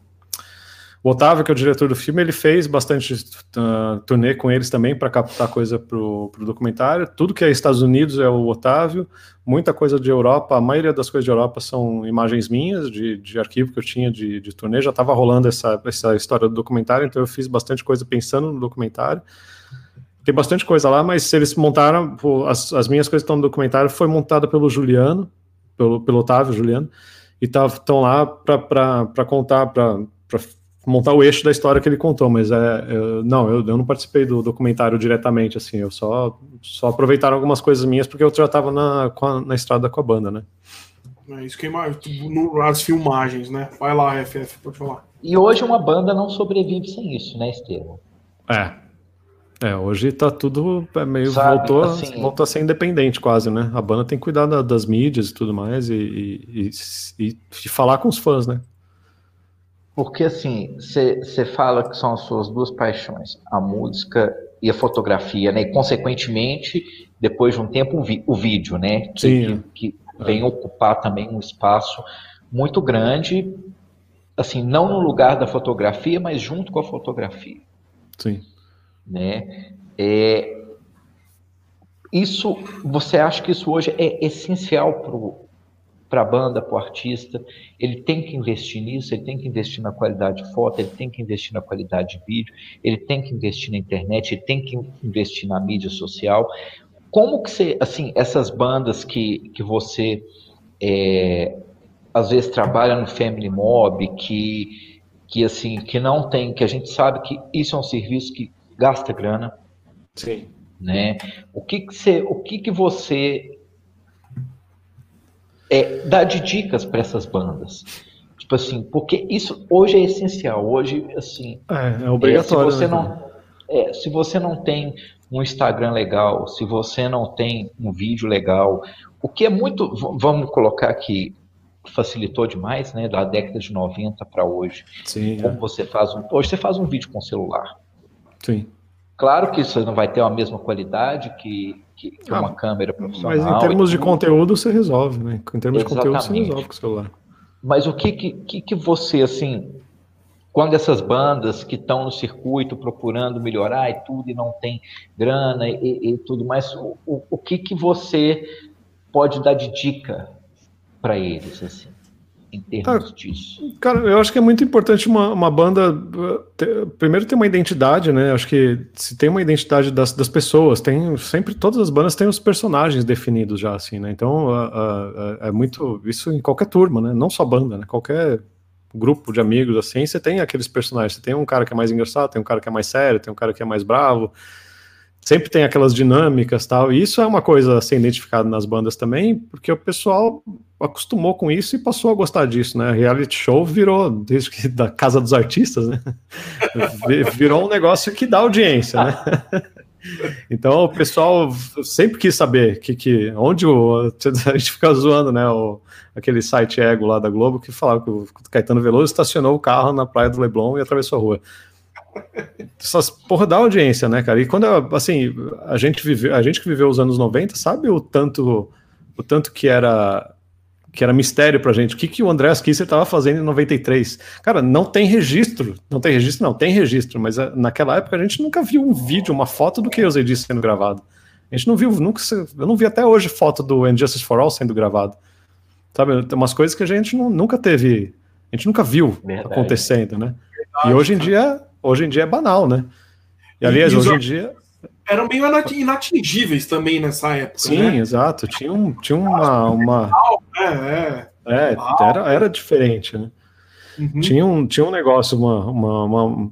Otávio, que é o diretor do filme, ele fez bastante uh, turnê com eles também para captar coisa para o documentário. Tudo que é Estados Unidos é o Otávio, muita coisa de Europa, a maioria das coisas de Europa são imagens minhas, de, de arquivo que eu tinha de, de turnê. Já estava rolando essa, essa história do documentário, então eu fiz bastante coisa pensando no documentário. Tem bastante coisa lá, mas eles montaram, as, as minhas coisas estão no documentário foi montada pelo Juliano, pelo, pelo Otávio Juliano, e estão tá, lá para contar, para montar o eixo da história que ele contou, mas é, eu, não, eu, eu, não participei do documentário diretamente, assim, eu só, só aproveitaram algumas coisas minhas porque eu já estava na, na estrada com a banda, né? É isso que é as filmagens, né? Vai lá, FF, pode falar. E hoje uma banda não sobrevive sem isso, né, Estevam? É. É, hoje tá tudo é meio Sabe, voltou, assim, voltou a ser independente quase, né? A banda tem que cuidar da, das mídias e tudo mais e, e, e, e falar com os fãs, né? Porque assim, você fala que são as suas duas paixões, a música e a fotografia, né? E consequentemente, depois de um tempo, o, vi, o vídeo, né? Que, Sim. que, que vem é. ocupar também um espaço muito grande, assim, não no lugar da fotografia, mas junto com a fotografia. Sim. Né? É, isso, você acha que isso hoje é essencial para a banda, para o artista, ele tem que investir nisso, ele tem que investir na qualidade de foto, ele tem que investir na qualidade de vídeo, ele tem que investir na internet, ele tem que investir na mídia social. Como que você, assim, essas bandas que, que você é, às vezes trabalha no Family Mob, que, que assim, que não tem, que a gente sabe que isso é um serviço que gasta grana. Sim. Né? O que que você, o que que você é, dar de dicas para essas bandas. Tipo assim, porque isso hoje é essencial. Hoje, assim. É, é obrigatório. É, se, você né? não, é, se você não tem um Instagram legal, se você não tem um vídeo legal, o que é muito, vamos colocar aqui, facilitou demais, né, da década de 90 para hoje. Sim. Como é. você faz um, hoje você faz um vídeo com celular. Sim. Claro que isso não vai ter a mesma qualidade que, que, que ah, uma câmera profissional. Mas em termos de conteúdo você resolve, né? Em termos Exatamente. de conteúdo você resolve com o celular. Mas o que, que, que você, assim, quando essas bandas que estão no circuito procurando melhorar e tudo, e não tem grana e, e tudo mais, o, o, o, que, que você pode dar de dica para eles, assim, em termos ah, disso? Cara, eu acho que é muito importante uma, uma banda, uh, ter, primeiro ter uma identidade, né? Acho que se tem uma identidade das, das pessoas, tem sempre, todas as bandas têm os personagens definidos já, assim, né? Então, uh, uh, é muito, isso em qualquer turma, né? Não só banda, né? Qualquer grupo de amigos assim, você tem aqueles personagens. Você tem um cara que é mais engraçado, tem um cara que é mais sério, tem um cara que é mais bravo. Sempre tem aquelas dinâmicas tal. E isso é uma coisa a ser identificada nas bandas também, porque o pessoal acostumou com isso e passou a gostar disso, né? Reality show virou, desde que da Casa dos Artistas, né? virou um negócio que dá audiência, né? Então o pessoal sempre quis saber que, que onde o, a gente fica zoando, né? O, aquele site ego lá da Globo que falava que o Caetano Veloso estacionou o carro na praia do Leblon e atravessou a rua. Essas porra da audiência, né, cara? E quando assim, a gente viveu, a gente que viveu os anos 90, sabe o tanto o tanto que era que era mistério pra gente. O que, que o André Kisser estava fazendo em 93? Cara, não tem registro. Não tem registro, não, tem registro, mas eh, naquela época a gente nunca viu um vídeo, uma foto do que eu disse sendo gravado. A gente não viu, nunca, eu não vi até hoje foto do Injustice for All sendo gravado. Sabe, tem umas coisas que a gente não, nunca teve, a gente nunca viu Verdade. acontecendo, né? Verdade, e hoje em dia, hoje em dia é banal, né? E aliás, hoje em dia eram meio inatingíveis também nessa época. Sim, né? exato. Tinha, um, tinha uma. uma... É, é. é era, era diferente, né? Uhum. Tinha, um, tinha um negócio, uma, uma, uma,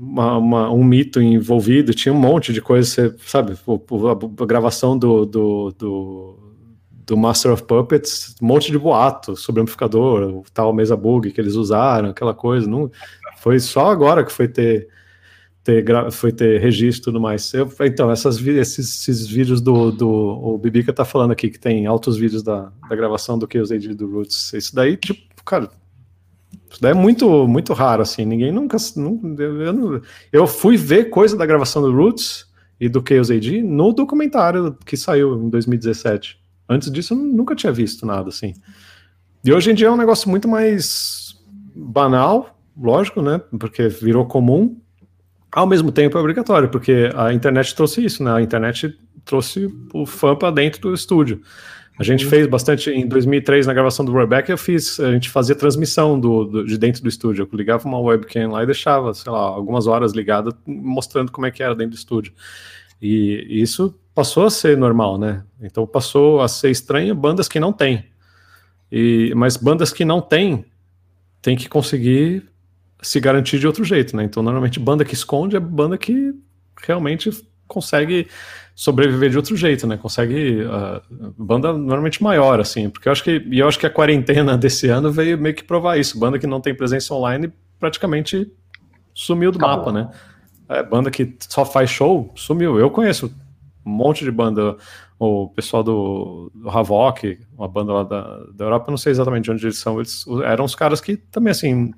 uma, uma, um mito envolvido, tinha um monte de coisa, você, sabe? A, gravação do, do, do, do, Master of Puppets, um monte de boato sobre o amplificador, o tal mesa bug que eles usaram, aquela coisa. Não, foi só agora que foi ter ter, foi ter registro e tudo mais. Eu, então, essas, esses, esses vídeos do, do. O Bibica tá falando aqui que tem altos vídeos da, da gravação do que eu usei do Roots. Isso daí, tipo, cara. Isso daí é muito, muito raro, assim. Ninguém nunca. nunca eu, não, eu fui ver coisa da gravação do Roots e do Chaos AD no documentário que saiu em 2017. Antes disso, eu nunca tinha visto nada assim. E hoje em dia é um negócio muito mais banal, lógico, né? Porque virou comum, ao mesmo tempo é obrigatório, porque a internet trouxe isso, né? A internet trouxe o fã para dentro do estúdio. A gente uhum. fez bastante em 2003 na gravação do Rebecca, eu fiz, a gente fazia transmissão do, do, de dentro do estúdio. Eu ligava uma webcam lá e deixava, sei lá, algumas horas ligada, mostrando como é que era dentro do estúdio. E, e isso passou a ser normal, né? Então passou a ser estranho bandas que não têm. E, mas bandas que não têm, tem que conseguir se garantir de outro jeito, né? Então, normalmente, banda que esconde é banda que realmente consegue sobreviver de outro jeito, né? Consegue uh, banda normalmente maior, assim, porque eu acho que e eu acho que a quarentena desse ano veio meio que provar isso. Banda que não tem presença online praticamente sumiu do Acabou. mapa, né? É, banda que só faz show sumiu. Eu conheço um monte de banda, o pessoal do, do Havok, uma banda lá da, da Europa, não sei exatamente de onde eles são. Eles eram os caras que também assim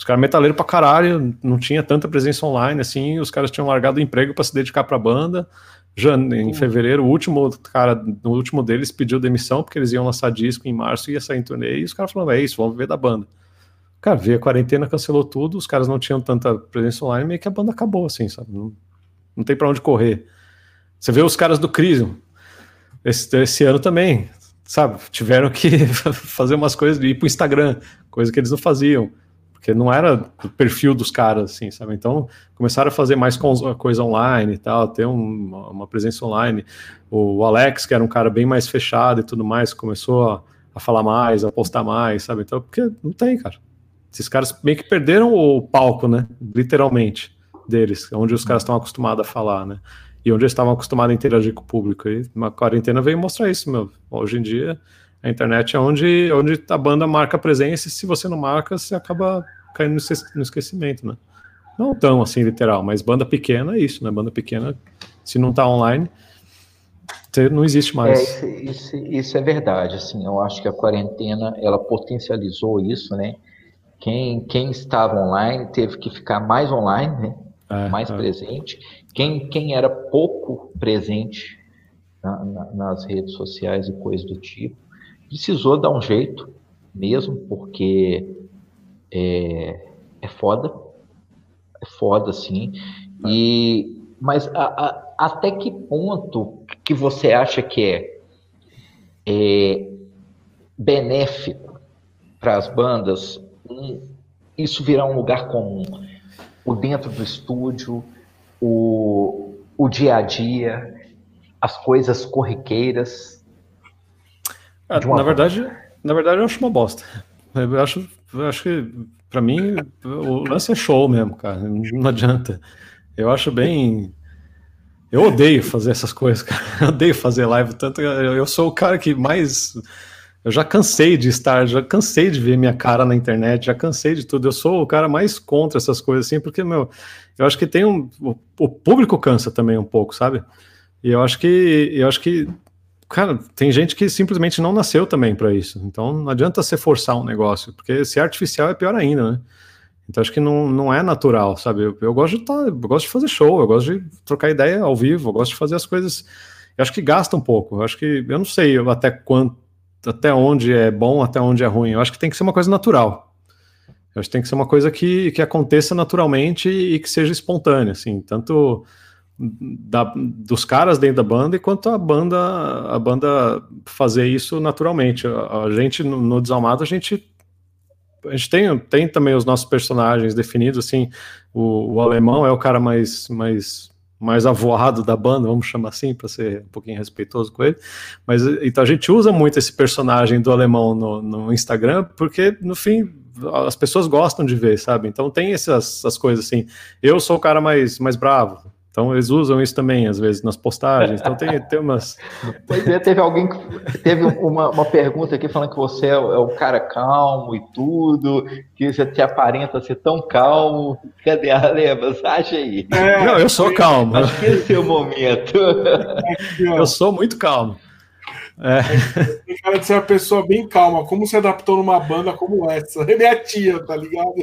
os caras metaleiros pra caralho, não tinha tanta presença online assim, os caras tinham largado o emprego para se dedicar pra banda. Já em fevereiro, o último cara, no último deles pediu demissão porque eles iam lançar disco em março e ia sair em turnê, e os caras falaram: é isso, vamos ver da banda. Cara, veio a quarentena, cancelou tudo, os caras não tinham tanta presença online, meio que a banda acabou, assim, sabe? Não, não tem para onde correr. Você vê os caras do Crisium, esse, esse ano também, sabe? Tiveram que fazer umas coisas, ir pro Instagram, coisa que eles não faziam porque não era o perfil dos caras, assim, sabe? Então começaram a fazer mais coisa online e tal, ter um, uma presença online. O Alex, que era um cara bem mais fechado e tudo mais, começou a, a falar mais, a postar mais, sabe? Então, porque não tem, cara. Esses caras meio que perderam o palco, né? Literalmente, deles, onde os caras estão acostumados a falar, né? E onde eles estavam acostumados a interagir com o público. E uma quarentena veio mostrar isso, meu. Hoje em dia a internet é onde, onde a banda marca presença e se você não marca, você acaba caindo no esquecimento, né? Não tão assim literal, mas banda pequena é isso, né? Banda pequena, se não tá online, não existe mais. É, isso, isso, isso, é verdade, assim, eu acho que a quarentena, ela potencializou isso, né? Quem, quem estava online teve que ficar mais online, né? É, mais é. presente. Quem, quem era pouco presente na, na, nas redes sociais e coisas do tipo, precisou dar um jeito mesmo, porque é, é foda, é foda, sim. E, mas a, a, até que ponto que você acha que é, é benéfico para as bandas isso virar um lugar comum? O dentro do estúdio, o, o dia a dia, as coisas corriqueiras. Ah, na verdade, na verdade eu acho uma bosta. Eu acho, eu acho que para mim o lance é show mesmo, cara. Não adianta. Eu acho bem eu odeio fazer essas coisas, cara. Eu odeio fazer live, tanto eu sou o cara que mais eu já cansei de estar, já cansei de ver minha cara na internet, já cansei de tudo. Eu sou o cara mais contra essas coisas assim, porque meu, eu acho que tem um o, o público cansa também um pouco, sabe? E eu acho que eu acho que cara, tem gente que simplesmente não nasceu também para isso. Então não adianta você forçar um negócio, porque se é artificial é pior ainda, né? Então acho que não, não é natural, sabe? Eu, eu gosto de tá, eu gosto de fazer show, eu gosto de trocar ideia ao vivo, eu gosto de fazer as coisas. Eu acho que gasta um pouco. Eu acho que eu não sei até quanto, até onde é bom, até onde é ruim. Eu acho que tem que ser uma coisa natural. Eu acho que tem que ser uma coisa que, que aconteça naturalmente e que seja espontânea, assim, tanto da, dos caras dentro da banda e quanto a banda a banda fazer isso naturalmente. A, a gente no, no, Desalmado a gente a gente tem, tem também os nossos personagens definidos assim. O, o alemão é o cara mais mais mais avoado da banda, vamos chamar assim, para ser um pouquinho respeitoso com ele. Mas então a gente usa muito esse personagem do alemão no, no Instagram, porque no fim as pessoas gostam de ver, sabe? Então tem essas, essas coisas assim. Eu sou o cara mais, mais bravo, então eles usam isso também, às vezes, nas postagens. Então tem, tem umas. Pois é, teve alguém que teve uma, uma pergunta aqui falando que você é, o, é o cara calmo e tudo, que você te aparenta ser tão calmo. Cadê a Lebas? Acha aí. É, Não, eu sou calmo. Acho que esse é o momento. eu sou muito calmo. É. Tem cara de ser uma pessoa bem calma. Como se adaptou numa banda como essa? Ele é a tia, tá ligado?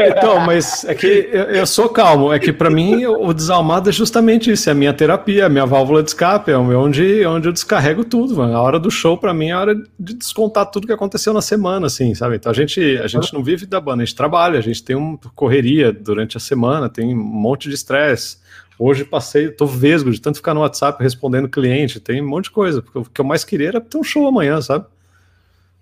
Então, mas é que eu, eu sou calmo. É que para mim o desalmado é justamente isso. É a minha terapia, a minha válvula de escape. É onde, onde eu descarrego tudo. Mano. A hora do show, para mim, é a hora de descontar tudo que aconteceu na semana, assim, sabe? Então a gente, a gente não vive da banda, a gente trabalha, a gente tem uma correria durante a semana, tem um monte de estresse. Hoje passei, tô vesgo de tanto ficar no WhatsApp respondendo cliente, tem um monte de coisa, porque o que eu mais queria era ter um show amanhã, sabe?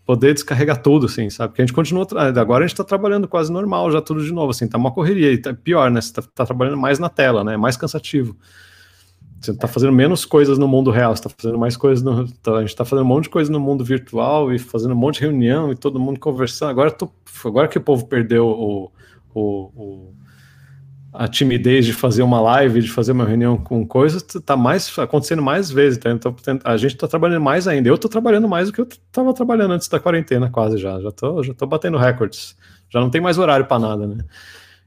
Poder descarregar tudo, assim, sabe? Porque a gente continua, agora a gente tá trabalhando quase normal, já tudo de novo, assim, tá uma correria, e tá pior, né? Você tá, tá trabalhando mais na tela, né? É mais cansativo. Você tá fazendo menos coisas no mundo real, você tá fazendo mais coisas no. Tá, a gente tá fazendo um monte de coisa no mundo virtual e fazendo um monte de reunião e todo mundo conversando. Agora, tô, agora que o povo perdeu o, o, o a timidez de fazer uma live, de fazer uma reunião com coisas, está mais acontecendo mais vezes. Tá? Então, a gente está trabalhando mais ainda. Eu estou trabalhando mais do que eu estava trabalhando antes da quarentena, quase já. Já estou já tô batendo recordes. Já não tem mais horário para nada, né?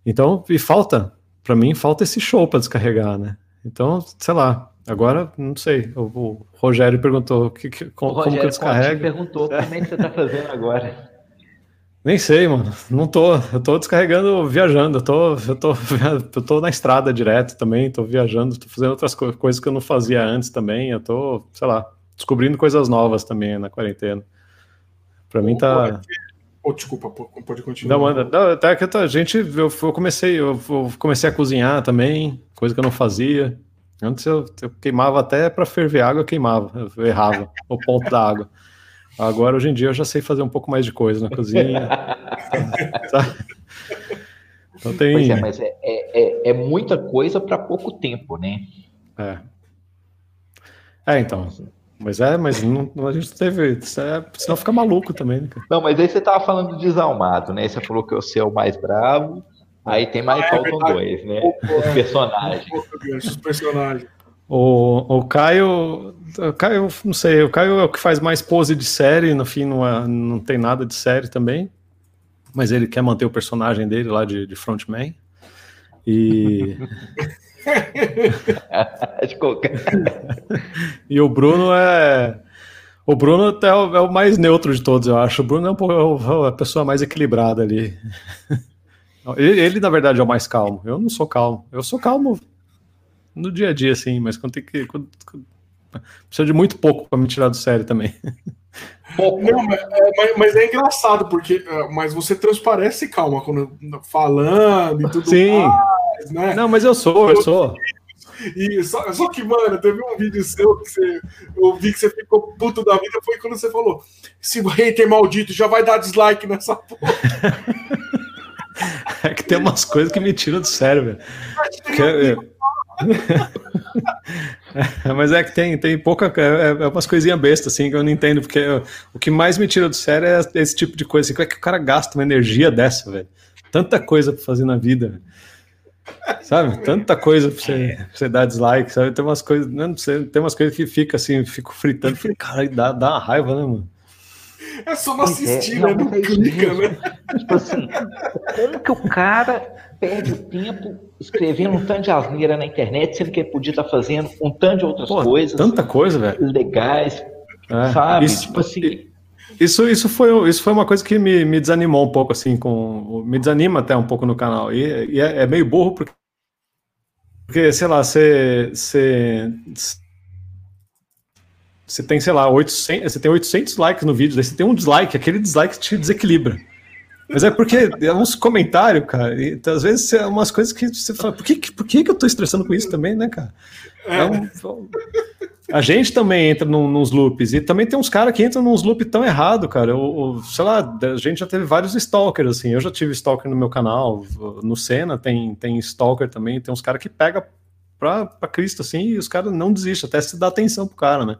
Então, e falta, para mim, falta esse show para descarregar, né? Então, sei lá. Agora, não sei. O, Rogério perguntou que, que, como, o Rogério como que eu descarrego. perguntou como é que você está fazendo agora. Nem sei, mano. Não tô. Eu tô descarregando, viajando. Eu tô, eu tô, eu tô na estrada direto também. Tô viajando, tô fazendo outras co coisas que eu não fazia antes também. Eu tô, sei lá, descobrindo coisas novas também na quarentena. Pra mim tá. Oh, desculpa, pode continuar. Não, manda. Não, até que a gente, eu, eu comecei, eu, eu, comecei a cozinhar também, coisa que eu não fazia. Antes eu, eu queimava até para ferver água, eu queimava, eu errava o ponto da água. Agora, hoje em dia, eu já sei fazer um pouco mais de coisa na cozinha. então tem... Pois é, mas é, é, é muita coisa para pouco tempo, né? É. É, então. Mas é, mas não, a gente teve. É, senão fica maluco também, né? Não, mas aí você tava falando do desalmado, né? Você falou que você é o mais bravo. Aí tem mais, ah, é faltam dois, né? Os personagens. Os personagens. O, o Caio, o Caio, não sei, o Caio é o que faz mais pose de série, no fim não, é, não tem nada de série também, mas ele quer manter o personagem dele lá de, de frontman. E e o Bruno é. O Bruno é o, é o, mais neutro de todos, eu acho. O Bruno é, um, é a pessoa mais equilibrada ali. Ele, ele, na verdade, é o mais calmo. Eu não sou calmo. Eu sou calmo no dia a dia, sim, mas quando tem que. Quando, quando, precisa de muito pouco para me tirar do sério também. Pouco. Não, mas, é, mas, é engraçado, porque é, mas você transparece calma quando falando e tudo Sim. mais, né? Não, mas eu sou, eu sou. E só, só, que, mano, teve um vídeo seu que você, eu vi que você ficou puto da vida, foi quando você falou: esse hater maldito já vai dar dislike nessa porra. é que tem umas coisas que me tiram do sério, velho. Mas é que tem, tem pouca. É, é umas coisinhas bestas, assim, que eu não entendo, porque eu, o que mais me tira do sério é esse tipo de coisa. Assim, como é que o cara gasta uma energia dessa, velho? Tanta coisa pra fazer na vida, Sabe? Tanta coisa pra você, pra você dar dislike, sabe? Tem umas coisas, não sei, tem umas coisas que fica assim, fico fritando, fico, cara, dá, dá uma raiva, né, mano? É só não assistir, é, né? Não, não clica, né? Tipo assim, como que o cara perde o tempo escrevendo um tanto de asneira na internet, sendo que ele podia estar fazendo um tanto de outras Pô, coisas. Tanta coisa, velho. Legais, é, sabe? Isso, tipo assim. Isso, isso, foi, isso foi uma coisa que me, me desanimou um pouco, assim, com. Me desanima até um pouco no canal. E, e é, é, meio burro porque. Porque, sei lá, você. Você, tem, sei lá, 800, você tem 800 likes no vídeo, daí você tem um dislike, aquele dislike te desequilibra. Mas é porque é uns comentários, cara, e às vezes é umas coisas que você fala, por que, por que, que eu tô estressando com isso também, né, cara? É um, a gente também entra num, nos loops, e também tem uns caras que entram nos loops tão errado, cara. Eu, eu, sei lá, a gente já teve vários stalkers, assim, eu já tive stalker no meu canal, no Senna tem, tem stalker também, tem uns caras que pega pra, pra Cristo, assim, e os caras não desistem, até se dá atenção pro cara, né?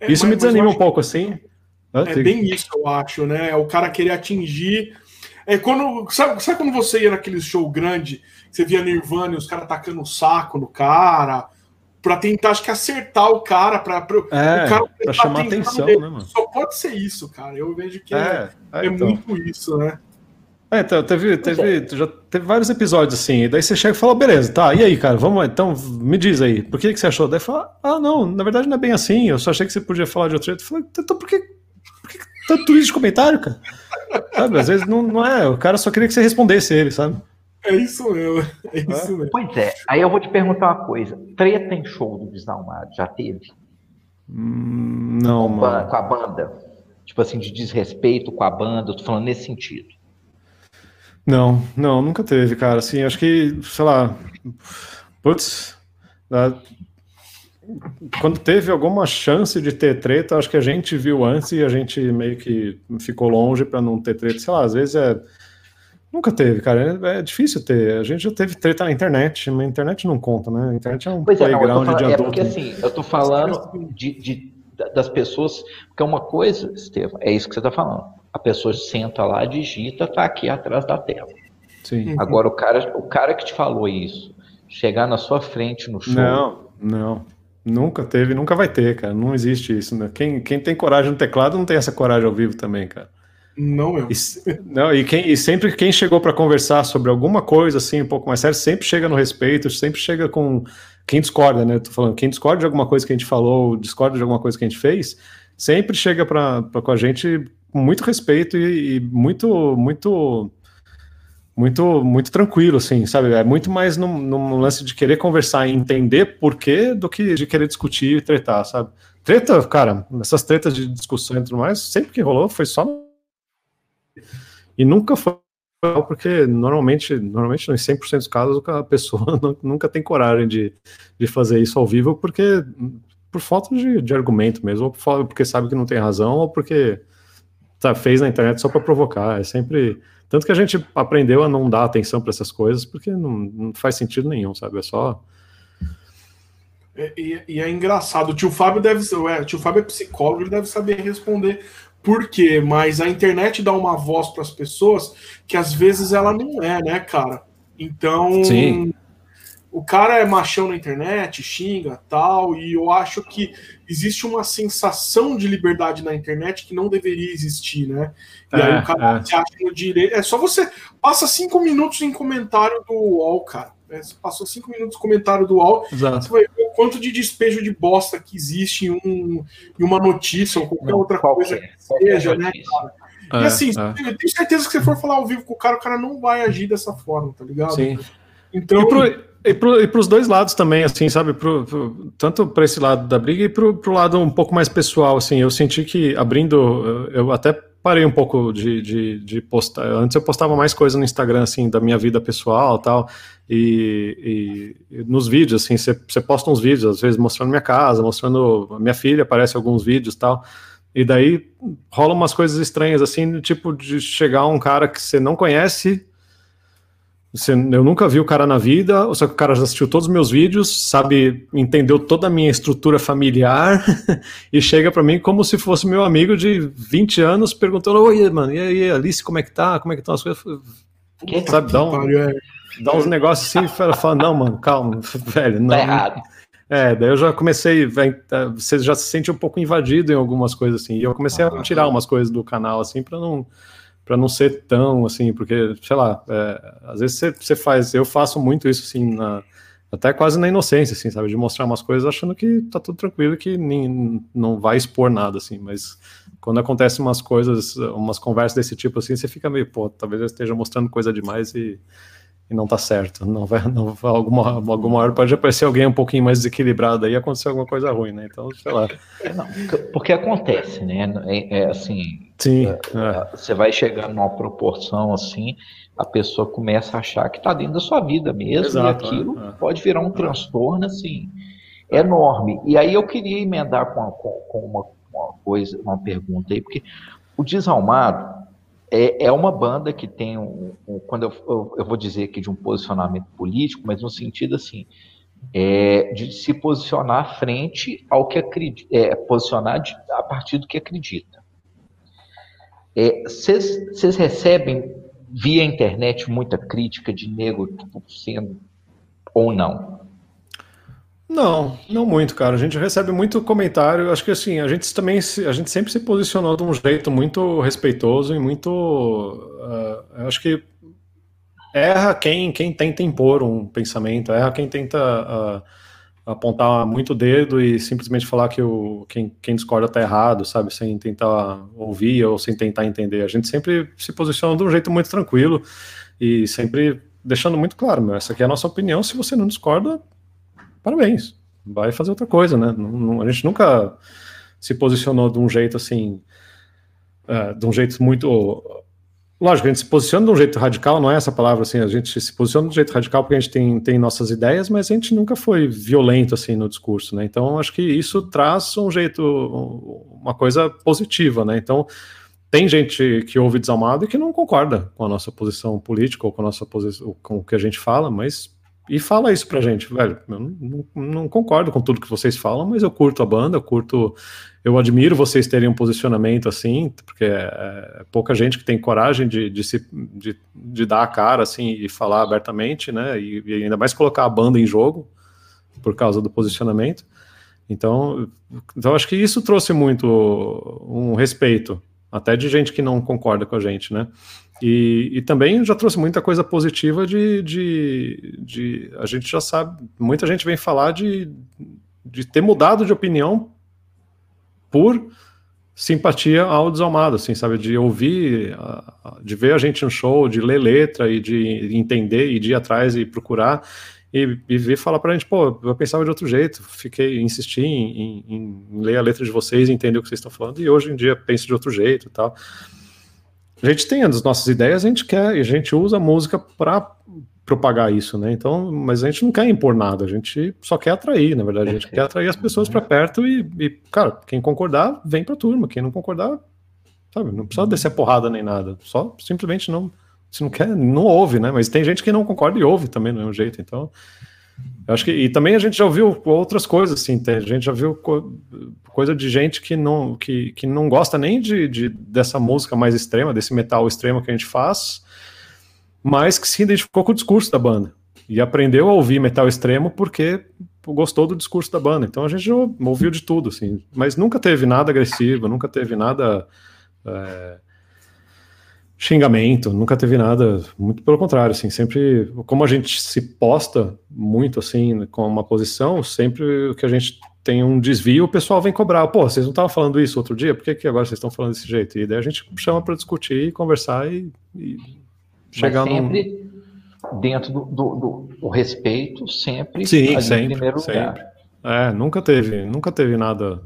É, isso mas, me desanima um pouco, assim. É bem isso, eu acho, né? É o cara querer atingir. É quando. Sabe, sabe quando você ia naquele show grande, você via Nirvana e os caras tacando o saco no cara, pra tentar, acho que, acertar o cara, pra, pra, é, o cara pra chamar atenção, né, mano? Só pode ser isso, cara. Eu vejo que é, é, é então. muito isso, né? É, então, teve, teve, já teve vários episódios assim, e daí você chega e fala, beleza, tá, e aí, cara, vamos, então, me diz aí, por que, que você achou? Daí fala, ah, não, na verdade não é bem assim, eu só achei que você podia falar de outro jeito. Eu falei, então por que, por que tanto isso de comentário, cara? Sabe, às vezes não, não é, o cara só queria que você respondesse ele, sabe? É isso mesmo, é isso mesmo. Pois é, aí eu vou te perguntar uma coisa, treta em show do Desalmado, já teve? Hum, não, com, mano. Com a banda? Tipo assim, de desrespeito com a banda, eu tô falando nesse sentido. Não, não, nunca teve, cara. Assim, acho que, sei lá, putz, quando teve alguma chance de ter treta, acho que a gente viu antes e a gente meio que ficou longe para não ter treta. Sei lá, às vezes é. Nunca teve, cara. É, é, difícil ter. A gente já teve treta na internet, mas a internet não conta, né? A internet é um pois playground é, não, falando, de adulto. É porque assim, eu tô falando de, de, das pessoas, porque é uma coisa, Estevam, é isso que você tá falando. A pessoa senta lá, digita, tá aqui atrás da tela. Sim. Agora, o cara, o cara que te falou isso, chegar na sua frente no show. Não, não. Nunca teve, nunca vai ter, cara. Não existe isso, né? Quem, quem tem coragem no teclado não tem essa coragem ao vivo também, cara. Não, eu. E, não, e, quem, e sempre quem chegou para conversar sobre alguma coisa assim, um pouco mais sério, sempre chega no respeito, sempre chega com quem discorda, né? Tô falando, quem discorda de alguma coisa que a gente falou, discorda de alguma coisa que a gente fez, sempre chega para com a gente muito respeito e, e muito, muito muito muito tranquilo, assim, sabe? É muito mais no, lance de querer conversar e entender por quê do que de querer discutir e tretar, sabe? Treta, cara, essas tretas de discussão e tudo mais, sempre que rolou foi só. E nunca foi porque normalmente, normalmente, em 100% dos casos, a pessoa nunca tem coragem de, de fazer isso ao vivo porque por falta de, de argumento mesmo, ou porque sabe que não tem razão, ou porque tá, fez na internet só para provocar. É sempre tanto que a gente aprendeu a não dar atenção para essas coisas, porque não, não, faz sentido nenhum, sabe? É só. É, e, e, é engraçado, o tio Fábio deve ser. É, o tio Fábio é psicólogo, ele deve saber responder por quê, mas a internet dá uma voz para as pessoas que às vezes ela não é, né, cara? Então. Sim. O cara é machão na internet, xinga tal, e eu acho que existe uma sensação de liberdade na internet que não deveria existir, né? E é, aí o cara é. se acha no direito. É só você passa cinco minutos em comentário do UOL, cara. É, você passou cinco minutos no comentário do UOL, Exato. você vai ver o quanto de despejo de bosta que existe em, um, em uma notícia ou qualquer não, outra qualquer, coisa que seja, né, cara? É, e assim, é. eu tenho certeza que se você for falar ao vivo com o cara, o cara não vai agir dessa forma, tá ligado? Sim. Então. E pro e para os dois lados também, assim, sabe? Pro, pro, tanto para esse lado da briga e para o lado um pouco mais pessoal, assim. Eu senti que abrindo, eu até parei um pouco de, de, de postar. Antes eu postava mais coisa no Instagram, assim, da minha vida pessoal tal. E, e, e nos vídeos, assim, você posta uns vídeos, às vezes mostrando minha casa, mostrando minha filha, aparece alguns vídeos tal. E daí rola umas coisas estranhas, assim, tipo de chegar um cara que você não conhece você, eu nunca vi o cara na vida, só que o cara já assistiu todos os meus vídeos, sabe, entendeu toda a minha estrutura familiar e chega para mim como se fosse meu amigo de 20 anos perguntando: Oi, mano, e aí, Alice, como é que tá? Como é que estão as coisas? Que? Sabe, dá, um, dá uns negócios assim e fala: Não, mano, calma, velho. Não, tá errado. É, daí eu já comecei, você já se sente um pouco invadido em algumas coisas assim, e eu comecei a tirar umas coisas do canal assim para não para não ser tão assim, porque, sei lá, é, às vezes você, você, faz, eu faço muito isso assim, na, até quase na inocência, assim, sabe, de mostrar umas coisas achando que tá tudo tranquilo, que nem, não vai expor nada, assim, mas quando acontecem umas coisas, umas conversas desse tipo assim, você fica meio, pô, talvez eu esteja mostrando coisa demais e e não tá certo. Não vai, não vai, alguma, alguma hora pode aparecer alguém um pouquinho mais desequilibrado aí e acontecer alguma coisa ruim, né? Então, sei lá. Não, porque acontece, né? É, é assim. Sim. É, é. Você vai chegar numa proporção assim, a pessoa começa a achar que está dentro da sua vida mesmo, Exato, e aquilo é, pode virar um transtorno assim enorme. E aí eu queria emendar com, com, com uma, uma coisa, uma pergunta aí, porque o desalmado é, é uma banda que tem um, um quando eu, eu, eu, vou dizer aqui de um posicionamento político, mas no sentido assim, é, de se posicionar frente ao que acredita, é, posicionar de, a partir do que acredita. Vocês é, recebem via internet muita crítica de negro tipo, sendo ou não? Não, não muito, cara. A gente recebe muito comentário. Acho que assim, a gente também a gente sempre se posicionou de um jeito muito respeitoso e muito. Uh, acho que erra quem, quem tenta impor um pensamento, erra quem tenta uh, apontar muito o dedo e simplesmente falar que o, quem, quem discorda está errado, sabe? Sem tentar ouvir ou sem tentar entender. A gente sempre se posiciona de um jeito muito tranquilo e sempre deixando muito claro, meu, essa aqui é a nossa opinião. Se você não discorda, parabéns, vai fazer outra coisa, né? Não, não, a gente nunca se posicionou de um jeito assim, uh, de um jeito muito. Lógico, a gente se posiciona de um jeito radical, não é essa palavra assim, a gente se posiciona de um jeito radical porque a gente tem, tem nossas ideias, mas a gente nunca foi violento assim no discurso, né? Então acho que isso traz um jeito, uma coisa positiva, né? Então tem gente que ouve desalmado e que não concorda com a nossa posição política ou com a nossa posição, com o que a gente fala, mas e fala isso pra gente, velho. Eu não, não, concordo com tudo que vocês falam, mas eu curto a banda, eu curto. Eu admiro vocês terem um posicionamento assim, porque é, é pouca gente que tem coragem de, de, se, de, de, dar a cara assim e falar abertamente, né? E, e, ainda mais colocar a banda em jogo por causa do posicionamento. Então, então acho que isso trouxe muito um respeito, até de gente que não concorda com a gente, né? E, e, também já trouxe muita coisa positiva de, de, de, A gente já sabe, muita gente vem falar de, de ter mudado de opinião por simpatia ao desalmado, assim, sabe? De ouvir, de ver a gente no show, de ler letra e de entender e de ir atrás e procurar e, e vir falar pra gente, pô, eu pensava de outro jeito, fiquei, insisti em, em, em ler a letra de vocês, entender o que vocês estão falando e hoje em dia penso de outro jeito e tal a gente tem as nossas ideias, a gente quer, e a gente usa a música para propagar isso, né? Então, mas a gente não quer impor nada, a gente só quer atrair, na verdade, a gente quer atrair as pessoas para perto e, e, cara, quem concordar, vem para a turma, quem não concordar, sabe, não precisa descer porrada nem nada, só simplesmente não, se não quer, não ouve, né? Mas tem gente que não concorda e ouve também do mesmo jeito, então eu acho que e também a gente já ouviu outras coisas, assim, a gente já viu co coisa de gente que não, que, que não gosta nem de, de, dessa música mais extrema, desse metal extremo que a gente faz, mas que se identificou com o discurso da banda. e aprendeu a ouvir metal extremo porque gostou do discurso da banda. Então a gente ouviu de tudo, assim, mas nunca teve nada agressivo, nunca teve nada é, xingamento, nunca teve nada, muito pelo contrário, assim, sempre, como a gente se posta muito, assim, com uma posição, sempre que a gente tem um desvio, o pessoal vem cobrar, pô, vocês não estavam falando isso outro dia, por que, que agora vocês estão falando desse jeito? E daí a gente chama para discutir, conversar e, e chegar Mas sempre num... dentro do, do, do, respeito, sempre Sim, sempre, em primeiro sempre. lugar. É, nunca teve, nunca teve nada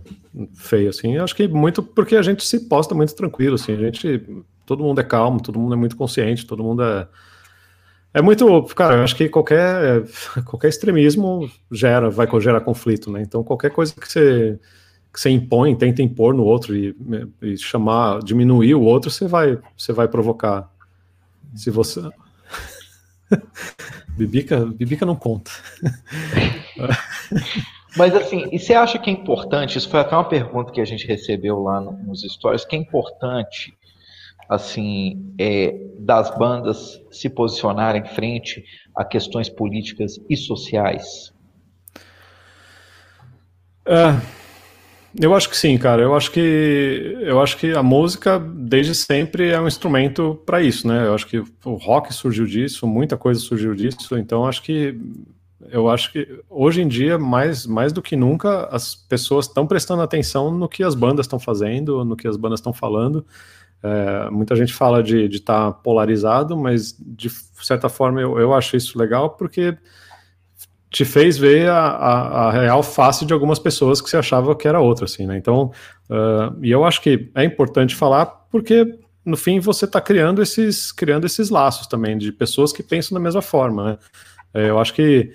feio assim. Acho que muito porque a gente se posta muito tranquilo, assim. A gente, todo mundo é calmo, todo mundo é muito consciente, todo mundo é é muito, cara, eu acho que qualquer qualquer extremismo gera, vai gerar conflito, né? Então qualquer coisa que você que você impõe, tenta impor no outro e, e chamar, diminuir o outro, você vai você vai provocar. Se você Bibica, Bibica não conta. Mas assim, e você acha que é importante? Isso foi até uma pergunta que a gente recebeu lá nos stories, que é importante assim é, das bandas se posicionarem frente a questões políticas e sociais? É, eu acho que sim, cara. Eu acho que eu acho que a música desde sempre é um instrumento para isso, né? Eu acho que o rock surgiu disso, muita coisa surgiu disso. Então acho que eu acho que hoje em dia, mais, mais do que nunca, as pessoas estão prestando atenção no que as bandas estão fazendo, no que as bandas estão falando. É, muita gente fala de estar tá polarizado, mas de certa forma eu, eu acho isso legal porque te fez ver a, a, a, real face de algumas pessoas que você achava que era outra, assim, né? Então, uh, e eu acho que é importante falar porque no fim você está criando esses criando esses laços também de pessoas que pensam da mesma forma, né? É, eu acho que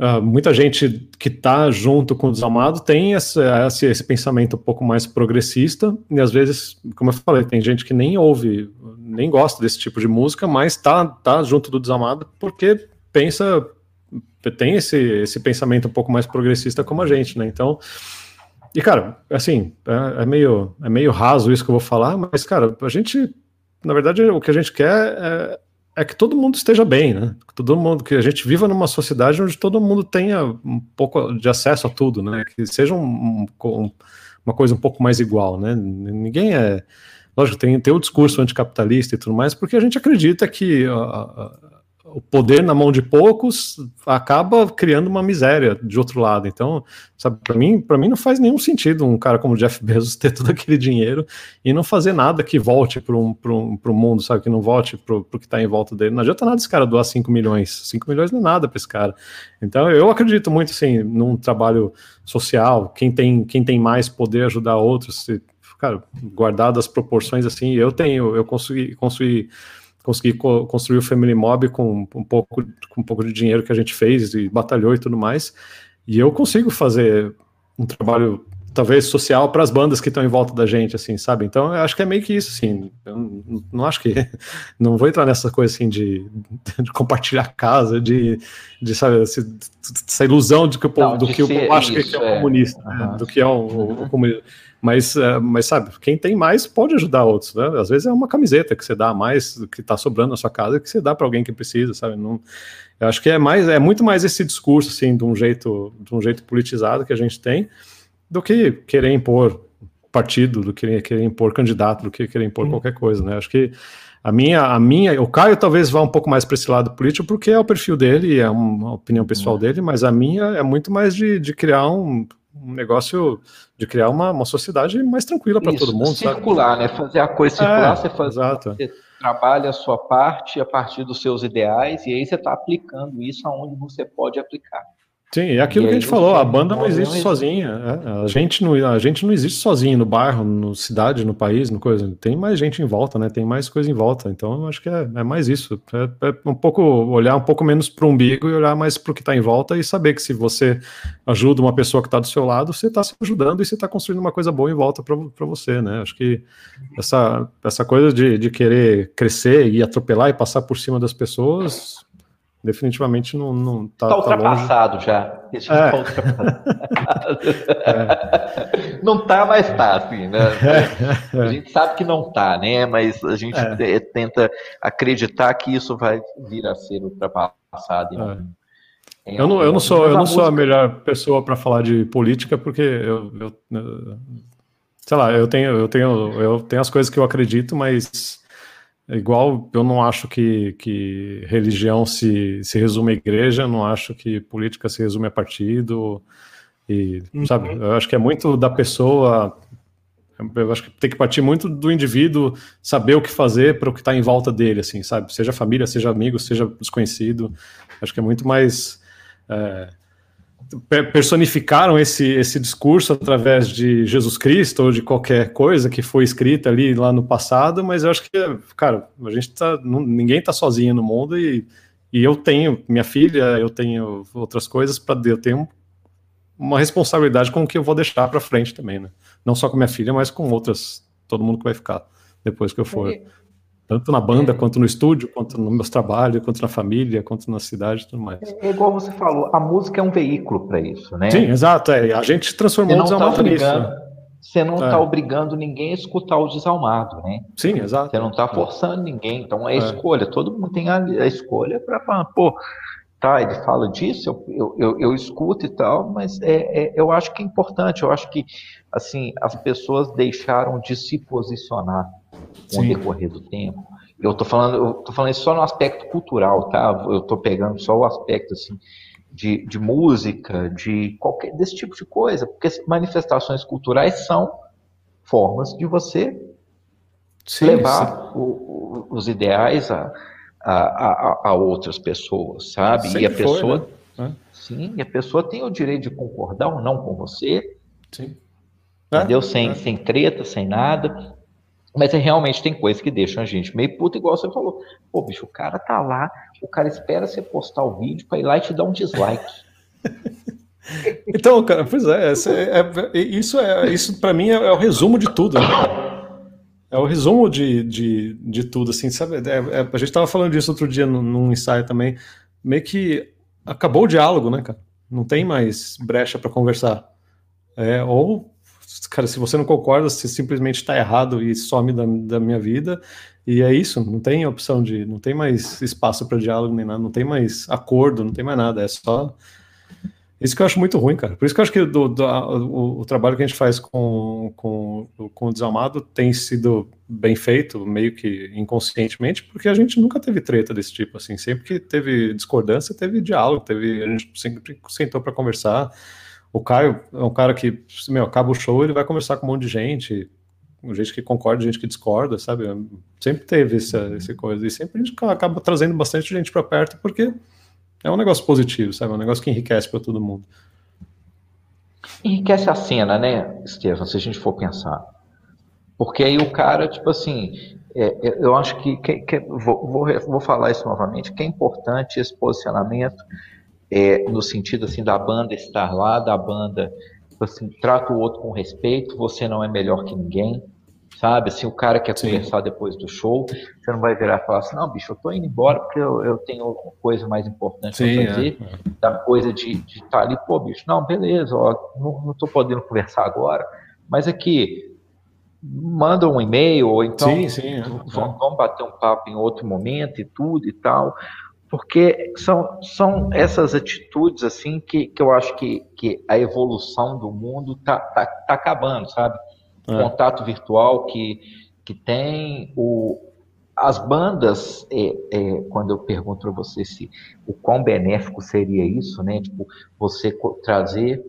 uh, muita gente que está junto com o Desalmado tem esse, esse, esse, pensamento um pouco mais progressista, e às vezes, como eu falei, tem gente que nem ouve, nem gosta desse tipo de música, mas está tá junto do Desalmado porque pensa, tem esse, esse pensamento um pouco mais progressista como a gente, né? Então. E, cara, assim, é, é, meio, é meio raso isso que eu vou falar, mas, cara, a gente, na verdade, o que a gente quer é, é que todo mundo esteja bem, né? Todo mundo que a gente viva numa sociedade onde todo mundo tenha um pouco de acesso a tudo, né? Que seja um, um, uma coisa um pouco mais igual, né? Ninguém é, lógico, tem, tem o discurso anticapitalista e tudo mais, porque a gente acredita que o poder na mão de poucos acaba criando uma miséria de outro lado. Então, sabe, para mim, para mim não faz nenhum sentido um cara como Jeff Bezos ter todo aquele dinheiro e não fazer nada que volte para um, um, um mundo, sabe, que não volte para o que está em volta dele. Não adianta nada esse cara doar 5 milhões. 5 milhões não é nada para esse cara. Então, eu acredito muito assim num trabalho social, quem tem quem tem mais poder ajudar outros, se, cara, guardado as proporções assim, eu tenho, eu consegui construir consegui co construir o Family Mob com um pouco com um pouco de dinheiro que a gente fez e batalhou e tudo mais. E eu consigo fazer um trabalho talvez social para as bandas que estão em volta da gente, assim, sabe? Então, eu acho que é meio que isso, assim. Eu não, não acho que não vou entrar nessa coisa assim de, de compartilhar casa, de, de sabe, essa ilusão de que o povo, não, do que o povo acha que é um comunista, é. né? do que é o, o, o comunismo. Mas, uh, mas sabe, quem tem mais pode ajudar outros, né? Às vezes é uma camiseta que você dá a mais, que está sobrando na sua casa, que você dá para alguém que precisa, sabe? Não, eu acho que é mais, é muito mais esse discurso, assim, de um jeito, de um jeito politizado que a gente tem, do que querer impor partido, do que querer impor candidato, do que querer impor hum. qualquer coisa, né? Acho que a minha, a minha, o Caio talvez vá um pouco mais para esse lado político, porque é o perfil dele, é uma opinião pessoal hum. dele, mas a minha é muito mais de, de criar um, um negócio de criar uma, uma sociedade mais tranquila para todo mundo. Circular, sabe? né? Fazer a coisa circular, é, você faz, exato. você trabalha a sua parte a partir dos seus ideais, e aí você está aplicando isso aonde você pode aplicar. Sim, é aquilo que a gente falou, a banda não existe sozinha. É, a, gente não, a gente não existe sozinho no bairro, no cidade, no país, no coisa. Tem mais gente em volta, né? Tem mais coisa em volta. Então, eu acho que é, é mais isso. É, é, um pouco olhar um pouco menos para o umbigo e olhar mais para o que está em volta e saber que se você ajuda uma pessoa que está do seu lado, você está se ajudando e você está construindo uma coisa boa em volta para você, né? Acho que essa, essa coisa de, de querer crescer e atropelar e passar por cima das pessoas definitivamente não, não tá, tá ultrapassado tá já. É. tá ultrapassado. é. Não tá, mas tá, assim, né? É. A gente sabe que não tá, né? Mas a gente é. tenta acreditar que isso vai vir a ser ultrapassado. passado. É. Eu não, eu não sou, eu não sou a melhor pessoa para falar de política porque eu, eu, eu, sei lá, eu tenho, eu tenho, eu tenho as coisas que eu acredito, mas igual eu não acho que, que religião se, se resume à igreja, não acho que política se resume a partido e uhum. sabe, eu acho que é muito da pessoa eu acho que tem que partir muito do indivíduo saber o que fazer para o que está em volta dele, assim, sabe? Seja família, seja amigo, seja desconhecido. Acho que é muito mais. É, personificaram esse, esse discurso através de Jesus Cristo ou de qualquer coisa que foi escrita ali lá no passado, mas eu acho que, cara, a gente tá. ninguém está sozinho no mundo e, e eu tenho minha filha, eu tenho outras coisas para. Eu tenho uma responsabilidade com o que eu vou deixar para frente também, né? Não só com minha filha, mas com outras, todo mundo que vai ficar depois que eu for. É. Tanto na banda, é. quanto no estúdio, quanto no meus trabalhos, quanto na família, quanto na cidade e tudo mais. É, é igual você falou, a música é um veículo para isso, né? Sim, exato. É. A gente transformou o tá desalmado tá nisso. Né? Você não está é. obrigando ninguém a escutar o desalmado, né? Sim, exato. Você não está forçando ninguém. Então é, escolha. Todo mundo tem a, a escolha para falar, pô, tá, ele fala disso, eu, eu, eu, eu escuto e tal, mas é, é, eu acho que é importante, eu acho que assim, as pessoas deixaram de se posicionar com o decorrer do tempo. Eu estou falando, eu tô falando isso só no aspecto cultural, tá? Eu estou pegando só o aspecto assim de, de música, de qualquer desse tipo de coisa, porque manifestações culturais são formas de você sim, levar sim. O, o, os ideais a, a, a, a outras pessoas, sabe? Sempre e a pessoa, foi, né? sim, e a pessoa tem o direito de concordar ou não com você, sim. entendeu? É, sem, é. sem treta, sem nada. Mas é, realmente tem coisas que deixam a gente meio puta, igual você falou. Pô, bicho, o cara tá lá, o cara espera você postar o vídeo para ir lá e te dar um dislike. então, cara, pois é, é, é isso é isso para mim é, é, o resumo de tudo. Né? É o resumo de, de, de tudo, assim, sabe? É, é, a gente estava falando disso outro dia num, num ensaio também. Meio que acabou o diálogo, né, cara? Não tem mais brecha para conversar. É, ou, cara, se você não concorda, você simplesmente está errado e some da, da minha vida. E é isso, não tem opção de. Não tem mais espaço para diálogo nem nada, não tem mais acordo, não tem mais nada. É só isso que eu acho muito ruim, cara. Por isso que eu acho que do, do, o, o, trabalho que a gente faz com, com, com o Desalmado tem sido bem feito, meio que inconscientemente, porque a gente nunca teve treta desse tipo, assim. Sempre que teve discordância, teve diálogo, teve, a gente sempre sentou para conversar. O Caio é um cara que, meu, acaba o show, ele vai conversar com um monte de gente, gente que concorda, gente que discorda, sabe? Sempre teve essa, essa coisa. E sempre a gente acaba trazendo bastante gente para perto, porque é um negócio positivo, sabe? É um negócio que enriquece para todo mundo. Enriquece a cena, né, Estevam, se a gente for pensar. Porque aí o cara, tipo assim, é, é eu acho que, que, que vou, vou, vou, falar isso novamente, que é importante esse posicionamento é, no sentido assim da banda estar lá, da banda assim, trata o outro com respeito, você não é melhor que ninguém, sabe? Assim, o cara quer Sim. conversar depois do show, você não vai virar e falar assim, não, bicho, eu tô indo embora porque eu, eu tenho coisa mais importante para fazer, é. da coisa de estar tá ali, pô, bicho, não, beleza, ó, não, não tô podendo conversar agora, mas aqui, manda um e-mail, ou então sim, sim, é. vamos bater um papo em outro momento e tudo e tal, porque são, são essas atitudes assim que, que eu acho que, que a evolução do mundo tá, tá, tá acabando, sabe? é. contato virtual que, que tem, o, as bandas, é, é, quando eu pergunto para você se o quão benéfico seria isso, né? Tipo, você trazer,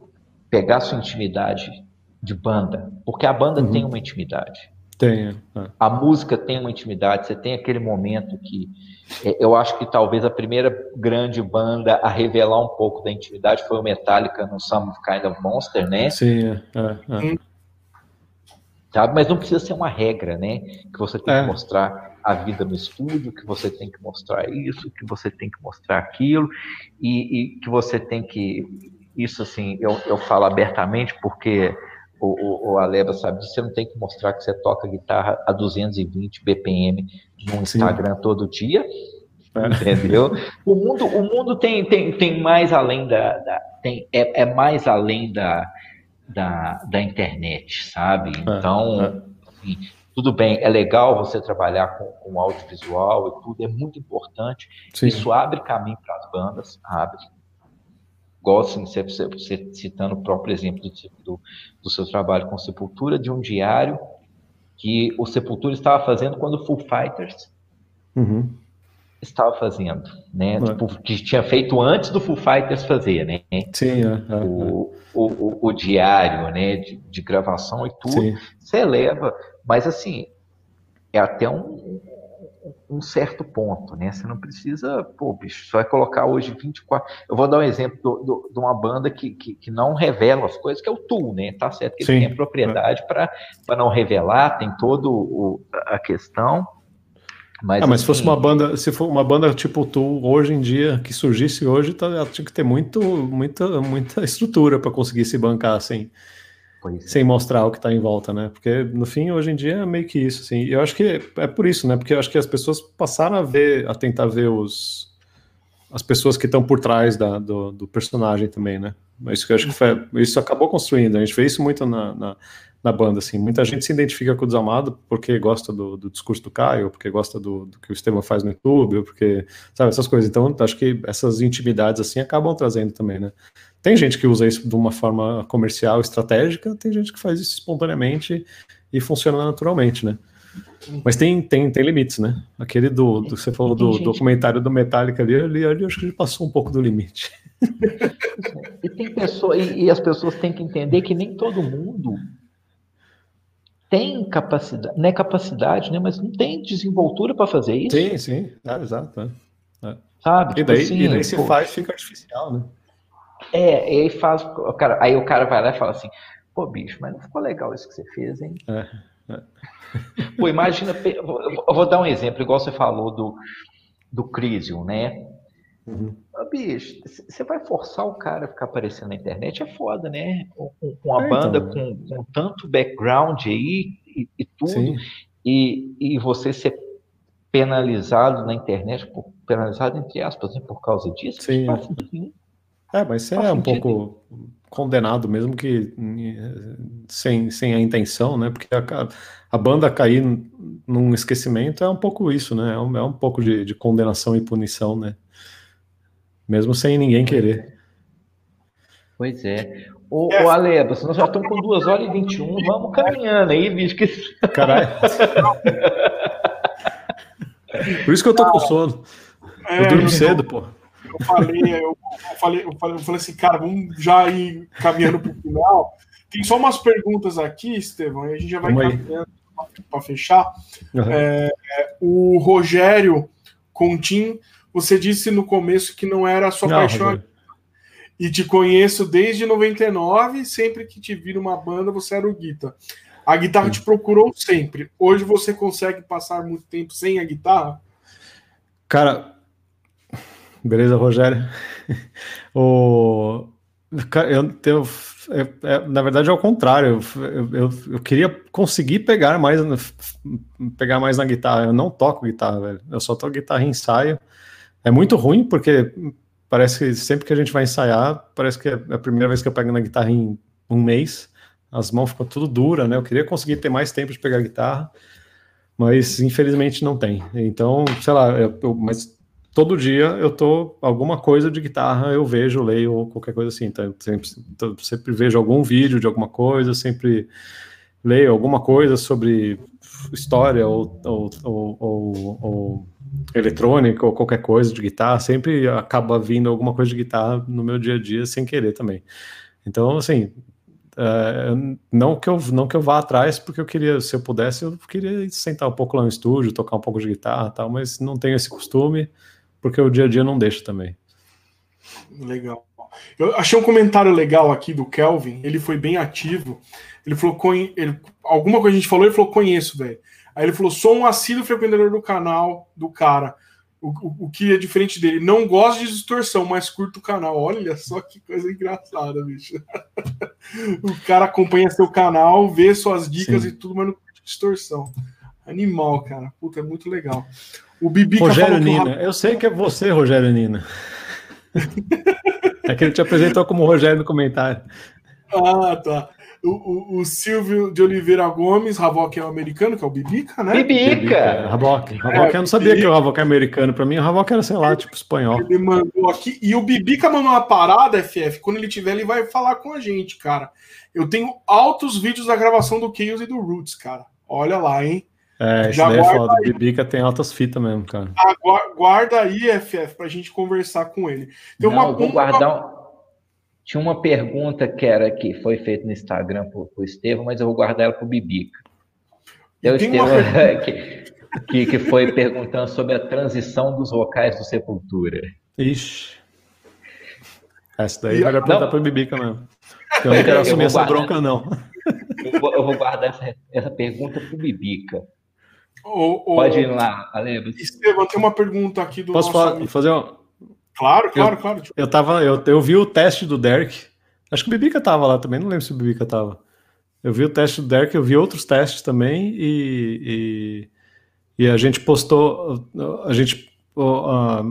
pegar sua intimidade de banda, porque a banda uhum. tem uma intimidade. Tem. É. A música tem uma intimidade, você tem aquele momento que é, eu acho que talvez a primeira grande banda a revelar um pouco da intimidade foi o Metallica no Some Kind of Monster, né? Sim, é, é, é sabe? Mas não precisa ser uma regra, né? Que você tem é. que mostrar a vida no estúdio, que você tem que mostrar isso, que você tem que mostrar aquilo, e, e que você tem que. Isso, assim, eu, eu falo abertamente porque o, o, o Aleba sabe disso, você não tem que mostrar que você toca guitarra a 220 BPM no Instagram Sim. todo dia, é. entendeu? O mundo, o mundo tem, tem, tem mais além da, da tem, é, é mais além da, da, da internet, sabe? É, então, é. Assim, tudo bem, é legal você trabalhar com, com audiovisual e tudo, é muito importante. Sim. Isso abre caminho para as bandas, abre. Gosto, você, você citando o próprio exemplo do, do, do seu trabalho com Sepultura, de um diário que o Sepultura estava fazendo quando o Full Fighters uhum. estava fazendo, né? Tipo, que tinha feito antes do Full Fighters fazer, né? Sim, é, o, o, o, o, diário, né? De, de gravação e tudo. Sim. Você leva, mas assim, é até um, um certo ponto, né? Você não precisa, pô, bicho, só vai colocar hoje 24. Eu vou dar um exemplo do, do, de uma banda que, que, que, não revela as coisas, que é o Tool, né? Tá certo que ele tem a propriedade é. para não revelar, tem todo a questão. Mas, ah, mas assim, se fosse assim uma banda, se for uma banda tipo tu hoje em dia que surgisse hoje, tá, ela tinha que ter muito, muita, muita estrutura para conseguir se bancar assim, sem mostrar o que está em volta, né? Porque no fim hoje em dia é meio que isso, assim. Eu acho que é por isso, né? Porque eu acho que as pessoas passaram a ver, a tentar ver os as pessoas que estão por trás da, do, do, personagem também, né? Isso que eu acho que foi, isso acabou construindo. A gente vê isso muito na, na na banda, assim. Muita gente se identifica com o Desamado porque gosta do, do discurso do Caio, porque gosta do, do que o Estevam faz no YouTube, porque, sabe, essas coisas. Então, acho que essas intimidades, assim, acabam trazendo também, né? Tem gente que usa isso de uma forma comercial, estratégica, tem gente que faz isso espontaneamente e funciona naturalmente, né? Mas tem, tem, tem limites, né? Aquele do, do você falou do documentário do Metallica ali, ali, ali, acho que ele passou um pouco do limite. E tem pessoa, e, e as pessoas têm que entender que nem todo mundo tem capacidade, não é capacidade, né, mas não tem desenvoltura para fazer isso. Sim, sim, é, exato. É. é. Sabe? E tipo daí, assim, e daí se pô, faz, fica artificial, né? É, e aí faz, o cara, aí o cara vai lá e fala assim, pô, bicho, mas não ficou legal isso que você fez, hein? É, é. Pô, imagina, eu vou dar um exemplo, igual você falou do, do Crisium, né? Uhum. Bicho, você vai forçar o cara a ficar aparecendo na internet, é foda, né? Com, com a é, banda então. com, com, tanto background aí e, e tudo, e, e você ser penalizado na internet, por, penalizado entre aspas, né, por causa disso, Sim. É, mas você é um pouco condenado, mesmo que sem, sem a intenção, né? Porque a, a banda cair num esquecimento é um pouco isso, né? É um, é um pouco de, de condenação e punição, né? mesmo sem ninguém querer. Pois é. Ô, é. ô Ale, nós já estamos com 2 horas e 21, vamos caminhando aí, bicho. Que... Caralho. Por isso que eu tô com sono. É, eu durmo cedo, pô. Eu falei, eu, eu, falei, eu falei, eu falei assim, cara, vamos já ir caminhando para o final. Tem só umas perguntas aqui, Estevão, e a gente já vai caminhando para fechar. Uhum. É, o Rogério Contim você disse no começo que não era a sua não, paixão. E te conheço desde 99, sempre que te vi numa banda, você era o guitarra. A guitarra te procurou sempre. Hoje você consegue passar muito tempo sem a guitarra? Cara, beleza, Rogério. o... Eu, eu, é, na verdade é o contrário. Eu, eu, eu, queria conseguir pegar mais, pegar mais na guitarra. Eu não toco guitarra, velho. Eu só toco guitarra em ensaio. É muito ruim, porque parece que sempre que a gente vai ensaiar, parece que é a primeira vez que eu pego na guitarra em um mês, as mãos ficam tudo dura, né? Eu queria conseguir ter mais tempo de pegar guitarra, mas infelizmente não tem. Então, sei lá, eu, eu, mas todo dia eu tô alguma coisa de guitarra, eu vejo, leio ou qualquer coisa assim. Então, sempre, então, sempre vejo algum vídeo de alguma coisa, sempre leio alguma coisa sobre história ou, ou, ou, ou eletrônica ou qualquer coisa de guitarra, sempre acaba vindo alguma coisa de guitarra no meu dia a dia sem querer também. Então, assim, é, não que eu não que eu vá atrás, porque eu queria, se eu pudesse, eu queria sentar um pouco lá no estúdio, tocar um pouco de guitarra, tal, mas não tenho esse costume, porque o dia a dia não deixa também. Legal. Eu achei um comentário legal aqui do Kelvin, ele foi bem ativo. Ele falou, ele, alguma coisa a gente falou, ele falou, conheço, velho. Aí ele falou: sou um assíduo frequentador do canal do cara. O, o, o, que é diferente dele. Não gosto de distorção, mas curto o canal. Olha só que coisa engraçada, bicho. o cara acompanha seu canal, vê suas dicas Sim. e tudo, mas não curte distorção. Animal, cara. Puta, é muito legal. O Bibi Rogério Nina. Eu sei que é você, Rogério Nina. é que ele te apresentou como Rogério no comentário. Ah, tá. O, o, o, Silvio de Oliveira Gomes, Havok é o americano, que é o Bibica, né? Bibica! Havok. Havok, é, eu não sabia Bibica. que o Havok é americano. Para mim, o Havok era, sei lá, tipo espanhol. Ele mandou aqui. E o Bibica mandou uma parada, FF. Quando ele tiver, ele vai falar com a gente, cara. Eu tenho altos vídeos da gravação do Chaos e do Roots, cara. Olha lá, hein? É, isso daí é foda. O Bibica tem altas fitas mesmo, cara. Guarda aí, FF, pra gente conversar com ele. Tem Não, uma, vou guardar um... Tinha uma pergunta que era que foi feita no Instagram por, por Estevam, mas eu vou guardar ela para o Bibica. Então, Estevam, uma... que, que, que, foi perguntando sobre a transição dos vocais do Sepultura. Ixi. Essa daí vai perguntar para o Bibica mesmo. Eu não quero assumir essa guardar, bronca, não. Eu vou, eu vou guardar essa, essa pergunta para o Bibica. Pode ir lá, Ale. Estevam, tem uma pergunta aqui do Posso falar, fazer uma Claro, claro, eu, claro. Eu, tava, eu, eu vi o teste do Derek. Acho que o Bibica tava lá também, não lembro se o Bibica tava. Eu vi o teste do Derek, eu vi outros testes também e, e, e a gente postou. A gente. A,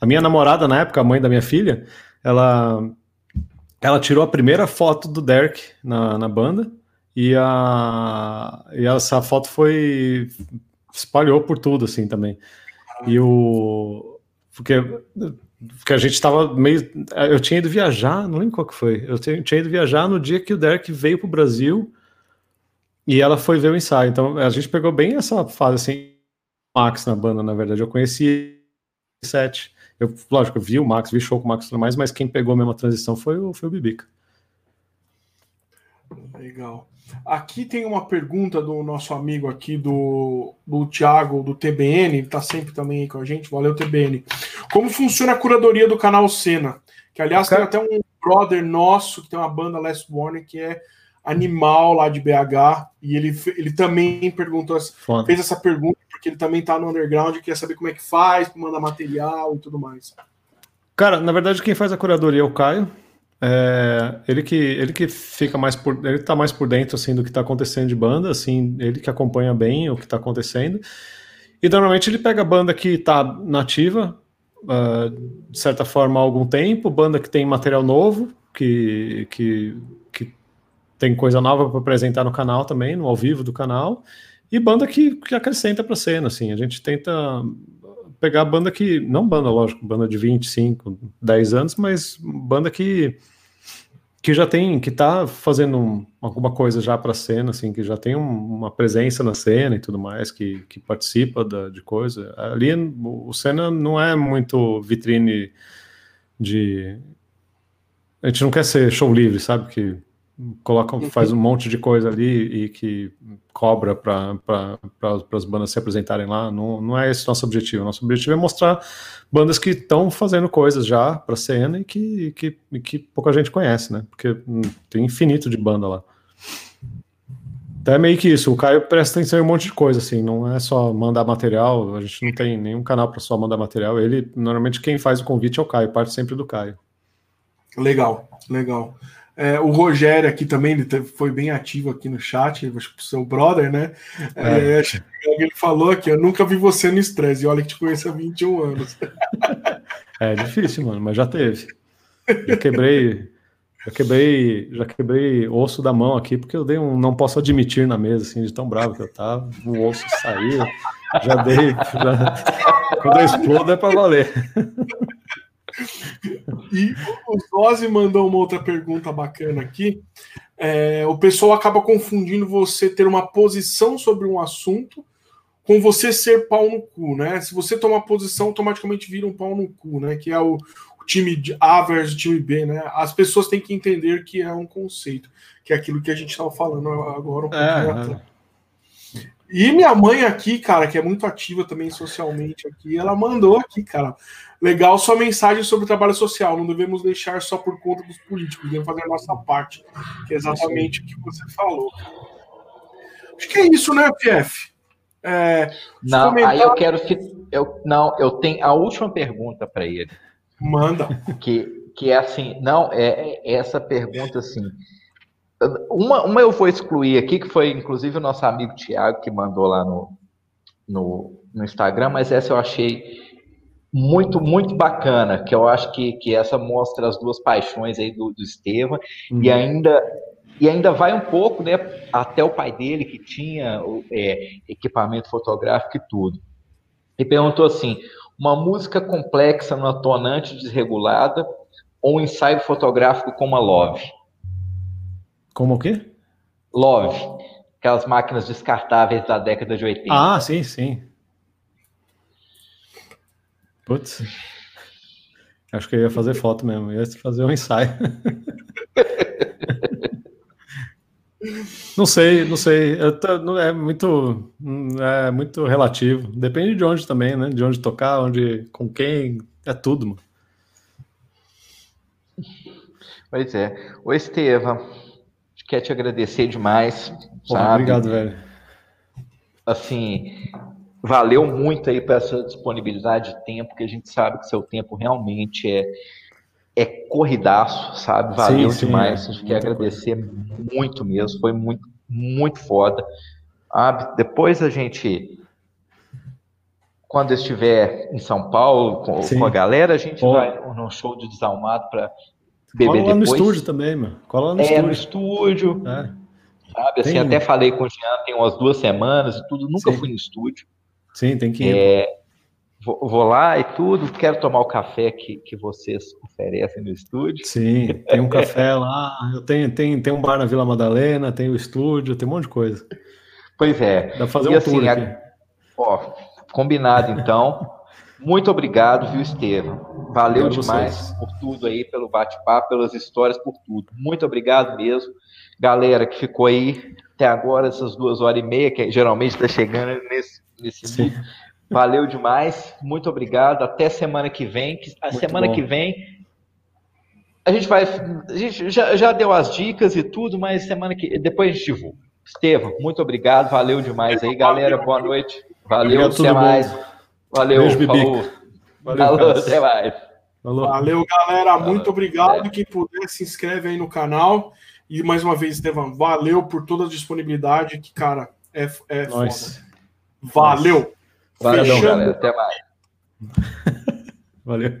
a minha namorada, na época, a mãe da minha filha, ela, ela tirou a primeira foto do Derek na, na banda e, a, e essa foto foi. espalhou por tudo, assim, também. E o, porque, porque a gente estava meio. Eu tinha ido viajar, não lembro qual que foi. Eu tinha ido viajar no dia que o Derek veio para o Brasil e ela foi ver o ensaio. Então a gente pegou bem essa fase assim, Max na banda, na verdade. Eu conheci sete. Eu, lógico, vi o Max, vi show com o Max e tudo mais, mas quem pegou mesmo a transição foi o, foi o Bibica. Legal. Aqui tem uma pergunta do nosso amigo aqui, do, do Thiago, do TBN, ele está sempre também aí com a gente, valeu TBN. Como funciona a curadoria do canal Cena? Que, aliás, tem até um brother nosso, que tem uma banda Last Warning, que é animal lá de BH, e ele, ele também perguntou, Foda. fez essa pergunta, porque ele também está no underground e quer saber como é que faz, manda material e tudo mais. Cara, na verdade, quem faz a curadoria é o Caio, é, ele que ele que fica mais por ele tá mais por dentro assim do que está acontecendo de banda, assim, ele que acompanha bem o que está acontecendo. E normalmente ele pega a banda que está nativa, uh, de certa forma há algum tempo, banda que tem material novo, que, que, que tem coisa nova para apresentar no canal também, no ao vivo do canal, e banda que, que acrescenta para a cena, assim. A gente tenta pegar banda que, não banda, lógico, banda de 25, 10 anos, mas banda que que já tem, que tá fazendo alguma coisa já para cena, assim, que já tem um, uma presença na cena e tudo mais, que, que participa da, de coisa. Ali o cena não é muito vitrine de. A gente não quer ser show livre, sabe? Que coloca, uhum. faz um monte de coisa ali e que cobra para pra, as bandas se apresentarem lá. Não, não é esse nosso objetivo. Nosso objetivo é mostrar bandas que estão fazendo coisas já para cena e que, que, que pouca gente conhece, né? Porque tem infinito de banda lá. Então é meio que isso. O Caio presta atenção em um monte de coisa, assim. Não é só mandar material. A gente não tem nenhum canal para só mandar material. Ele, normalmente, quem faz o convite é o Caio. Parte sempre do Caio. Legal, legal. É, o Rogério aqui também, ele foi bem ativo aqui no chat, acho que o seu brother, né? É. É, ele falou aqui, eu nunca vi você no estresse, e olha que te conheço há 21 anos. É difícil, mano, mas já teve. Já quebrei, já quebrei, já quebrei osso da mão aqui, porque eu dei um não posso admitir na mesa, assim, de tão bravo que eu tava. O osso saiu, já dei. Já, quando eu explodo é pra valer. E o Zozzi mandou uma outra pergunta bacana aqui. É, o pessoal acaba confundindo você ter uma posição sobre um assunto com você ser pau no cu, né? Se você tomar posição, automaticamente vira um pau no cu, né? Que é o, o time A versus time B, né? As pessoas têm que entender que é um conceito, que é aquilo que a gente estava falando agora um pouquinho é, E minha mãe aqui, cara, que é muito ativa também socialmente aqui, ela mandou aqui, cara, Legal sua mensagem sobre o trabalho social. Não devemos deixar só por conta dos políticos, devemos fazer a nossa parte, que é exatamente o que você falou. Acho que é isso, né, FF? É, não, aí eu quero que eu não, eu tenho a última pergunta para ele. Manda. Que que é assim, não é, é essa pergunta assim. Uma, uma eu vou excluir aqui, que foi inclusive o nosso amigo Tiago que mandou lá no, no, no Instagram, mas essa eu achei muito, muito bacana, que eu acho que, que essa mostra as duas paixões aí do, do Estevam, uhum. e ainda E ainda vai um pouco, né, até o pai dele, que tinha é, equipamento fotográfico e tudo. E perguntou assim: uma música complexa numa tonante desregulada ou um ensaio fotográfico como a Love? Como o quê? Love, aquelas máquinas descartáveis da década de 80. Ah, sim, sim. Putz. Acho que eu ia fazer foto mesmo, ia fazer um ensaio. Não sei, não sei. Tô, é muito, é muito relativo. Depende de onde também, né? De onde tocar, onde, com quem, é tudo, mano. Pois é. Ô, Estevam, quer te agradecer demais. Pô, obrigado, velho. Assim, valeu muito aí para essa disponibilidade de tempo, que a gente sabe que seu tempo realmente é é corridaço, sabe? Valeu sim, demais. Sim, é. A gente quer agradecer coisa. muito mesmo. Foi muito, muito foda. Ah, depois a gente, quando estiver em São Paulo com, com a galera, a gente vai no show de desalmado para beber Cola depois. no estúdio também, mano. Cola no é, estúdio. no estúdio. É. Sabe, assim, tem... até falei com o Jean tem umas duas semanas e tudo, nunca sim. fui no estúdio. Sim, tem que ir. É, Vou, lá e tudo, quero tomar o café que, que vocês oferecem no estúdio. Sim, tem um café lá, eu tenho, tem, tem um bar na Vila Madalena, tem o estúdio, tem um monte de coisa. Pois é. Dá pra fazer e um assim, tour aqui. Ó, combinado então. Muito obrigado, viu, Estevam? Valeu demais vocês. por tudo aí, pelo bate-papo, pelas histórias, por tudo. Muito obrigado mesmo. Galera que ficou aí até agora, essas duas horas e meia, que geralmente está chegando nesse, nesse Valeu demais, muito obrigado. Até semana que vem. A muito semana bom. que vem a gente vai. A gente já, já deu as dicas e tudo, mas semana que depois a gente divulga. Estevam, muito obrigado, valeu demais aí, galera. Boa noite. Valeu, obrigado, até mais. Bom. Valeu, Beijo, falou. Valeu, falou, até mais. Falou. Valeu, galera. Muito obrigado. Quem puder, se inscreve aí no canal. E mais uma vez, Estevam, valeu por toda a disponibilidade. Que, cara, é, é foda. Valeu. Valeu, galera. Até mais. Valeu.